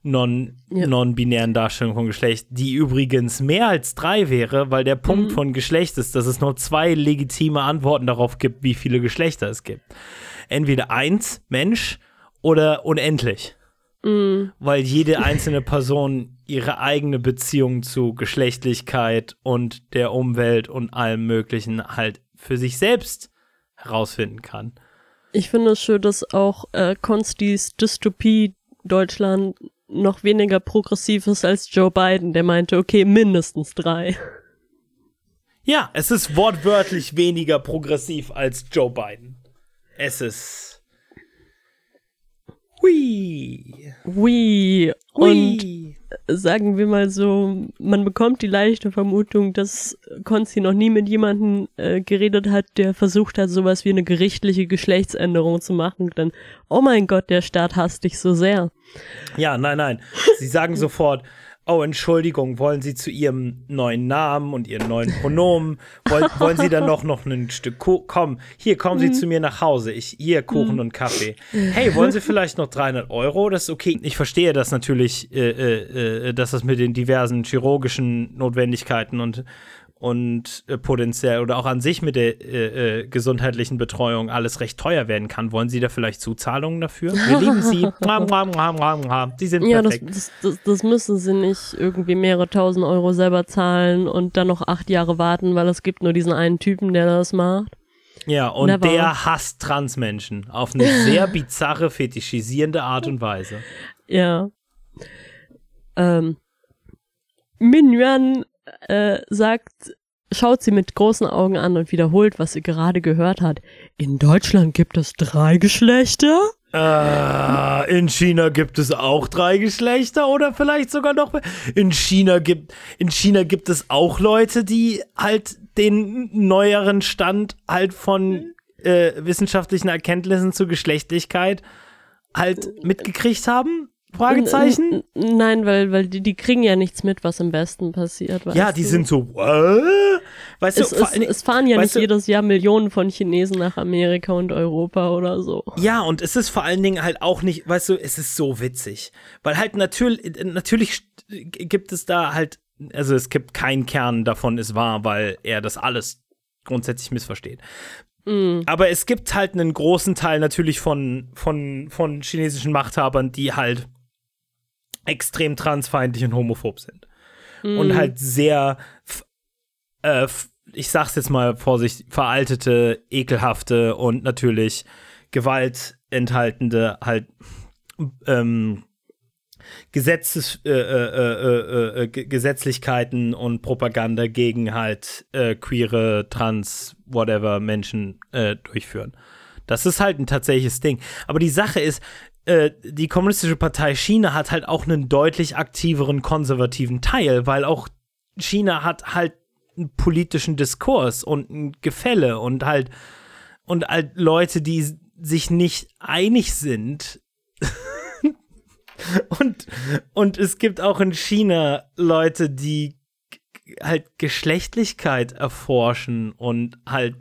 non, Ja. non-binären Darstellung von Geschlecht, die übrigens mehr als drei wäre, weil der Punkt Mhm. von Geschlecht ist, dass es nur zwei legitime Antworten darauf gibt, wie viele Geschlechter es gibt. Entweder eins, Mensch, oder unendlich. Mm, Weil jede einzelne Person ihre eigene Beziehung zu Geschlechtlichkeit und der Umwelt und allem Möglichen halt für sich selbst herausfinden kann. ich finde es schön, dass auch äh, Konstis Dystopie Deutschland noch weniger progressiv ist als Joe Biden, der meinte, okay, mindestens drei. Ja, es ist wortwörtlich weniger progressiv als Joe Biden. Es ist. Hui. Hui. Und Hui. Sagen wir mal so, man bekommt die leichte Vermutung, dass Konzi noch nie mit jemandem äh, geredet hat, der versucht hat, sowas wie eine gerichtliche Geschlechtsänderung zu machen. Denn, oh mein Gott, der Staat hasst dich so sehr. Ja, nein, nein. Sie sagen *laughs* sofort, oh, Entschuldigung, wollen Sie zu Ihrem neuen Namen und Ihren neuen Pronomen, wollen, *laughs* wollen Sie dann noch, noch ein Stück Kuchen? Komm, hier, kommen Sie zu mir nach Hause. Ich, hier, Kuchen und Kaffee. Hey, wollen Sie vielleicht noch 300 Euro? Das ist okay. Ich verstehe das natürlich, äh, äh, äh, dass das mit den diversen chirurgischen Notwendigkeiten und und äh, potenziell oder auch an sich mit der äh, äh, gesundheitlichen Betreuung alles recht teuer werden kann. Wollen Sie da vielleicht Zuzahlungen dafür? Wir lieben Sie. Mua, mua, mua, mua, mua. Sie sind Ja, das, perfekt. das, das, das müssen sie nicht irgendwie mehrere tausend Euro selber zahlen und dann noch acht Jahre warten, weil es gibt nur diesen einen Typen, der das macht. Ja, und Never. der hasst Transmenschen auf eine sehr bizarre, fetischisierende Art und Weise. Ja. Ähm, Min Yuan äh, sagt, schaut sie mit großen Augen an und wiederholt, was sie gerade gehört hat. In Deutschland gibt es drei Geschlechter? Äh, in China gibt es auch drei Geschlechter oder vielleicht sogar noch mehr. In China gibt, in China gibt es auch Leute, die halt den neueren Stand halt von äh, wissenschaftlichen Erkenntnissen zur Geschlechtlichkeit halt mitgekriegt haben? Fragezeichen? Nein, weil, weil die, die kriegen ja nichts mit, was im Westen passiert. Weißt Ja, die du? sind so, what? Weißt Es, du, es, es fahren ja nicht du- jedes Jahr Millionen von Chinesen nach Amerika und Europa oder so. Ja, und es ist vor allen Dingen halt auch nicht, weißt du, es ist so witzig. Weil halt natürlich, natürlich gibt es da halt, also es gibt keinen Kern davon ist wahr, weil er das alles grundsätzlich missversteht. Aber es gibt halt einen großen Teil natürlich von, von, von chinesischen Machthabern, die halt extrem transfeindlich und homophob sind. Und halt sehr, äh, ich sag's jetzt mal vorsichtig, veraltete, ekelhafte und natürlich gewaltenthaltende halt ähm, Gesetzes, äh, äh, äh, äh, Ge- Gesetzlichkeiten und Propaganda gegen halt äh, queere, trans, whatever Menschen äh, durchführen. Das ist halt ein tatsächliches Ding. Aber die Sache ist, äh, die Kommunistische Partei China hat halt auch einen deutlich aktiveren konservativen Teil, weil auch China hat halt einen politischen Diskurs und ein Gefälle und halt und halt Leute, die sich nicht einig sind. *laughs* und, und es gibt auch in China Leute, die halt Geschlechtlichkeit erforschen und halt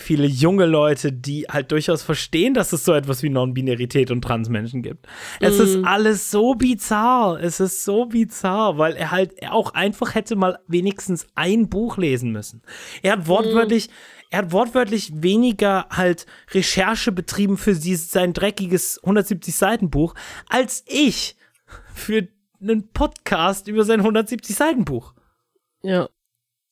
viele junge Leute, die halt durchaus verstehen, dass es so etwas wie Non-Binarität und Transmenschen gibt. Es mm. ist mhm. alles so bizarr. Es ist so bizarr, weil er halt auch einfach hätte mal wenigstens ein Buch lesen müssen. Er hat wortwörtlich, mm. er hat wortwörtlich weniger halt Recherche betrieben für dieses, sein dreckiges 170 Seiten Buch, als ich für einen Podcast über sein 170 Seiten Buch. Ja.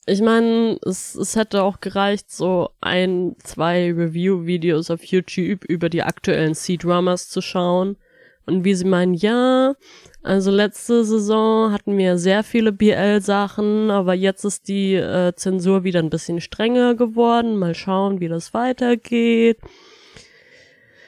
Ich meine, es, es hätte auch gereicht, so ein, zwei Review-Videos auf YouTube über die aktuellen C-Dramas zu schauen. Und wie sie meinen, ja, also letzte Saison hatten wir sehr viele BL-Sachen, aber jetzt ist die äh, Zensur wieder ein bisschen strenger geworden. Mal schauen, wie das weitergeht.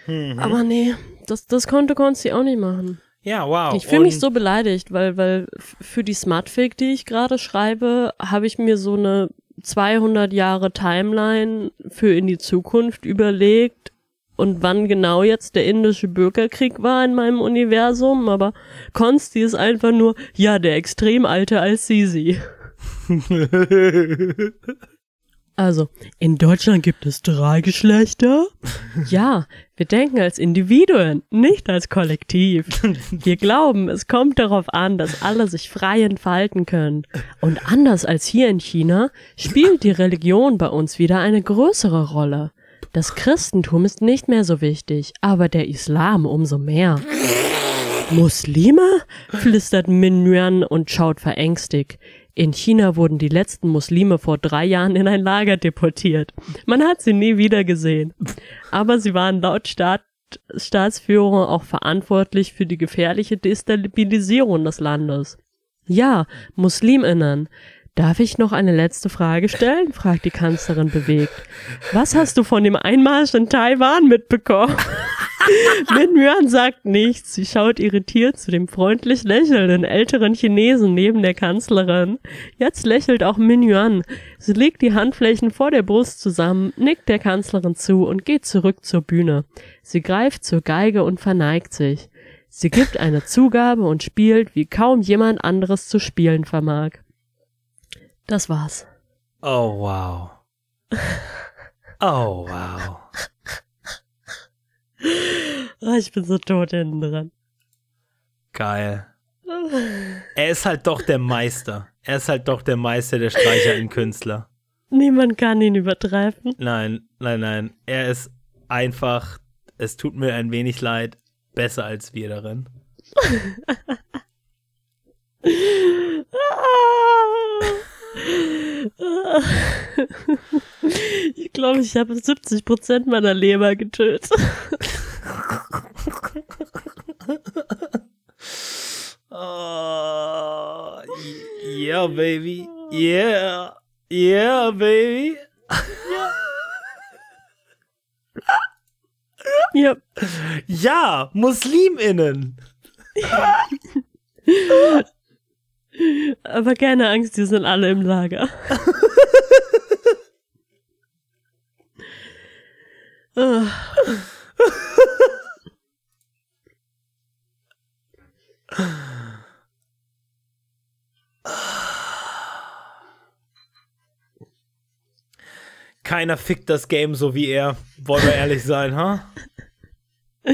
Mhm. Aber nee, das, das konnte Konzi auch nicht machen. Ja, wow. Ich fühle mich so beleidigt, weil, weil für die Smartfake, die ich gerade schreibe, habe ich mir so eine 200 Jahre Timeline für in die Zukunft überlegt und wann genau jetzt der indische Bürgerkrieg war in meinem Universum, aber Konsti ist einfach nur, ja, der extrem alte als Sisi. *laughs* Also, in Deutschland gibt es drei Geschlechter? *laughs* ja, wir denken als Individuen, nicht als Kollektiv. Wir glauben, es kommt darauf an, dass alle sich frei entfalten können. Und anders als hier in China spielt die Religion bei uns wieder eine größere Rolle. Das Christentum ist nicht mehr so wichtig, aber der Islam umso mehr. Muslime? flüstert Min Yuan und schaut verängstigt. In China wurden die letzten Muslime vor drei Jahren in ein Lager deportiert. Man hat sie nie wieder gesehen. Aber sie waren laut Staat Staatsführung auch verantwortlich für die gefährliche Destabilisierung des Landes. Ja, Musliminnen. Darf ich noch eine letzte Frage stellen? fragt die Kanzlerin bewegt. Was hast du von dem Einmarsch in Taiwan mitbekommen? *laughs* Min Yuan sagt nichts. Sie schaut irritiert zu dem freundlich lächelnden älteren Chinesen neben der Kanzlerin. Jetzt lächelt auch Min Yuan. Sie legt die Handflächen vor der Brust zusammen, nickt der Kanzlerin zu und geht zurück zur Bühne. Sie greift zur Geige und verneigt sich. Sie gibt eine Zugabe und spielt, wie kaum jemand anderes zu spielen vermag. Das war's. Oh wow. Oh wow. Oh, *laughs* ich bin so tot hinten dran. Geil. Er ist halt doch der Meister. Er ist halt doch der Meister der Streicher in Künstler. Niemand kann ihn übertreffen. Nein, nein, nein. Er ist einfach, es tut mir ein wenig leid, besser als wir darin. *laughs* *laughs* *laughs* Ich glaube, ich habe 70 Prozent meiner Leber getötet. *laughs* oh, yeah, baby. Yeah. Yeah, baby. Ja. Ja, MuslimInnen. *laughs* Aber keine Angst, die sind alle im Lager. Keiner fickt das Game so wie er, wollen wir ehrlich sein, ha? Huh?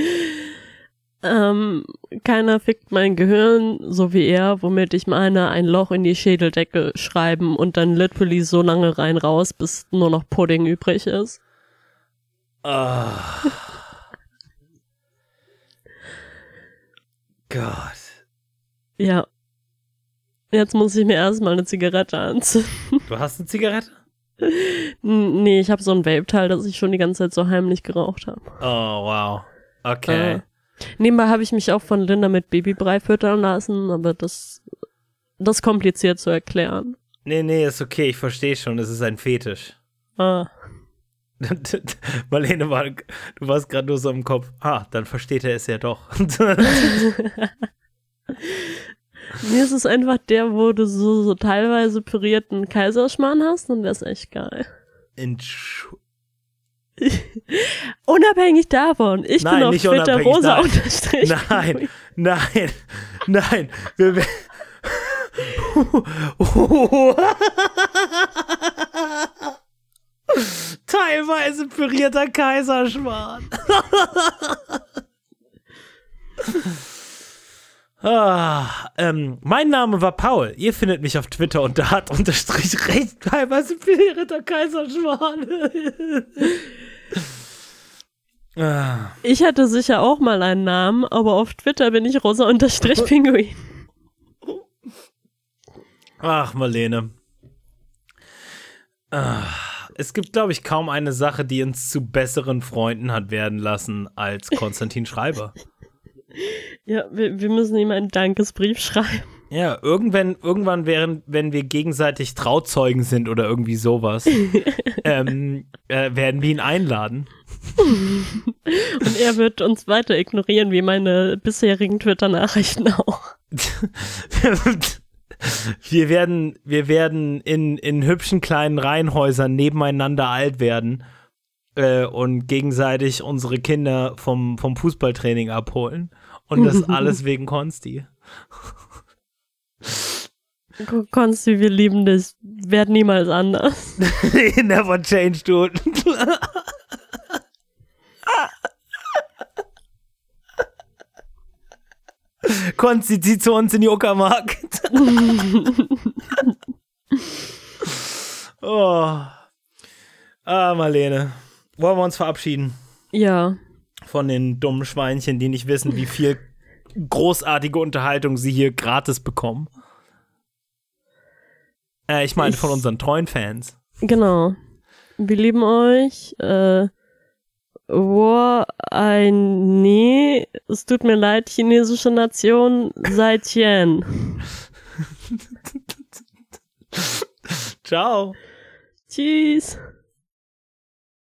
Ähm, keiner fickt mein Gehirn, so wie er, womit ich meine, ein Loch in die Schädeldecke schreiben und dann literally so lange rein raus, bis nur noch Pudding übrig ist. Oh. Gott. Ja. Jetzt muss ich mir erstmal eine Zigarette anzünden. Du hast eine Zigarette? nee, ich habe so ein Vape-Teil, das ich schon die ganze Zeit so heimlich geraucht habe. Oh, wow. Okay. Äh, Nebenbei habe ich mich auch von Linda mit Babybrei füttern lassen, aber das, das ist kompliziert zu erklären. Nee, nee, ist okay, ich verstehe schon, es ist ein Fetisch. Ah. *laughs* Marlene, war, du warst gerade nur so im Kopf. Ah, dann versteht er es ja doch. *laughs* Mir ist es einfach der, wo du so, so teilweise pürierten Kaiserschmarrn hast und der ist echt geil. Entsch *laughs* unabhängig davon, ich Nein, bin auf Twitter rosa nein. unterstrich. Nein, *laughs* nein, nein. Wir, *laughs* Teilweise pürierter Kaiserschmarrn. ah, ähm, mein Name war Paul. Ihr findet mich auf Twitter unter hat unterstrich recht teilweise pürierter Kaiserschmarrn. Ah. Ich hatte sicher auch mal einen Namen, aber auf Twitter bin ich rosa unterstrich *laughs* Pinguin. Ach, Marlene. Ah, es gibt, glaube ich, kaum eine Sache, die uns zu besseren Freunden hat werden lassen als Konstantin Schreiber. *laughs* Ja, wir, wir müssen ihm einen Dankesbrief schreiben. Ja, irgendwann, irgendwann während, wenn wir gegenseitig Trauzeugen sind oder irgendwie sowas, *laughs* ähm, äh, werden wir ihn einladen. Und er wird uns weiter ignorieren, wie meine bisherigen Twitter-Nachrichten auch. *laughs* wir werden, wir werden in, in hübschen kleinen Reihenhäusern nebeneinander alt werden äh, und gegenseitig unsere Kinder vom, vom Fußballtraining abholen. Und das *laughs* alles wegen Konsti. Konsti, wir lieben dich. Werd niemals anders. *laughs* Never change, dude. Konsti, zieh zu uns in die Uckermark. *laughs* oh. Ah, Marlene. Wollen wir uns verabschieden Ja. von den dummen Schweinchen, die nicht wissen, wie viel großartige Unterhaltung sie hier gratis bekommen? Äh, ich meine von unseren treuen Fans. Genau. Wir lieben euch. Äh, wo ein Nee, es tut mir leid, chinesische Nation, sei Tien. *laughs* Ciao. Tschüss.